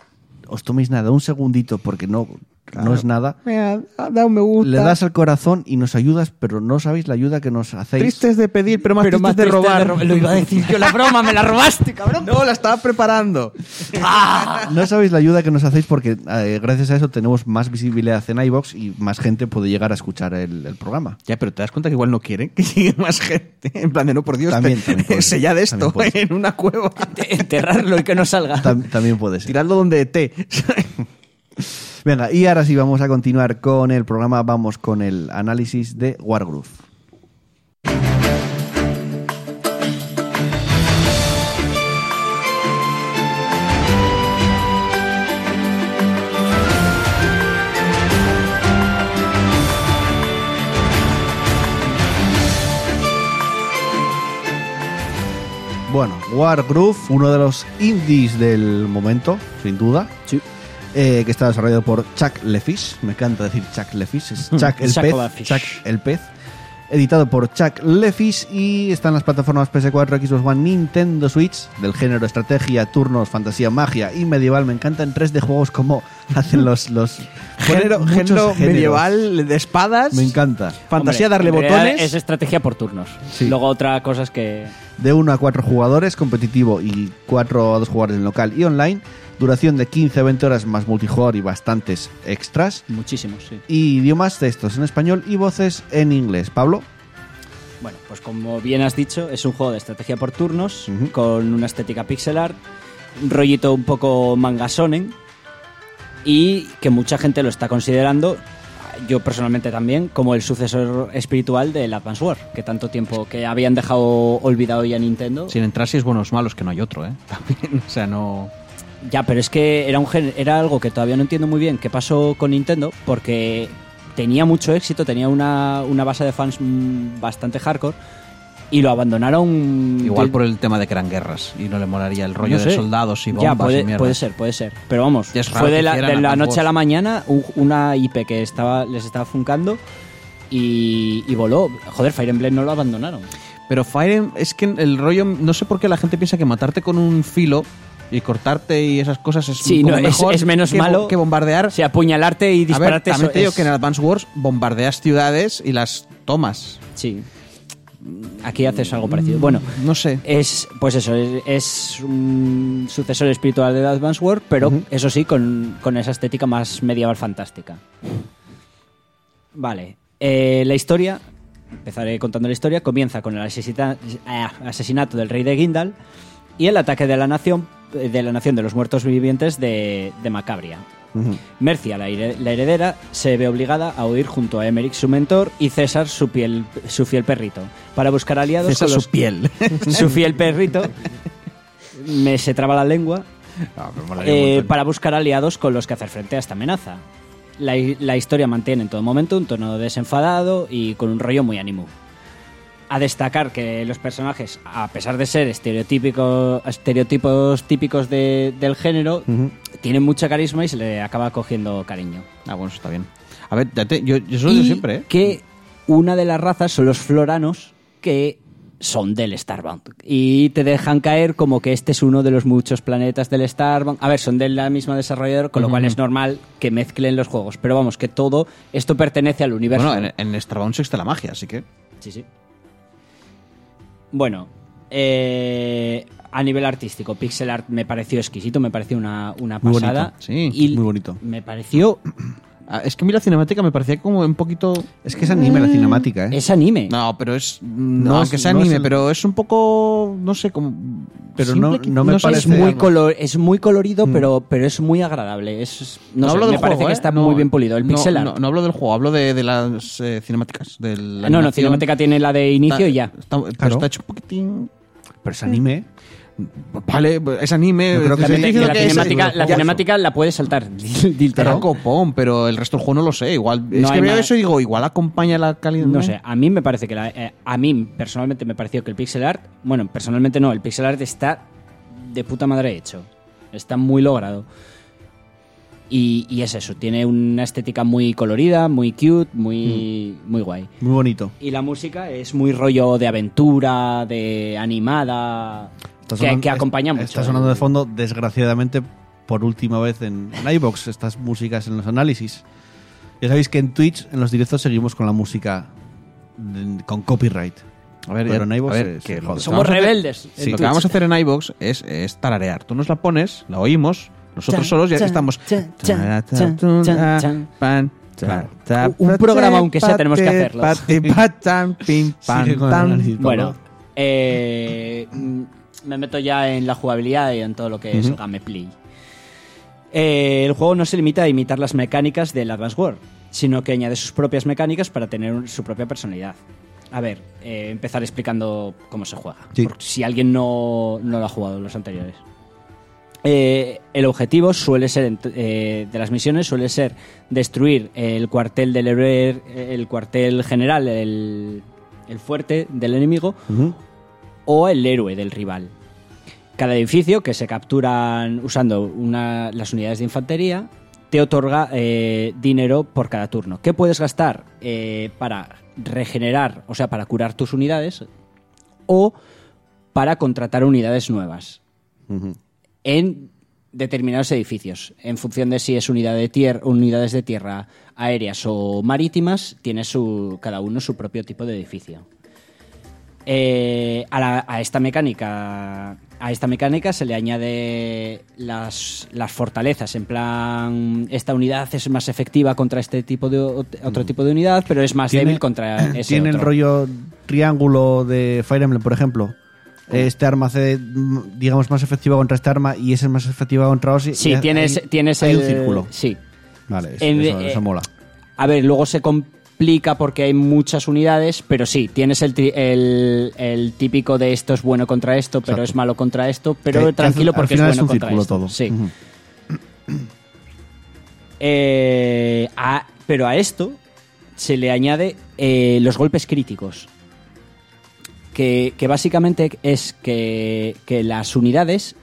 os toméis nada, un segundito, porque no, no es nada. Mira, da un me gusta. Le das al corazón y nos ayudas, pero no sabéis la ayuda que nos hacéis. Tristes de pedir, pero más Pero tristes más de robar. ro- Lo iba a decir yo, la broma, me la robaste, cabrón. No, la estaba preparando. No sabéis la ayuda que nos hacéis porque eh, gracias a eso tenemos más visibilidad en iBox y más gente puede llegar a escuchar el, el programa. Ya, pero te das cuenta que igual no quieren que llegue más gente. En plan de no, por Dios, También, te- también puede ser. sellad esto También puede ser. en una cueva. Enterrarlo y que no salga. Tam- también puede ser. Tiradlo donde te. Venga, y ahora sí vamos a continuar con el programa. Vamos con el análisis de Wargroove. Bueno, Wargroove, uno de los indies del momento, sin duda. Sí. Eh, que está desarrollado por Chuck Lefish. Me encanta decir Chuck Lefish. Es Chuck el Chuck pez. Lefish. Chuck el pez. Editado por Chuck Lefish y está en las plataformas PS4, Xbox One, Nintendo Switch, del género estrategia, turnos, fantasía, magia y medieval. Me encantan tres de juegos como hacen los. los Género, medieval de espadas. Me encanta. Fantasía, Hombre, darle botones. Es estrategia por turnos. Sí. Luego otra cosa es que... De 1 a 4 jugadores, competitivo y 4 a 2 jugadores en local y online. Duración de 15 a 20 horas más multijugador y bastantes extras. Muchísimos, sí. Y idiomas textos en español y voces en inglés. Pablo. Bueno, pues como bien has dicho, es un juego de estrategia por turnos, con una estética pixel art, un rollito un poco manga sonen, y que mucha gente lo está considerando, yo personalmente también, como el sucesor espiritual del Advance War, que tanto tiempo que habían dejado olvidado ya Nintendo. Sin entrar si es buenos malos, que no hay otro, ¿eh? También, o sea, no. Ya, pero es que era, un era algo que todavía no entiendo muy bien qué pasó con Nintendo, porque tenía mucho éxito, tenía una, una base de fans mm, bastante hardcore, y lo abandonaron. Igual de- por el tema de que eran guerras y no le molaría el rollo no de soldados y bombas Ya, puede, y mierda. puede ser, puede ser. Pero vamos, fue de la, de noche a la mañana una IP que estaba les estaba funcando y, y voló. Joder, Fire Emblem no lo abandonaron. Pero Fire Em- es que el rollo, no sé por qué la gente piensa que matarte con un filo y cortarte y esas cosas es, Sí, no, mejor es menos que, malo. que bombardear. O sea, apuñalarte y a ver, dispararte te digo es- que en Advance Wars bombardeas ciudades y las tomas. Sí. Aquí haces algo parecido. Bueno, No sé. es pues eso, es, es un sucesor espiritual de Advance War, pero eso sí, con, con esa estética más medieval fantástica. Vale. eh, la historia, empezaré contando la historia, comienza con el ah, asesinato del rey de Gindal y el ataque de la nación de la nación de los muertos vivientes de, de Macabria. Mercia, la, here- la heredera, se ve obligada a huir junto a Emeric, su mentor, y César, su, piel, su fiel perrito, para buscar aliados César con los- su piel. su fiel perrito. Me se traba la lengua. eh, para buscar aliados con los que hacer frente a esta amenaza. La, la historia mantiene en todo momento un tono desenfadado y con un rollo muy ánimo. A destacar que los personajes, a pesar de ser estereotípicos, estereotipos típicos de- del género, tienen mucha carisma y se le acaba cogiendo cariño. Ah, bueno, eso está bien. A ver, yo, yo eso lo digo siempre, ¿eh? que una de las razas son los floranos que son del Starbound. Y te dejan caer como que este es uno de los muchos planetas del Starbound. A ver, son de la misma desarrolladora, con lo cual es normal que mezclen los juegos. Pero vamos, que todo esto pertenece al universo. Bueno, en, en Starbound existe la magia, así que... Sí, sí. Bueno, eh, a nivel artístico, pixel art me pareció exquisito, me pareció una, una Muy pasada. bonito, sí, y muy bonito. Me pareció. Ah, Es que a mí la cinemática me parecía como un poquito... Es que es anime la cinemática, ¿eh? Es anime. No, pero es... No No, es- aunque sea no es anime, el- pero es un poco... No sé, como... Pero no- no me sé, parece- es muy, algo. color, es muy colorido, pero, pero es muy agradable. Es, no, No, sé, hablo del me parece que ¿eh? está No, muy bien pulido. El no, pixel art. No, no hablo del juego, hablo de, de las eh, cinemáticas. De la no, no, animación. cinemática tiene la de inicio Está- y ya. está- pero Claro. está hecho un poquitín... Pero es anime. Vale, es anime. Yo creo que diciendo la que es- cinemática, la cinemática la puedes saltar. Era copón, pero el resto del juego no lo sé. Igual, No es que veo eso y digo, igual acompaña la calidad. No sé, a mí me parece que la- eh, a mí personalmente me pareció que el pixel art, bueno, personalmente no, el pixel art está de puta madre hecho. Está muy logrado. Y, y es eso, tiene una estética muy colorida, muy cute, muy, muy guay. Muy bonito. Y la música es muy rollo de aventura, de animada, Que, que acompaña mucho. Está sonando de fondo, desgraciadamente, por última vez en, en iVoox, estas músicas en los análisis. Ya sabéis que en Twitch, en los directos, seguimos con la música de- con copyright. A ver, Pero en ver, se- que se lo- jode. Somos rebeldes. en Sí, lo que vamos a hacer en iBox es, es tararear. Tú nos la pones, la oímos, nosotros Chan, solos ya chan, estamos. chan, chan. Pan, Claro. Un programa, aunque sea, tenemos que hacerlo. Bueno, eh, me meto ya en la jugabilidad y en todo lo que es gameplay. Eh, el juego no se limita a imitar las mecánicas del Advance War, sino que añade sus propias mecánicas para tener su propia personalidad. A ver, eh, empezar explicando cómo se juega, Sí. por si alguien no, no lo ha jugado los anteriores. Eh, el objetivo suele ser eh, de las misiones suele ser destruir el cuartel del héroe, el cuartel general, el, el fuerte del enemigo o el héroe del rival. Cada edificio que se capturan usando una- las unidades de infantería te otorga eh, dinero por cada turno. ¿Qué puedes gastar eh, para regenerar, o sea, para curar tus unidades o para contratar unidades nuevas? En determinados edificios. En función de si es unidad de tier- unidades de tierra aéreas o marítimas, tiene su, cada uno su propio tipo de edificio. Eh, a, la- a esta mecánica a esta mecánica se le añade las, las fortalezas en plan esta unidad es más efectiva contra este tipo de otro tipo de unidad pero es más débil contra ese tiene el rollo triángulo de Fire Emblem, por ejemplo. Este arma hace, digamos, más efectiva contra esta arma y ese es más efectiva contra Ozzy. sí Y hay- tienes tienes hay el un círculo. sí Vale, es- En- eso, eh, eso mola. A ver, luego se complica porque hay muchas unidades, pero sí, tienes el, tri- el, el típico de esto es bueno contra esto, pero Exacto. es malo contra esto, pero Que- que tranquilo al porque es final bueno un contra círculo esto. todo. Sí. Ujú. Eh, a- pero a esto se le añade eh, los golpes críticos. Que, que básicamente es que, que las unidades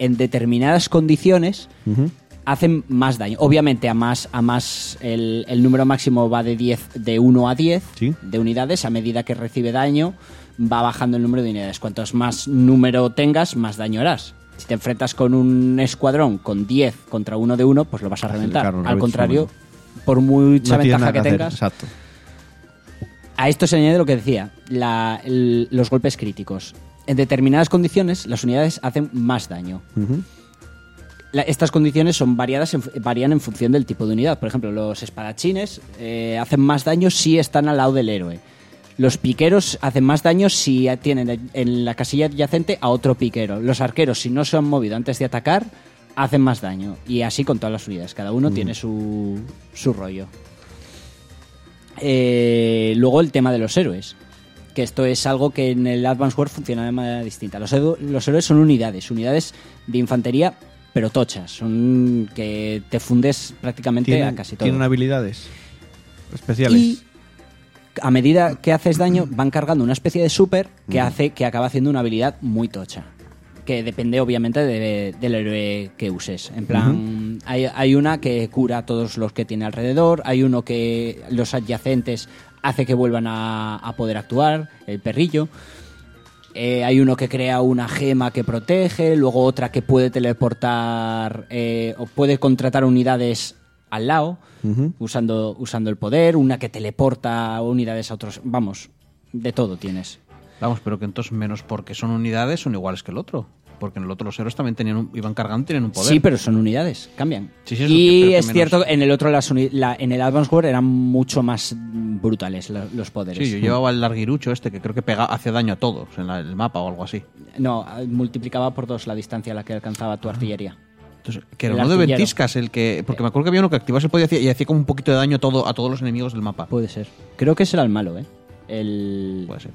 en determinadas condiciones Ujú. Hacen más daño. Obviamente a más, a más el, el número máximo va de 10, de 1 a 10 Sí. de unidades. A medida que recibe daño, va bajando el número de unidades. Cuantos más número tengas, más daño harás. Si te enfrentas con un escuadrón con 10 contra uno de uno, pues lo vas a reventar. Al contrario, por mucha No ventaja que, tengas, Exacto. a esto se añade lo que decía, la- el- los golpes críticos. En determinadas condiciones, las unidades hacen más daño. La- estas condiciones son variadas en- varían en función del tipo de unidad. Por ejemplo, los espadachines eh, hacen más daño si están al lado del héroe. Los piqueros hacen más daño si tienen en la casilla adyacente a otro piquero. Los arqueros, si no se han movido antes de atacar, hacen más daño. Y así con todas las unidades. Cada uno tiene su, su rollo. Eh, luego el tema de los héroes. Que esto es algo que en el Advance Wars funciona de manera distinta. Los héroes son unidades, unidades de infantería, pero tochas. Son que te fundes prácticamente a ¿Tienen, casi todo. tienen habilidades especiales. Y a medida que haces daño, van cargando una especie de super que hace que acaba haciendo una habilidad muy tocha. Que depende, obviamente, de- del héroe que uses. En plan, hay, hay una que cura a todos los que tiene alrededor, hay uno que los adyacentes hace que vuelvan a, a poder actuar, el perrillo. Eh, hay uno que crea una gema que protege, luego otra que puede teleportar eh, o puede contratar unidades al lado usando, usando el poder, una que teleporta unidades a otros. Vamos, de todo tienes. Vamos, pero que entonces menos porque son unidades son iguales que el otro. Porque en el otro los héroes también tenían un- iban cargando y tienen un poder. Sí, pero son unidades, cambian. Sí, sí, y que es menos- cierto, en el otro, las la- en el Advance War eran mucho más brutales la- los poderes. Sí, yo llevaba el larguirucho este que creo que pega, hace daño a todos en la- el mapa o algo así. No, multiplicaba por dos la distancia a la que alcanzaba tu artillería. Entonces, que era El uno de ventiscas el que. Porque me acuerdo que había uno que activase el poder y hacía, como un poquito de daño a, todo, a todos los enemigos del mapa. Puede ser. Creo que ese era el malo, ¿eh? El... Puede ser.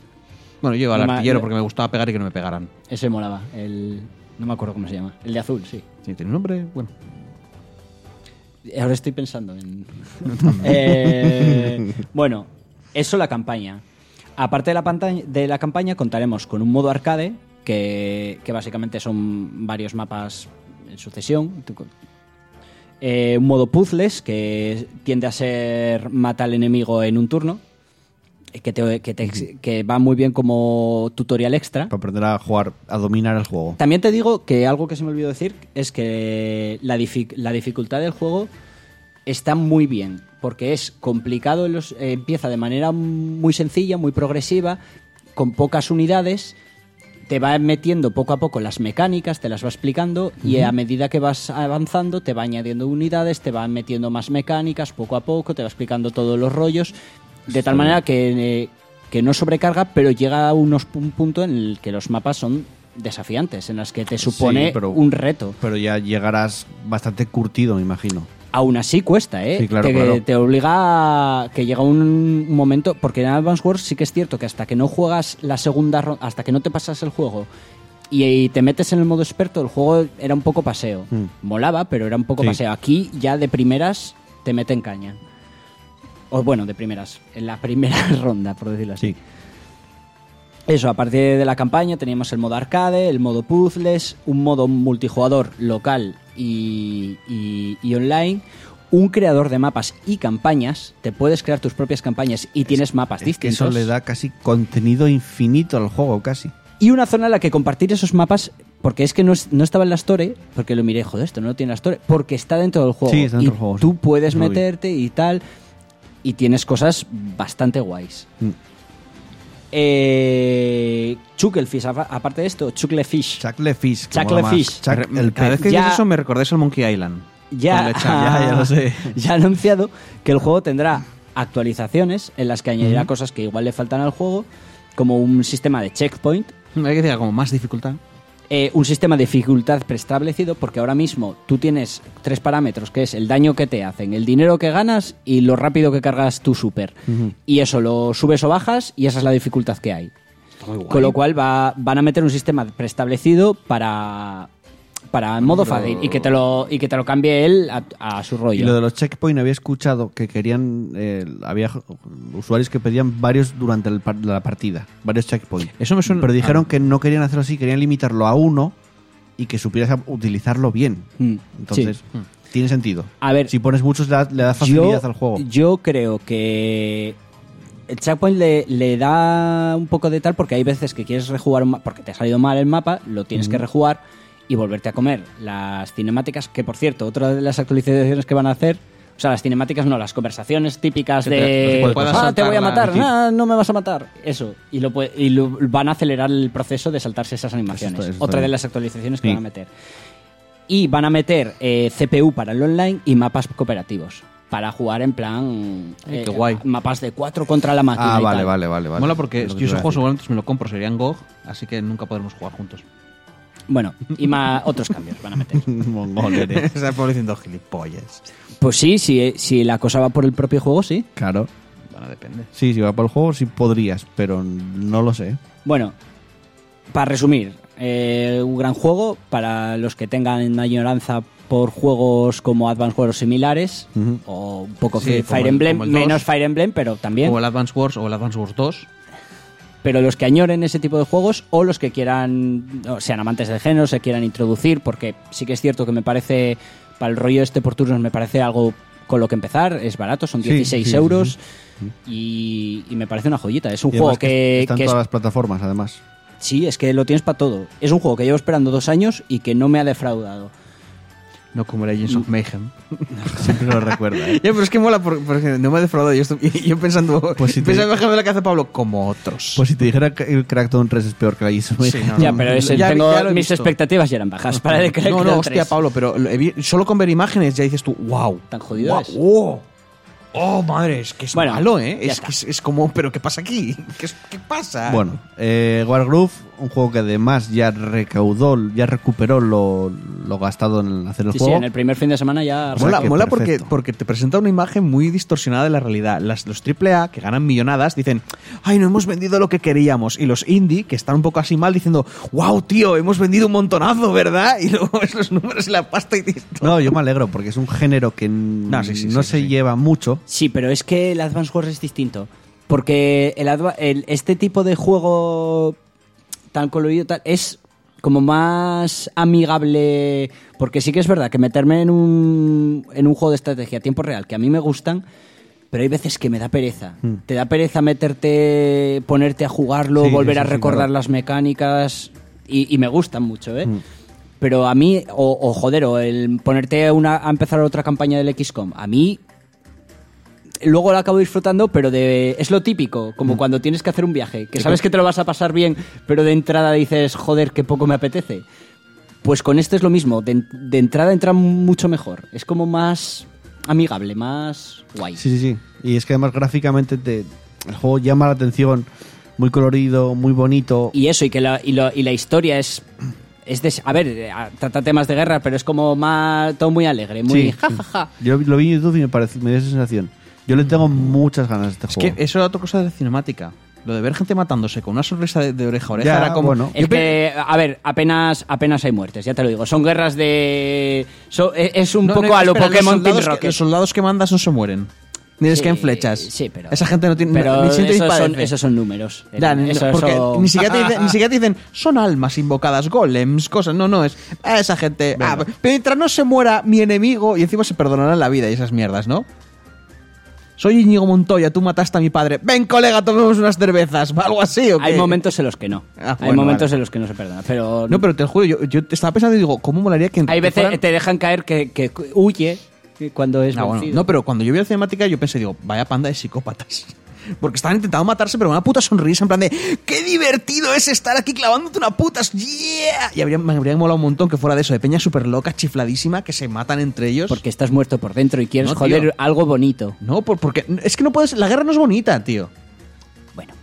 Bueno, yo No me- artillero porque me gustaba pegar y que no me pegaran. Ese molaba. El... No me acuerdo cómo se llama. El de azul, sí. Sí, tiene un nombre. Bueno. Ahora estoy pensando en. Eh, bueno, eso la campaña. Aparte de la, pantalla, de la campaña, contaremos con un modo arcade, que, que básicamente son varios mapas en sucesión. Eh, un modo puzzles, que tiende a ser mata al enemigo en un turno. Que, te- que, te que va muy bien como tutorial extra. Para aprender a jugar, a dominar el juego. También te digo que algo que se me olvidó decir es que la, dific- la dificultad del juego está muy bien, porque es complicado, los- eh, empieza de manera muy sencilla, muy progresiva, con pocas unidades, te va metiendo poco a poco las mecánicas, te las va explicando y a medida que vas avanzando te va añadiendo unidades, te va metiendo más mecánicas poco a poco, te va explicando todos los rollos, de tal manera que, eh, que no sobrecarga, pero llega a unos, un punto en el que los mapas son desafiantes, en las que te supone Sí, pero- un reto. Pero ya llegarás bastante curtido, me imagino. Aún así cuesta, ¿eh? Sí, claro, te, claro. te obliga a que llega un momento, porque en Advance Wars sí que es cierto que hasta que no juegas la segunda ronda, hasta que no te pasas el juego y, y te metes en el modo experto, el juego era un poco paseo. Mm. Molaba, pero era un poco Sí. paseo. Aquí ya de primeras te meten caña. O bueno, de primeras, en la primera ronda, por decirlo así. Sí. Eso, a partir de la campaña teníamos el modo arcade, el modo puzzles, un modo multijugador local y, y- y online, un creador de mapas y campañas. Te puedes crear tus propias campañas y tienes mapas Es que distintos. eso le da casi contenido infinito al juego, casi. Y una zona en la que compartir esos mapas, porque es que no, es- no estaba en la Store, porque lo miré, joder, esto no lo tiene la Store, porque está dentro del juego. Sí, está dentro y del juego, sí. Tú puedes meterte y tal, y tienes cosas bastante guays. Mm. Eh, Chucklefish, apa- aparte de esto, Chucklefish. Chucklefish. Chucklefish. Chuck- el Cada vez que Ya- dices eso me recordáis al Monkey Island. Ya, ya lo sé. ya ha anunciado que el juego tendrá actualizaciones en las que añadirá cosas que igual le faltan al juego, como un sistema de checkpoint, Hay que decir como más dificultad. Eh, un sistema de dificultad preestablecido, porque ahora mismo tú tienes tres parámetros, que es el daño que te hacen, el dinero que ganas y lo rápido que cargas tu super. Y eso lo subes o bajas y esa es la dificultad que hay. Con lo cual va- van a meter un sistema preestablecido para para modo fácil y que te lo y que te lo cambie él a, a su rollo. Y lo de los checkpoints había escuchado que querían. eh, había usuarios que pedían varios durante el la partida. Varios checkpoints. Eso me suena- Pero dijeron ah. que no querían hacerlo así, querían limitarlo a uno y que supieras utilizarlo bien. Mm, Entonces, sí. tiene sentido. A ver, Si pones muchos, le da, le da facilidad al juego. Yo creo que el checkpoint le, le da un poco de tal porque hay veces que quieres rejugar un porque te ha salido mal el mapa, lo tienes que rejugar y volverte a comer las cinemáticas, que por cierto, otra de las actualizaciones que van a hacer, o sea, las cinemáticas no, las conversaciones típicas Que de ah, te voy a matar, sí. ah, no me vas a matar, eso, y lo, y lo- van a acelerar el proceso de saltarse esas animaciones. Eso está- eso está otra de las actualizaciones que Sí. van a meter. Y van a meter eh, CPU para el online y mapas cooperativos. Para jugar en plan. Ay, eh, qué guay. Mapas de cuatro contra la máquina. Ah, y vale, tal. vale, vale, vale. Mola porque yo ese juego seguramente si me lo compro sería en GOG, así que nunca podremos jugar juntos. Bueno, y más otros cambios van a meter. Mongol eres. Está por diciendo gilipollas. Pues sí, si, si la cosa va por el propio juego, sí. Claro. Bueno, depende. Sí, si va por el juego, sí podrías, pero no lo sé. Bueno, para resumir, eh, un gran juego para los que tengan añoranza por juegos como Advance Wars o similares, o un poco Sí, Fire el- Emblem, el menos Fire Emblem, pero también. Como el Advance Wars o el Advance Wars 2. Pero los que añoren ese tipo de juegos o los que quieran, o sean amantes del género, se quieran introducir, porque sí que es cierto que me parece, para el rollo este por turnos, me parece algo con lo que empezar, es barato, son Sí, 16 sí, sí, euros Y, y me parece una joyita. Es un Y juego que, está en que es todas las plataformas, además. Sí, es que lo tienes para todo. Es un juego que llevo esperando dos años y que no me ha defraudado. No como Legends of Mayhem. Siempre lo recuerda. ¿eh? Ya, pero es que mola por- porque no me ha defraudado. Yo, estoy- yo pensando, Pues si te- la que hace Pablo, como otros. Pues si te dijera que el Crackdown 3 es peor que la Legends of Sí, Mayhem. no, ya, pero ese- ya- tengo, ya lo he mis visto. expectativas ya eran bajas para el no, no, hostia, Pablo, pero lo he vi- solo con ver imágenes ya dices tú, wow. Tan jodido wow, es. Oh, oh, madre, es que es Bueno, malo, ¿eh? ya Es, está. que es, es como, ¿pero qué pasa aquí? ¿Qué, es- qué pasa? Bueno, eh, Wargroove, un juego que además ya recaudó, ya recuperó lo, lo gastado en hacer el Sí, sí, juego. en el primer fin de semana ya... O sea Mola, mola porque, porque te presenta una imagen muy distorsionada de la realidad. Las, los AAA, que ganan millonadas, dicen, ay, no hemos vendido lo que queríamos. Y los indie, que están un poco así mal, diciendo, wow, tío, hemos vendido un montonazo, ¿verdad? Y luego ves los números y la pasta y dices, No, yo me alegro porque es un género que No, sí, sí, no sí, se sí. lleva mucho. Sí, pero es que el Advance Wars es distinto. Porque el- este tipo de juego tan colorido tal, es como más amigable. Porque sí que es verdad que meterme en un, en un juego de estrategia a tiempo real, que a mí me gustan, pero hay veces que me da pereza. Te da pereza meterte, ponerte a jugarlo, Sí, volver a recordar claro. las mecánicas. Y, y me gustan mucho, ¿eh? Pero a mí, o, o joder, o el ponerte una, a empezar otra campaña del XCOM, a mí luego lo acabo disfrutando, pero de es lo típico, como Mm. cuando tienes que hacer un viaje, que sabes que te lo vas a pasar bien, pero de entrada dices, joder, qué poco me apetece. Pues con este es lo mismo, de, de entrada entra mucho mejor, es como más amigable, más guay. Sí, sí, sí. Y es que además gráficamente te, el juego llama la atención, muy colorido, muy bonito. Y eso, y que la, y, lo- y la historia es... Es de, a ver, trata temas de guerra, pero es como más todo muy alegre, muy Sí, ja, sí. Yo lo vi en YouTube y me, pareció, me dio esa sensación. Yo le tengo muchas ganas a este Es juego. que eso era otra cosa de cinemática. Lo de ver gente matándose con una sonrisa de, de oreja a oreja Ya, era como. bueno. Es Yo que, a ver, apenas, apenas hay muertes, ya te lo digo. Son guerras de. so- e- es un No, poco no, a lo espera, Pokémon los Team soldados, que, Rocket. los soldados que mandas no se mueren. Ni les Sí, caen flechas. Sí, pero. Esa gente no tiene. Pero ni siente ni esos, son, padece. esos son números. Ya, ni- Eso- porque eso- ni, siquiera te dicen, ni siquiera te dicen, son almas invocadas, golems, cosas. No, no, es a esa gente. ah, pero mientras no se muera mi enemigo y encima se perdonarán la vida y esas mierdas, ¿no? Soy Íñigo Montoya, tú mataste a mi padre. Ven, colega, tomemos unas cervezas. ¿Va Algo así, ¿o qué? Hay momentos en los que no. Ah, hay momentos vale. en los que no se perdona. Pero. No, pero te juro, yo, yo estaba pensando y digo, ¿cómo molaría que. hay veces fueran- te dejan caer que, que huye cuando es Ah, bueno. No, pero cuando yo vi la cinemática, yo pensé, digo, vaya panda de psicópatas. Porque estaban intentando matarse, pero con una puta sonrisa, en plan de, ¡qué divertido es estar aquí clavándote una puta! ¡Yeah! Y habría, me habría molado un montón que fuera de eso, de peña súper loca, chifladísima, que se matan entre ellos. Porque estás muerto por dentro y quieres No, joder tío. algo bonito. No, por- porque es que no puedes. La guerra no es bonita, tío. Bueno.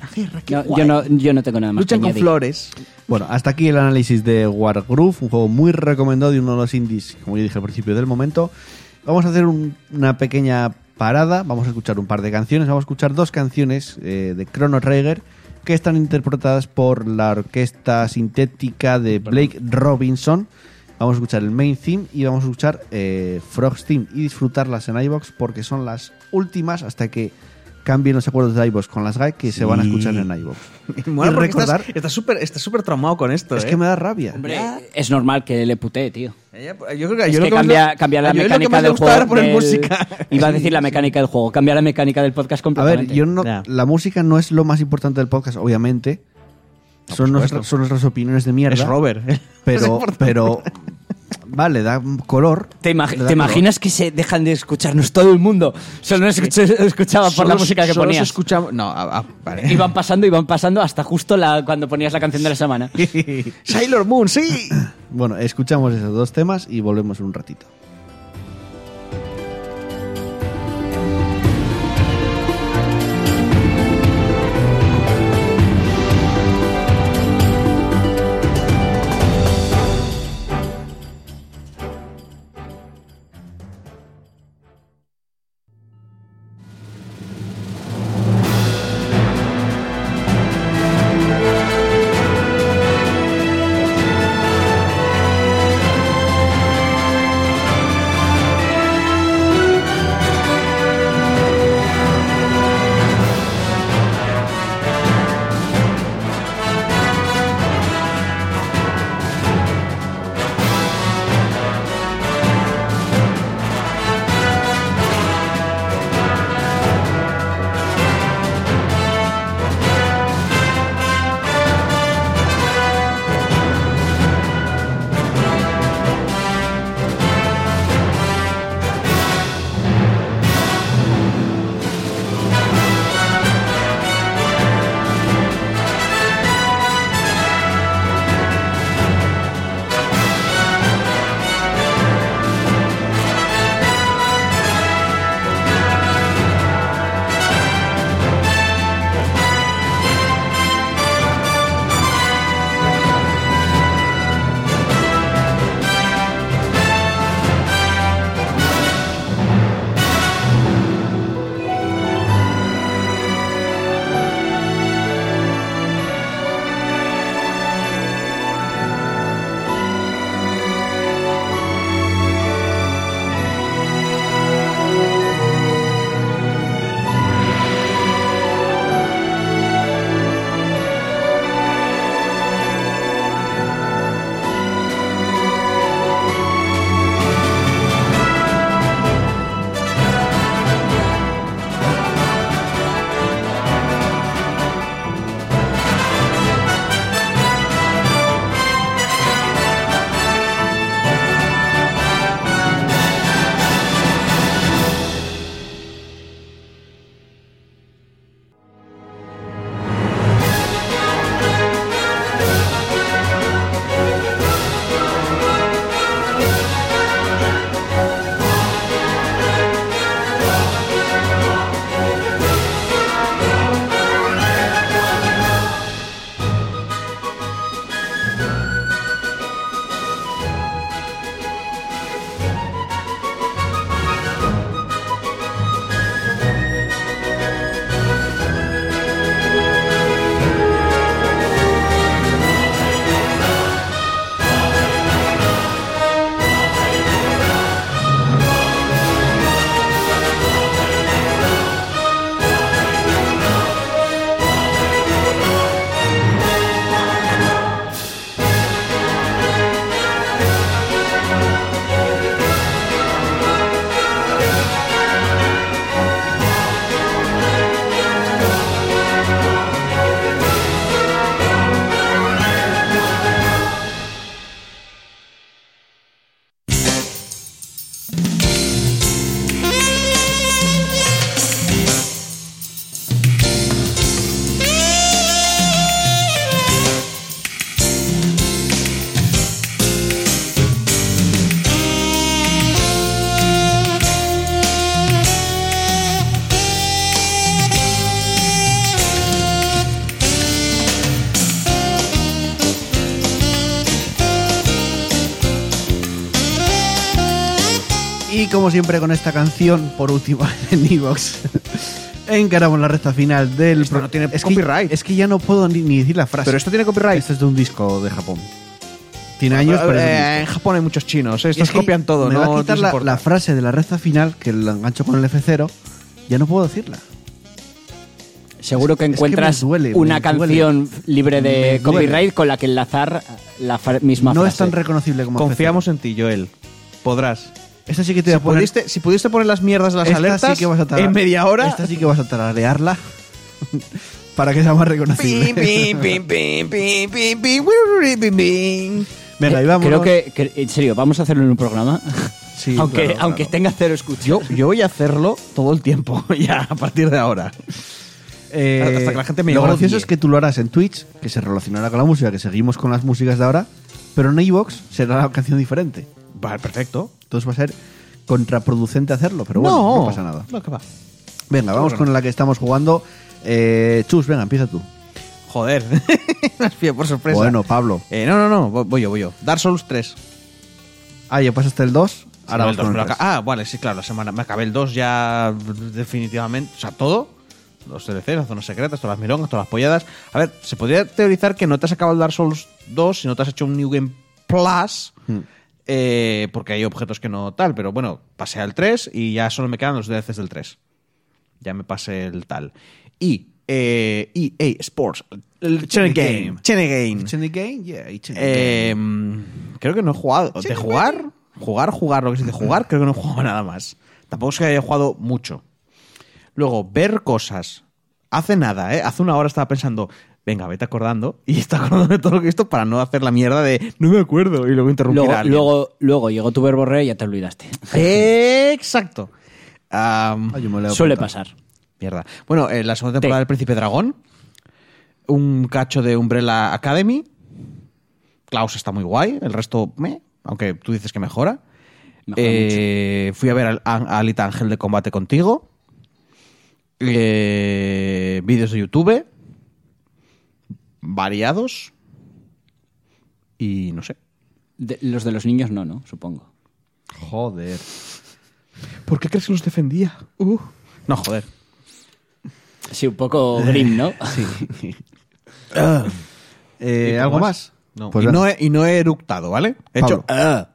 La guerra, qué No, guay. yo, no, yo no tengo nada más Luchan que con añadir. flores. Bueno, hasta aquí el análisis de Wargroove, un juego muy recomendado y uno de los indies, como yo dije al principio del momento. Vamos a hacer un- una pequeña parada, vamos a escuchar un par de canciones, vamos a escuchar dos canciones eh, de Chrono Trigger que están interpretadas por la orquesta sintética de Blake Robinson. Vamos a escuchar el main theme y vamos a escuchar eh, Frog's Theme y disfrutarlas en iBox porque son las últimas hasta que cambien los acuerdos de iBox con las GAE que se van a escuchar en y porque recordar, Estás súper estás súper traumado con esto, es ¿eh? que me da rabia. Hombre, es normal que le putee, tío. Ella- Yo creo que, Es yo lo que cambia, cambia la a mecánica del juego. poner del- música. Iba a decir la mecánica del juego, cambia la mecánica del podcast A completamente. ver, yo no, la música no es lo más importante del podcast, obviamente. No, son, nuestras, supuesto. son nuestras opiniones de mierda. Es Robert. Pero, pero vale, da color. ¿Te, imag- Le da te color. imaginas que se dejan de escucharnos todo el mundo? Solo nos escuch- escuchaba por la música que ponías. escuchaba- No, a- a- vale. Iban pasando, iban pasando hasta justo la, cuando ponías la canción de la semana. Sailor Moon, sí. Bueno, escuchamos esos dos temas y volvemos en un ratito. Como siempre con esta canción, por última en Evox, encaramos la recta final del... Esto pro- no tiene es que- copyright. es que ya no puedo ni, ni decir la frase. Pero esto tiene copyright. Esto es de un disco de Japón. Tiene años, pero un Eh, en. Japón hay muchos chinos. eh, Estos es que copian todo. Me no, va a no quitar la, importa. la frase de la recta final, que la engancho con el F0, ya no puedo decirla. Seguro que Es que encuentras duele, una canción libre Me de duele. copyright con la que enlazar la fra- misma no frase. es tan reconocible como Confiamos en ti, Joel. Podrás. F0. Esta sí que te voy Si a poner... pudiste, si pudiste poner las mierdas las esta alertas sí que vas a en media hora. Esta sí que vas a tararearla para que sea más reconocible. Pim, pim, pim, pim, pim, pim, pim, wiruri, pim, pim. Venga, y vámonos. Creo que, que- en serio, vamos a hacerlo en un programa. Sí, aunque claro, aunque claro. tenga cero escuchas. Yo, yo voy a hacerlo todo el tiempo, ya, a partir de ahora. Eh, Hasta que la gente me Lo gracioso es que tú lo harás en Twitch, que se relacionará con la música, que seguimos con las músicas de ahora, pero en iVoox será la canción diferente. Vale, perfecto. Entonces va a ser contraproducente hacerlo, pero bueno, no, pasa nada. No, que va. Venga, vamos con la que estamos jugando. Eh, Chus, venga, empieza tú. Joder, me has pillado por sorpresa. Bueno, Pablo. Eh, no, no, no, voy- yo, voy yo. Dark Souls 3. Ah, ya pasaste el 2. Ahora el dos, con pero el tres. acá- Ah, vale, sí, claro, la semana. Me acabé el 2 ya definitivamente. O sea, todo. Los DLCs, las zonas secretas, todas las milongas, todas las polladas. A ver, se podría teorizar que no te has acabado el Dark Souls 2 si no te has hecho un New Game Plus. Hmm. Eh, porque hay objetos que no tal. Pero bueno, pasé al 3 y ya solo me quedan los DLCs del 3. Ya me pasé el tal. Y eh, EA Sports. El Channel Game. Channel Game. The game, yeah, Eh, game. creo que no he jugado. ¿De jugar? Jugar, jugar, lo que se dice jugar, creo que no he jugado nada más. Tampoco es que haya jugado mucho. Luego, ver cosas. Hace nada, ¿eh? Hace una hora estaba pensando, venga, vete acordando. Y está acordando de todo lo que he visto para no hacer la mierda de no me acuerdo y luego interrumpir luego, a alguien. luego, luego llegó tu verborrea y ya te olvidaste. Exacto. Am, Ah, yo me lo he Suele pasar. Mierda. Bueno, eh, la segunda temporada Te. del Príncipe Dragón. Un cacho de Umbrella Academy. Klaus está muy guay. El resto, me, aunque tú dices que mejora. Mejora Eh, fui a ver a Alita Ángel de combate contigo. Eh, vídeos de YouTube. Variados. Y no sé. De- los de los niños no, ¿no? Supongo. Joder. ¿Por qué crees que los defendía? Uh. No, joder. Sí, un poco grim, ¿no? Sí. Eh, ¿Y ¿Algo más? No. Pues y, no he, y no he eructado, ¿vale? He Pablo. hecho. "Ah".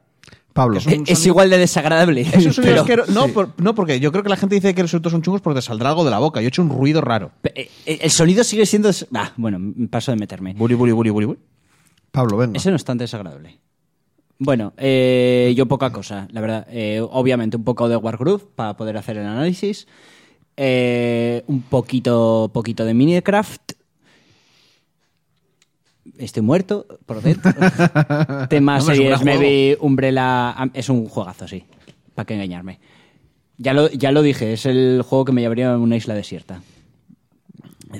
Pablo. Es un- es igual de desagradable. Es un sonido pero- asquero- No, por- no, porque yo creo que la gente dice que los eructos son chungos porque te saldrá algo de la boca. Yo he hecho un ruido raro. Eh, eh, El sonido sigue siendo. Ah, bueno, paso de meterme. Buri, buri, buri, buri, buri. Pablo, venga. Ese no es tan desagradable. Bueno, eh, yo poca cosa, la verdad. Eh, obviamente un poco de Wargroove para poder hacer el análisis. Eh, un poquito, poquito de Minecraft. Estoy muerto por dentro. Un gran series, me vi Umbrella. Es un juegazo, sí. ¿Para qué engañarme? Ya lo, ya lo dije, es el juego que me llevaría a una isla desierta.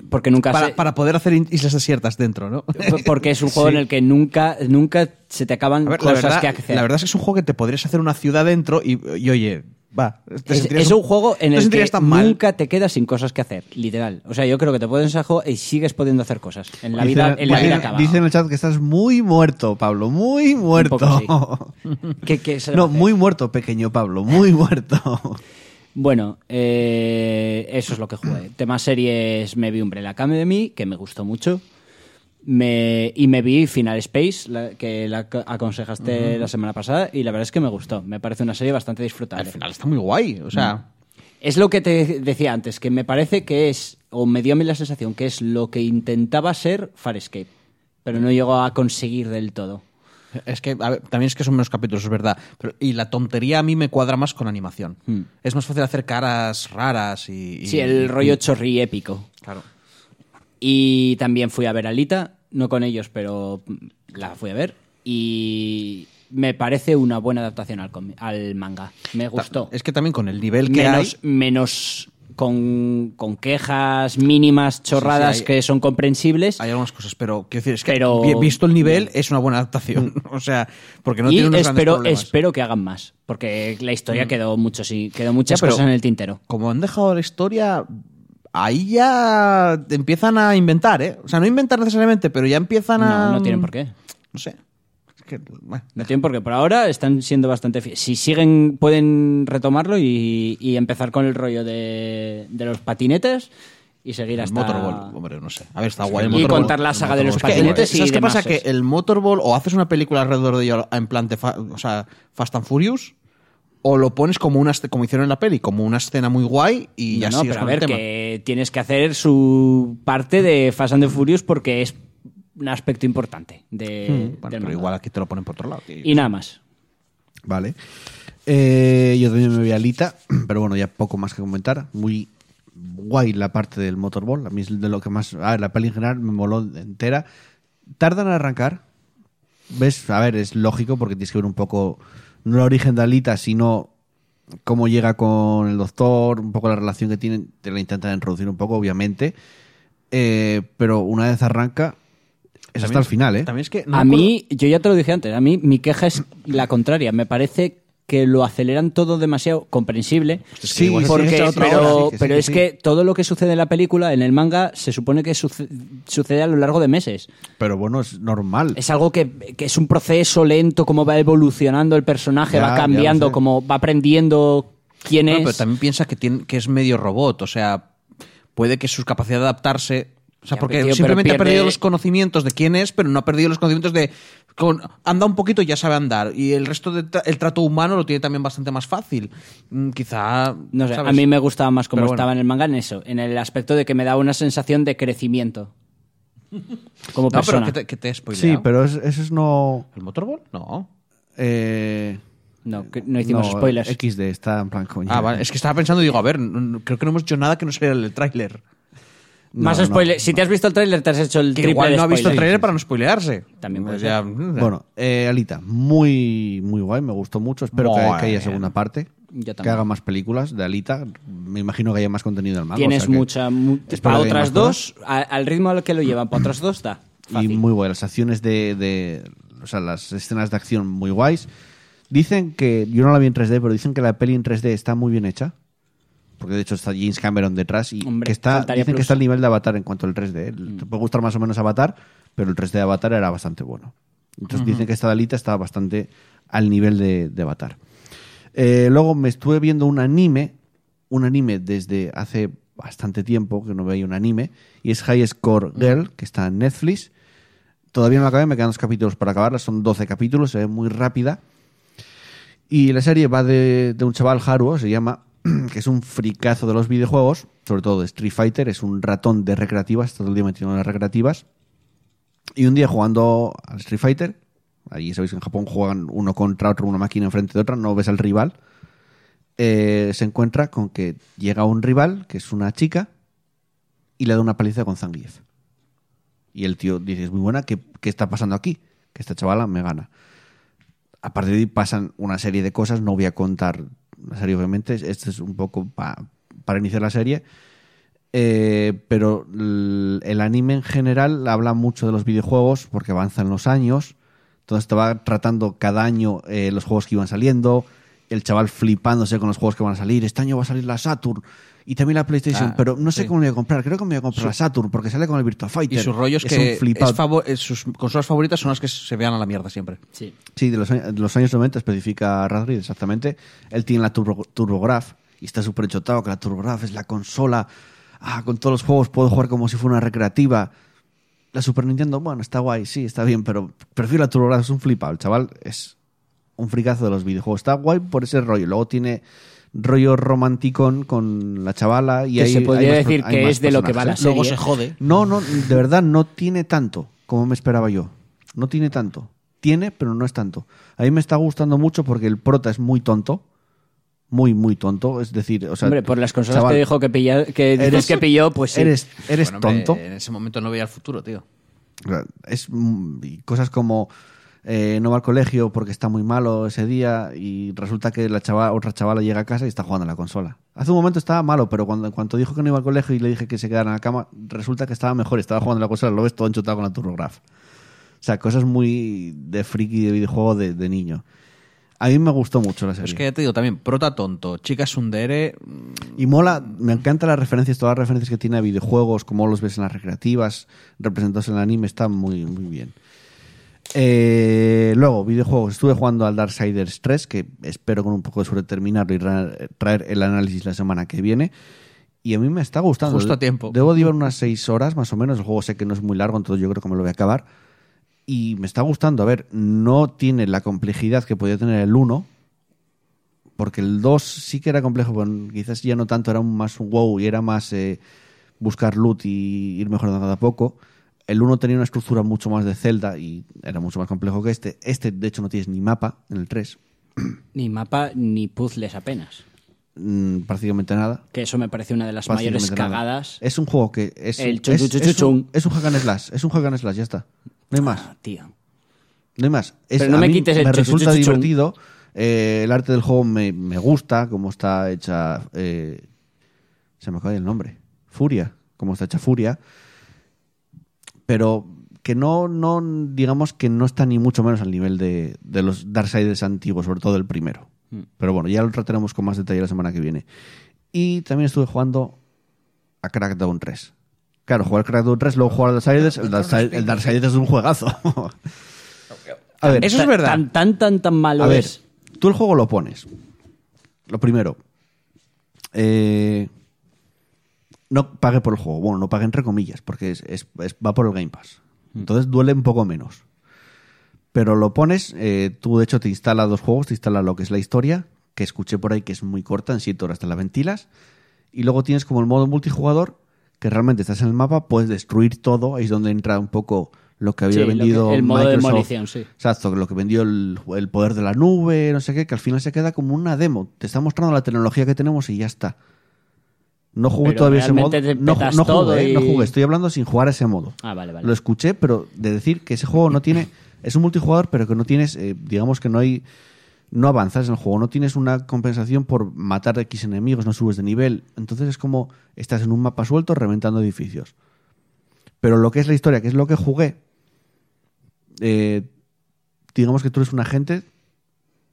Porque nunca Para, sé- para poder hacer islas desiertas dentro, ¿no? porque es un juego en el que nunca, nunca se te acaban ver, cosas verdad, que hacer. la verdad es que es un juego que te podrías hacer una ciudad dentro y, y, oye, va. te es, es un juego en el que nunca te quedas sin cosas que hacer, literal. O sea, yo creo que te puedes juego y sigues pudiendo hacer cosas. En la vida, Dice- en la dice- vida acaba. dice en el chat que estás muy muerto, Pablo. Muy muerto. poco ¿Qué- qué se le va no, muy muerto, pequeño Pablo. Muy muerto. Bueno, eh, eso es lo que jugué. Temas series me vi Umbrella Academy, que me gustó mucho. Me, y me vi Final Space, la- que la ac- aconsejaste la semana pasada, y la verdad es que me gustó. Me parece una serie bastante disfrutable. Al final está muy guay. O sea, Es lo que te decía antes, que me parece que es, o me dio a mí la sensación, que es lo que intentaba ser Farscape, pero no llegó a conseguir del todo. es que a ver, también es que son menos capítulos, es verdad. Pero, y la tontería a mí me cuadra más con animación. Hmm. Es más fácil hacer caras raras y. y- Sí, el rollo chorri épico. Claro. Y también fui a ver a Alita, no con ellos, pero la fui a ver. Y me parece una buena adaptación al, manga. Me gustó. Es que también con el nivel que menos, hay. menos con, con quejas mínimas, chorradas Sí, sí, hay- que son comprensibles. Hay algunas cosas, pero quiero decir, es que Pero- visto el nivel, es una buena adaptación. o sea, porque no y tiene unos espero, problemas. Mm. espero que hagan más, porque la historia quedó mucho, sí, quedó muchas Ya, pero- cosas en el tintero. Como han dejado la historia, ahí ya empiezan a inventar, ¿eh? O sea, no inventar necesariamente, pero ya empiezan a. No, no tienen por qué. No sé. que, bueno, No tienen porque por ahora están siendo bastante. Si siguen, pueden retomarlo y, y empezar con el rollo de, de los patinetes y seguir el hasta... Motorball, hombre, no sé. A ver, está guay el Y Motorball. contar la saga de los el- patinetes y ¿Sabes qué pasa? Que el Motorball o haces una película alrededor de ello en plan de fa- o sea, Fast and Furious o lo pones como una como hicieron en la peli, como una escena muy guay y ya no, no, sigues pero a el ver, tema. que tienes que hacer su parte de Fast and the Furious porque es un aspecto importante de, Mm, Bueno, del pero igual aquí te lo ponen por otro lado. tío. Y nada más. Vale. Eh, yo también me voy a Alita, pero bueno, ya poco más que comentar. Muy guay la parte del motorball. A mí es de lo que más. A ver, la peli en general me moló entera. Tardan en arrancar. ¿Ves? A ver, es lógico porque tienes que ver un poco. No el origen de Alita, sino cómo llega con el doctor, un poco la relación que tienen. Te la intentan introducir un poco, obviamente. Eh, pero una vez arranca, es hasta el final, ¿eh? También es que no a mí, yo ya te lo dije antes, a mí mi queja es la contraria. Me parece que lo aceleran todo demasiado comprensible. Sí, porque, pero, sí, es sí. que todo lo que sucede en la película, en el manga, se supone que suce- sucede a lo largo de meses. Pero bueno, es normal. Es algo que, que es un proceso lento, como va evolucionando el personaje, Ya, va cambiando, como va aprendiendo quién Bueno, es. pero también piensa que, tiene, que es medio robot, o sea, puede que su capacidad de adaptarse. O sea, porque tío, simplemente ha perdido los conocimientos de quién es, pero no ha perdido los conocimientos de. Con, anda un poquito y ya sabe andar. Y el resto del trato humano lo tiene también bastante más fácil. Mm, Quizá. No sé, ¿sabes? a mí me gustaba más como Pero bueno. estaba en el manga en eso, en el aspecto de que me daba una sensación de crecimiento. Como No, pero persona. que te, que te he spoileado. Sí, pero es- eso es no. ¿El Motorball? No. Eh, No, que no hicimos no, spoilers. XD está en plan coño. Ah, vale. Es que estaba pensando y digo, a ver, creo que no hemos hecho nada que no sea el tráiler. Más No, no. spoilers. Si te has visto el tráiler, te has hecho el Que triple igual de no ha visto el tráiler para no spoilearse. También puede Pues ya, Bueno, eh, Alita, muy, muy guay, me gustó mucho. Espero que, haya segunda parte. Yo Que haga más películas de Alita. Me imagino que haya más contenido del manga. Tienes o sea mucha. mu- para otras dos, a- al ritmo al que lo llevan, para otras dos da. Y Fácil. muy guay. Las acciones de, de- O sea, las escenas de acción muy guays. Dicen que. Yo no la vi en 3D, pero dicen que la peli en 3D está muy bien hecha. Porque de hecho está James Cameron detrás y Hombre, que está, dicen que está al nivel de Avatar en cuanto al 3D. El- Te puede gustar más o menos Avatar, pero el 3D de Avatar era bastante bueno. Entonces dicen que esta de Alita está bastante al nivel de, de Avatar. Eh, luego me estuve viendo un anime, un anime desde hace bastante tiempo que no veía un anime, y es High Score Girl, que está en Netflix. Todavía no la acabé, me quedan dos capítulos para acabarla, son 12 capítulos, se ve muy rápida. Y la serie va de, de un chaval Haruo, se llama, que es un fricazo de los videojuegos, sobre todo de Street Fighter, es un ratón de recreativas, todo el día metido en las recreativas. Y un día jugando al Street Fighter, allí sabéis que en Japón juegan uno contra otro, una máquina enfrente de otra, no ves al rival, eh, se encuentra con que llega un rival, que es una chica, y le da una paliza con Zangief. Y el tío dice, es muy buena, ¿qué, qué está pasando aquí? Que esta chavala me gana. A partir de ahí pasan una serie de cosas, no voy a contar la serie obviamente, este es un poco pa- para iniciar la serie, Eh, pero el anime en general habla mucho de los videojuegos porque avanzan los años, entonces te va tratando cada año eh, los juegos que iban saliendo, el chaval flipándose con los juegos que van a salir, este año va a salir la Saturn y también la PlayStation, Ah, pero no sé sí. cómo me voy a comprar, creo que me voy a comprar la Saturn porque sale con el Virtua Fighter. Y su rollo es, un que flipado. es eh, sus consolas favoritas son las que se vean a la mierda siempre. Sí. Sí, de los, años- de los años 90 especifica Radrid exactamente. Él tiene la Turbo, TurboGraf y está súper chotado que la TurboGraf es la consola. Ah, con todos los juegos puedo jugar como si fuera una recreativa. La Super Nintendo, bueno, está guay, sí, está bien, pero prefiero la TurboGraf, es un flipado. El chaval es un fricazo de los videojuegos. Está guay por ese rollo. Luego tiene rollo romanticón con la chavala y Que hay- se podría decir que es de lo que va la personajes. serie. Luego se jode. No, no, de verdad no tiene tanto como me esperaba yo. No tiene tanto. Tiene, pero no es tanto. A mí me está gustando mucho porque el prota es muy tonto. Muy, muy tonto. Es decir, o sea. Hombre, por las consolas chaval, que dijo que, pilla, que dices eres- que pilló, pues sí. Eres, eres Bueno, hombre, tonto. En ese momento no veía el futuro, tío. Es mm, y cosas como eh, no va al colegio porque está muy malo ese día y resulta que la chava, otra chavala llega a casa y está jugando a la consola. Hace un momento estaba malo, pero cuando en cuanto dijo que no iba al colegio y le dije que se quedara en la cama, resulta que estaba mejor, estaba jugando a la consola, lo ves todo enchutado con la TurboGraf. O sea, cosas muy de friki de videojuego de, de niño. A mí me gustó mucho la serie. Es que ya te digo también, prota tonto, chica sundere. Y mola, me encantan las referencias, todas las referencias que tiene a videojuegos, como los ves en las recreativas, representados en el anime, está muy, muy bien. Eh, luego, videojuegos. Estuve jugando al Darksiders 3, que espero con un poco de suerte terminarlo y ra- traer el análisis la semana que viene. Y a mí me está gustando. Justo a tiempo. Debo de llevar unas 6 horas más o menos. El juego sé que no es muy largo, entonces yo creo que me lo voy a acabar. Y me está gustando. A ver, no tiene la complejidad que podía tener el 1. Porque el 2 sí que era complejo, pero quizás ya no tanto, era un más un wow y era más eh, buscar loot y ir mejorando cada poco. El 1 tenía una estructura mucho más de Zelda y era mucho más complejo que este. Este, de hecho, no tienes ni mapa en el 3. Ni mapa ni puzzles apenas. Mm, prácticamente nada. Que eso me parece una de las mayores nada. cagadas. Es un juego que es, El es, chun, chun, chun, es chun. un, es un hack and slash. Es un hack and slash, ya está. No hay más. Ah, tío. No hay más. Es, Pero no me quites el me resulta divertido. Eh, el arte del juego me, me gusta, cómo está hecha. eh, se me acaba el nombre. Furia. Cómo está hecha Furia. Pero que no, no, digamos que no está ni mucho menos al nivel de, de los Darksiders antiguos, sobre todo el primero. Mm. Pero bueno, ya lo trataremos con más detalle la semana que viene. Y también estuve jugando a Crackdown 3. Claro, jugar Crackdown 3, luego jugar al Darksiders. El, Darksiders- el Darksiders es un juegazo. a ver, Eso es verdad. Tan, tan, tan, tan malo a ver, es. tú el juego lo pones. Lo primero, eh, no pague por el juego. Bueno, no pague entre comillas, porque es, es- es- va por el Game Pass. Entonces duele un poco menos. Pero lo pones, eh, tú de hecho te instala dos juegos, te instala lo que es la historia, que escuché por ahí que es muy corta, en 7 horas te la ventilas. Y luego tienes como el modo multijugador, que realmente estás en el mapa, puedes destruir todo, ahí es donde entra un poco lo que había Sí, lo que- vendido el modo de Microsoft. demolición, sí. Exacto, lo que vendió el, el poder de la nube, no sé qué, que al final se queda como una demo. Te está mostrando la tecnología que tenemos y ya está. No jugué Pero todavía ese modo. te No, no todo jugué, y- no jugué. Estoy hablando sin jugar ese modo. Ah, vale, vale. Lo escuché, pero de decir que ese juego no tiene. Es un multijugador, pero que no tienes. eh, digamos que no hay. No avanzas en el juego, no tienes una compensación por matar X enemigos, no subes de nivel. Entonces es como estás en un mapa suelto reventando edificios. Pero lo que es la historia, que es lo que jugué, eh, digamos que tú eres un agente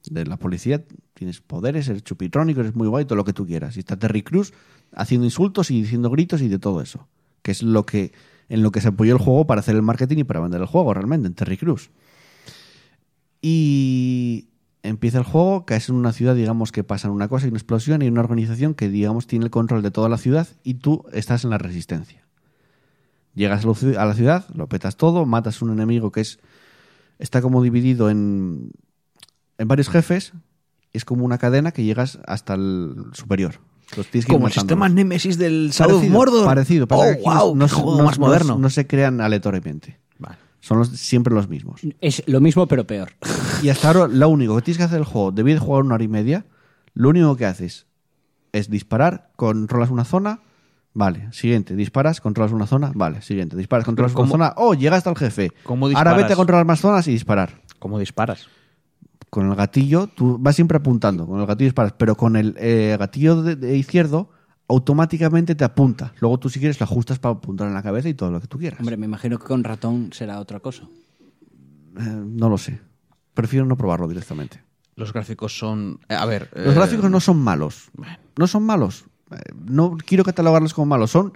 de la policía, tienes poderes, eres chupitrónico, eres muy guay, todo lo que tú quieras. Y está Terry Cruz haciendo insultos y diciendo gritos y de todo eso. Que es lo que en lo que se apoyó el juego para hacer el marketing y para vender el juego realmente, en Terry Cruz. Y empieza el juego, caes en una ciudad, digamos que pasa una cosa, hay una explosión y una organización que, digamos, tiene el control de toda la ciudad y tú estás en la resistencia. Llegas a la ci- a la ciudad, lo petas todo, matas un enemigo que es está como dividido en, en varios jefes, es como una cadena que llegas hasta el superior. Los tienes que ir Como el sistema Nemesis del Shadow of Parecido, Mordor. Parecido, Oh, que aquí no- wow, no, juego no- más no- moderno. no se crean aleatoriamente. Vale. Son los- siempre los mismos. Es lo mismo, pero peor. Y hasta ahora lo único que tienes que hacer el juego, debí de jugar una hora y media, lo único que haces es disparar, controlas una zona, vale, siguiente, disparas, controlas una zona, vale, siguiente, disparas, controlas una ¿cómo- zona, oh, llega hasta el jefe. ¿Cómo Ahora disparas? vete a controlar más zonas y disparar. ¿Cómo disparas? Con el gatillo, tú vas siempre apuntando, con el gatillo disparas, pero con el eh, gatillo de, de izquierdo automáticamente te apunta. Luego tú si quieres lo ajustas para apuntar en la cabeza y todo lo que tú quieras. Hombre, me imagino que con ratón será otra cosa. Eh, no lo sé. Prefiero no probarlo directamente. Los gráficos son. eh, A ver. Los eh, gráficos no son malos. No son malos. Eh, No quiero catalogarlos como malos. Son.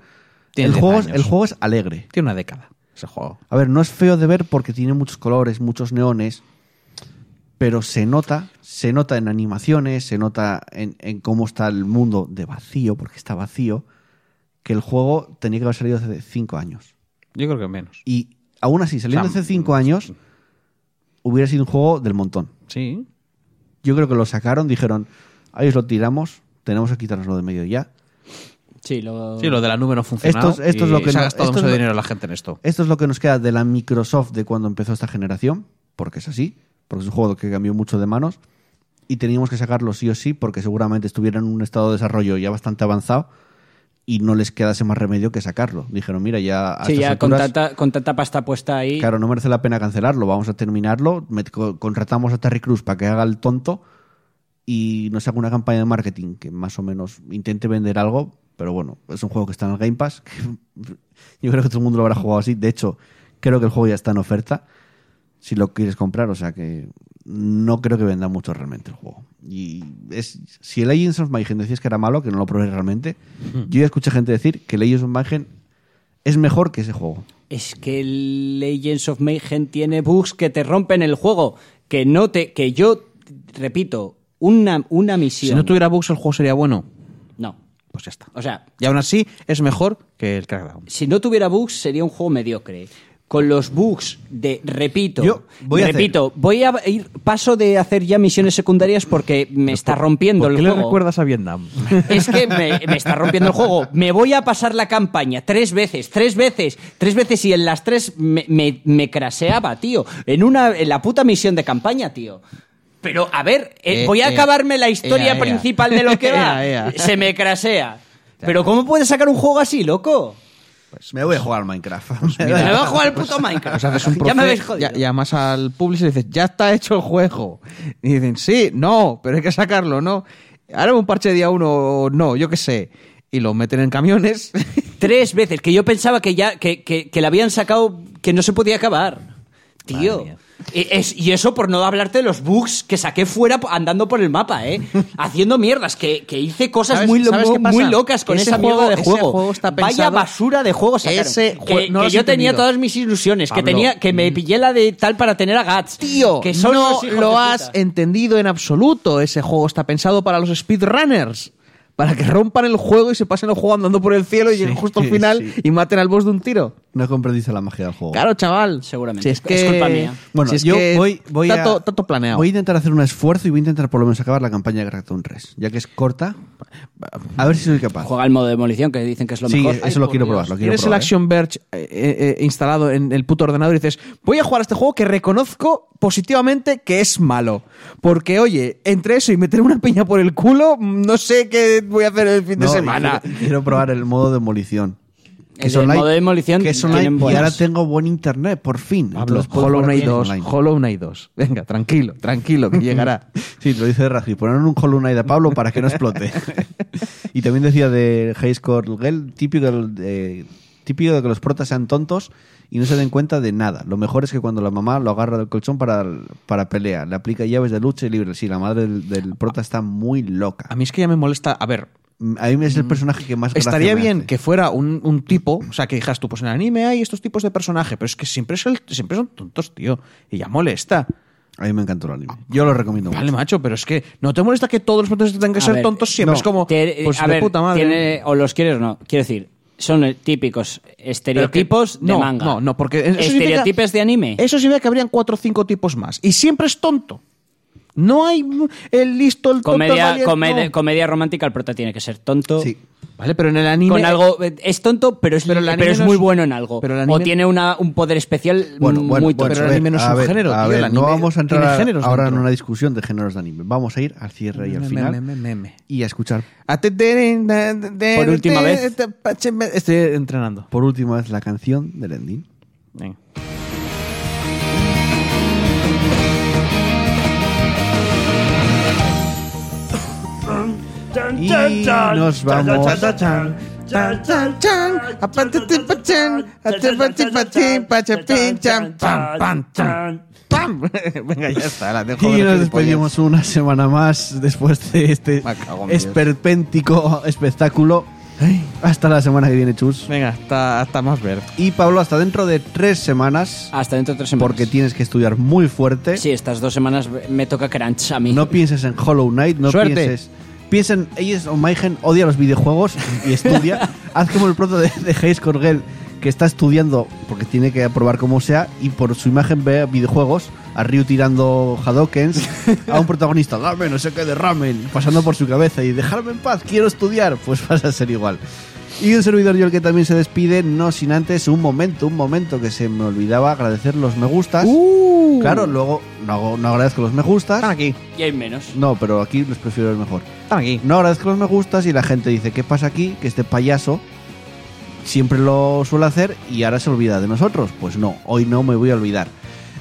Tiene El 10 juego, es, años. el juego es alegre. Tiene una década ese juego. A ver, no es feo de ver porque tiene muchos colores, muchos neones. Pero se nota, se nota en animaciones, se nota en, en cómo está el mundo de vacío, porque está vacío, que el juego tenía que haber salido hace cinco años. Yo creo que menos. Y aún así, saliendo O sea, hace cinco años, hubiera sido un juego del montón. Sí. Yo creo que lo sacaron, dijeron, ahí os lo tiramos, tenemos que quitárnoslo de medio ya. Sí, lo... Sí, lo de la nube no funciona. Esto es- esto es lo que se ha gastado mucho lo- dinero la gente en esto. Esto es lo que nos queda de la Microsoft de cuando empezó esta generación, porque es así, porque es un juego que cambió mucho de manos y teníamos que sacarlo sí o sí porque seguramente estuviera en un estado de desarrollo ya bastante avanzado y no les quedase más remedio que sacarlo. Dijeron, mira, ya a Sí, estas ya con alturas, tanta, con tanta pasta puesta ahí. claro, no merece la pena cancelarlo, vamos a terminarlo, contratamos a Terry Cruz para que haga el tonto y nos haga una campaña de marketing que más o menos intente vender algo, pero bueno, es un juego que está en el Game Pass, que yo creo que todo el mundo lo habrá jugado así, de hecho, creo que el juego ya está en oferta si lo quieres comprar, o sea que no creo que venda mucho realmente el juego. Y es si el Legends of Mayhem decías que era malo, que no lo probé realmente, yo ya escuché gente decir que Legends of Mayhem es mejor que ese juego. Es que el Legends of Mayhem tiene bugs que te rompen el juego. Que no te. Que yo, repito, una, una misión. Si no tuviera bugs, el juego sería bueno. No. Pues ya está. O sea, Y aún así, es mejor que el Crackdown. si no tuviera bugs, sería un juego mediocre. Con los bugs de, repito, Yo voy a repito, voy a ir, paso de hacer ya misiones secundarias porque me está rompiendo ¿Por el qué le juego. recuerdas a Vietnam? Es que me, me está rompiendo el juego. Me voy a pasar la campaña tres veces, tres veces, tres veces y en las tres me, me, me craseaba, tío. En una, en la puta misión de campaña, tío. Pero, a ver, eh, Eh, voy a eh, acabarme la historia ea, ea. principal de lo que va. Ea, ea. Se me crasea. Pero ¿cómo puedes sacar un juego así, loco? Me voy a jugar al Minecraft. Me voy a jugar al puto Minecraft. Pues haces un ya me habéis jodido. ya- llamas al publisher y dices, ya está hecho el juego. Y dicen, sí, no, pero hay que sacarlo, ¿no? Ahora un parche de día uno, no, yo qué sé. Y lo meten en camiones. Tres veces, que yo pensaba que ya, que, que, que le habían sacado, que no se podía acabar. Tío. Y, es- y eso por no hablarte de los bugs que saqué fuera andando por el mapa, ¿eh? Haciendo mierdas, que, que hice cosas ¿Sabes- muy, lo- locas con Ese esa juego- mierda de juego. juego está Vaya basura de juego sacaron. Ese que no que yo tenía todas mis ilusiones, que tenía que me pillé la de tal para tener a Gats. Tío, que son no lo has entendido en absoluto. Ese juego está pensado para los speedrunners. Para que rompan el juego y se pasen el juego andando por el cielo y lleguen justo al final sí. y maten al boss de un tiro. No comprendiste la magia del juego. Claro, chaval. Seguramente. Si es, Es que, culpa mía. Bueno, si es yo que voy, voy a. planeado. Voy a intentar hacer un esfuerzo y voy a intentar por lo menos acabar la campaña de Crackdown 3. Ya que es corta. A ver si soy capaz. Juega el modo demolición, que dicen que es lo Sí, mejor. eso Ay, lo quiero Dios. probar. Lo quiero Tienes el probar, ¿eh? Action Verge eh, eh, instalado en el puto ordenador y dices, voy a jugar a este juego que reconozco positivamente que es malo. Porque, oye, entre eso y meter una piña por el culo, no sé qué voy a hacer el fin de No, semana. Quiero, quiero probar el modo demolición. El del modo demolición que es online, tienen y ahora tengo buen internet, por fin. Pablo, Entonces Hollow Knight bien 2, online. Hollow Knight 2. Venga, tranquilo, tranquilo, que llegará. Sí, te lo dice Raji. Poner un Hollow Knight a Pablo para que no explote. y también decía de Girl, típico, de, típico de que los protas sean tontos y no se den cuenta de nada. Lo mejor es que cuando la mamá lo agarra del colchón para, para pelea, le aplica llaves de lucha y libre. Sí, la madre del, del prota está muy loca. A mí es que ya me molesta. A ver, A mí es el personaje que más estaría me bien hace. que fuera un, un tipo, o sea, que dijeras tú, pues en el anime hay estos tipos de personaje, pero es que siempre, es el- siempre son tontos, tío. Y ya molesta. A mí me encantó el anime. Yo lo recomiendo Vale, mucho. macho, pero es que no te molesta que todos los protagonistas tengan que A ser ver, tontos siempre. no. es como, pues a de ver, puta madre. tiene- o los quieres o no. Quiero decir, son típicos que- estereotipos de no, manga. No, no, porque Estereotipos de anime. Eso significa que habrían cuatro o cinco tipos más. Y siempre es tonto. No hay el listo, el tonto, Comedia, valiente, comedia, no. comedia romántica, el prota tiene que ser tonto. Sí. Vale, pero en el anime. Con algo, eh, es tonto, pero es, Pero el pero anime es no muy es- bueno en algo. pero el o anime- tiene una, un poder especial Bueno, bueno, muy bueno, tonto. pero el anime no es un ver, género, a tío, ver, el no vamos a entrar a- ahora dentro. en una discusión de géneros de anime. Vamos a ir al cierre y al final me- me- me- me. y a escuchar Por última vez. Estoy entrenando. por última vez la canción del ending. Venga. Y nos vamos. ¡Pam! Venga, ya está. La dejo Y de nos despedimos una semana más después de este esperpéntico espectáculo. Hasta la semana que viene, Chus. Venga, hasta, hasta más ver. Y Pablo, hasta dentro de tres semanas, Hasta dentro de tres semanas. porque tienes que estudiar muy fuerte. Sí, estas dos semanas me toca crunch a mí. No pienses en Hollow Knight, no Suerte. pienses. Piensa en Aegis o Mayhem, odia los videojuegos y estudia. Haz como el proto de, de Hayes Corgel, que está estudiando porque tiene que aprobar como sea y por su imagen ve videojuegos, a Ryu tirando Hadokens, a un protagonista, dame no sé qué de ramen, pasando por su cabeza y dejarme en paz, quiero estudiar, pues vas a ser igual. Y un servidor yo el que también se despide, no sin antes un momento, un momento que se me olvidaba agradecer los me gustas. Uh. Claro, luego no, hago- no agradezco los me gustas. Están aquí. Y hay menos. No, pero aquí los prefiero el mejor. Están aquí. No agradezco los me gustas y la gente dice, ¿qué pasa aquí? Que este payaso siempre lo suele hacer y ahora se olvida de nosotros. Pues no, hoy no me voy a olvidar.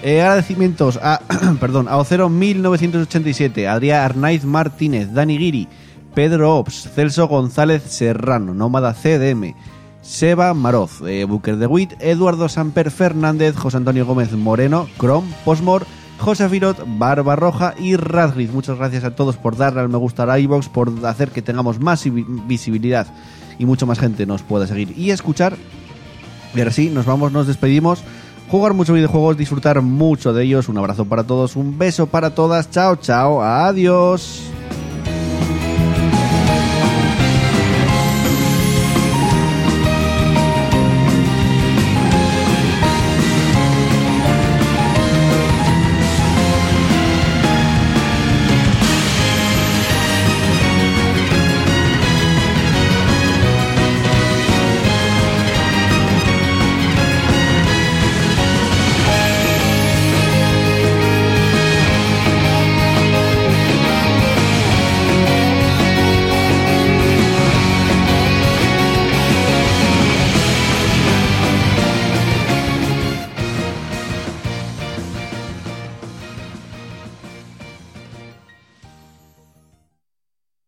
Eh, agradecimientos a, perdón, a Ocero 1987, Adrián Arnaiz Martínez, Dani Guiri, Pedro Ops, Celso González Serrano, Nómada CDM, Seba Maroz, eh, Booker de Witt, Eduardo Samper Fernández, José Antonio Gómez Moreno, Crom, Posmor, José Firot, Barba Roja y Radgrid. Muchas gracias a todos por darle al me gusta a iVox, por hacer que tengamos más vi- visibilidad y mucho más gente nos pueda seguir y escuchar. Y ahora sí, nos vamos, nos despedimos. Jugar muchos videojuegos, disfrutar mucho de ellos. Un abrazo para todos, un beso para todas. Chao, chao, adiós.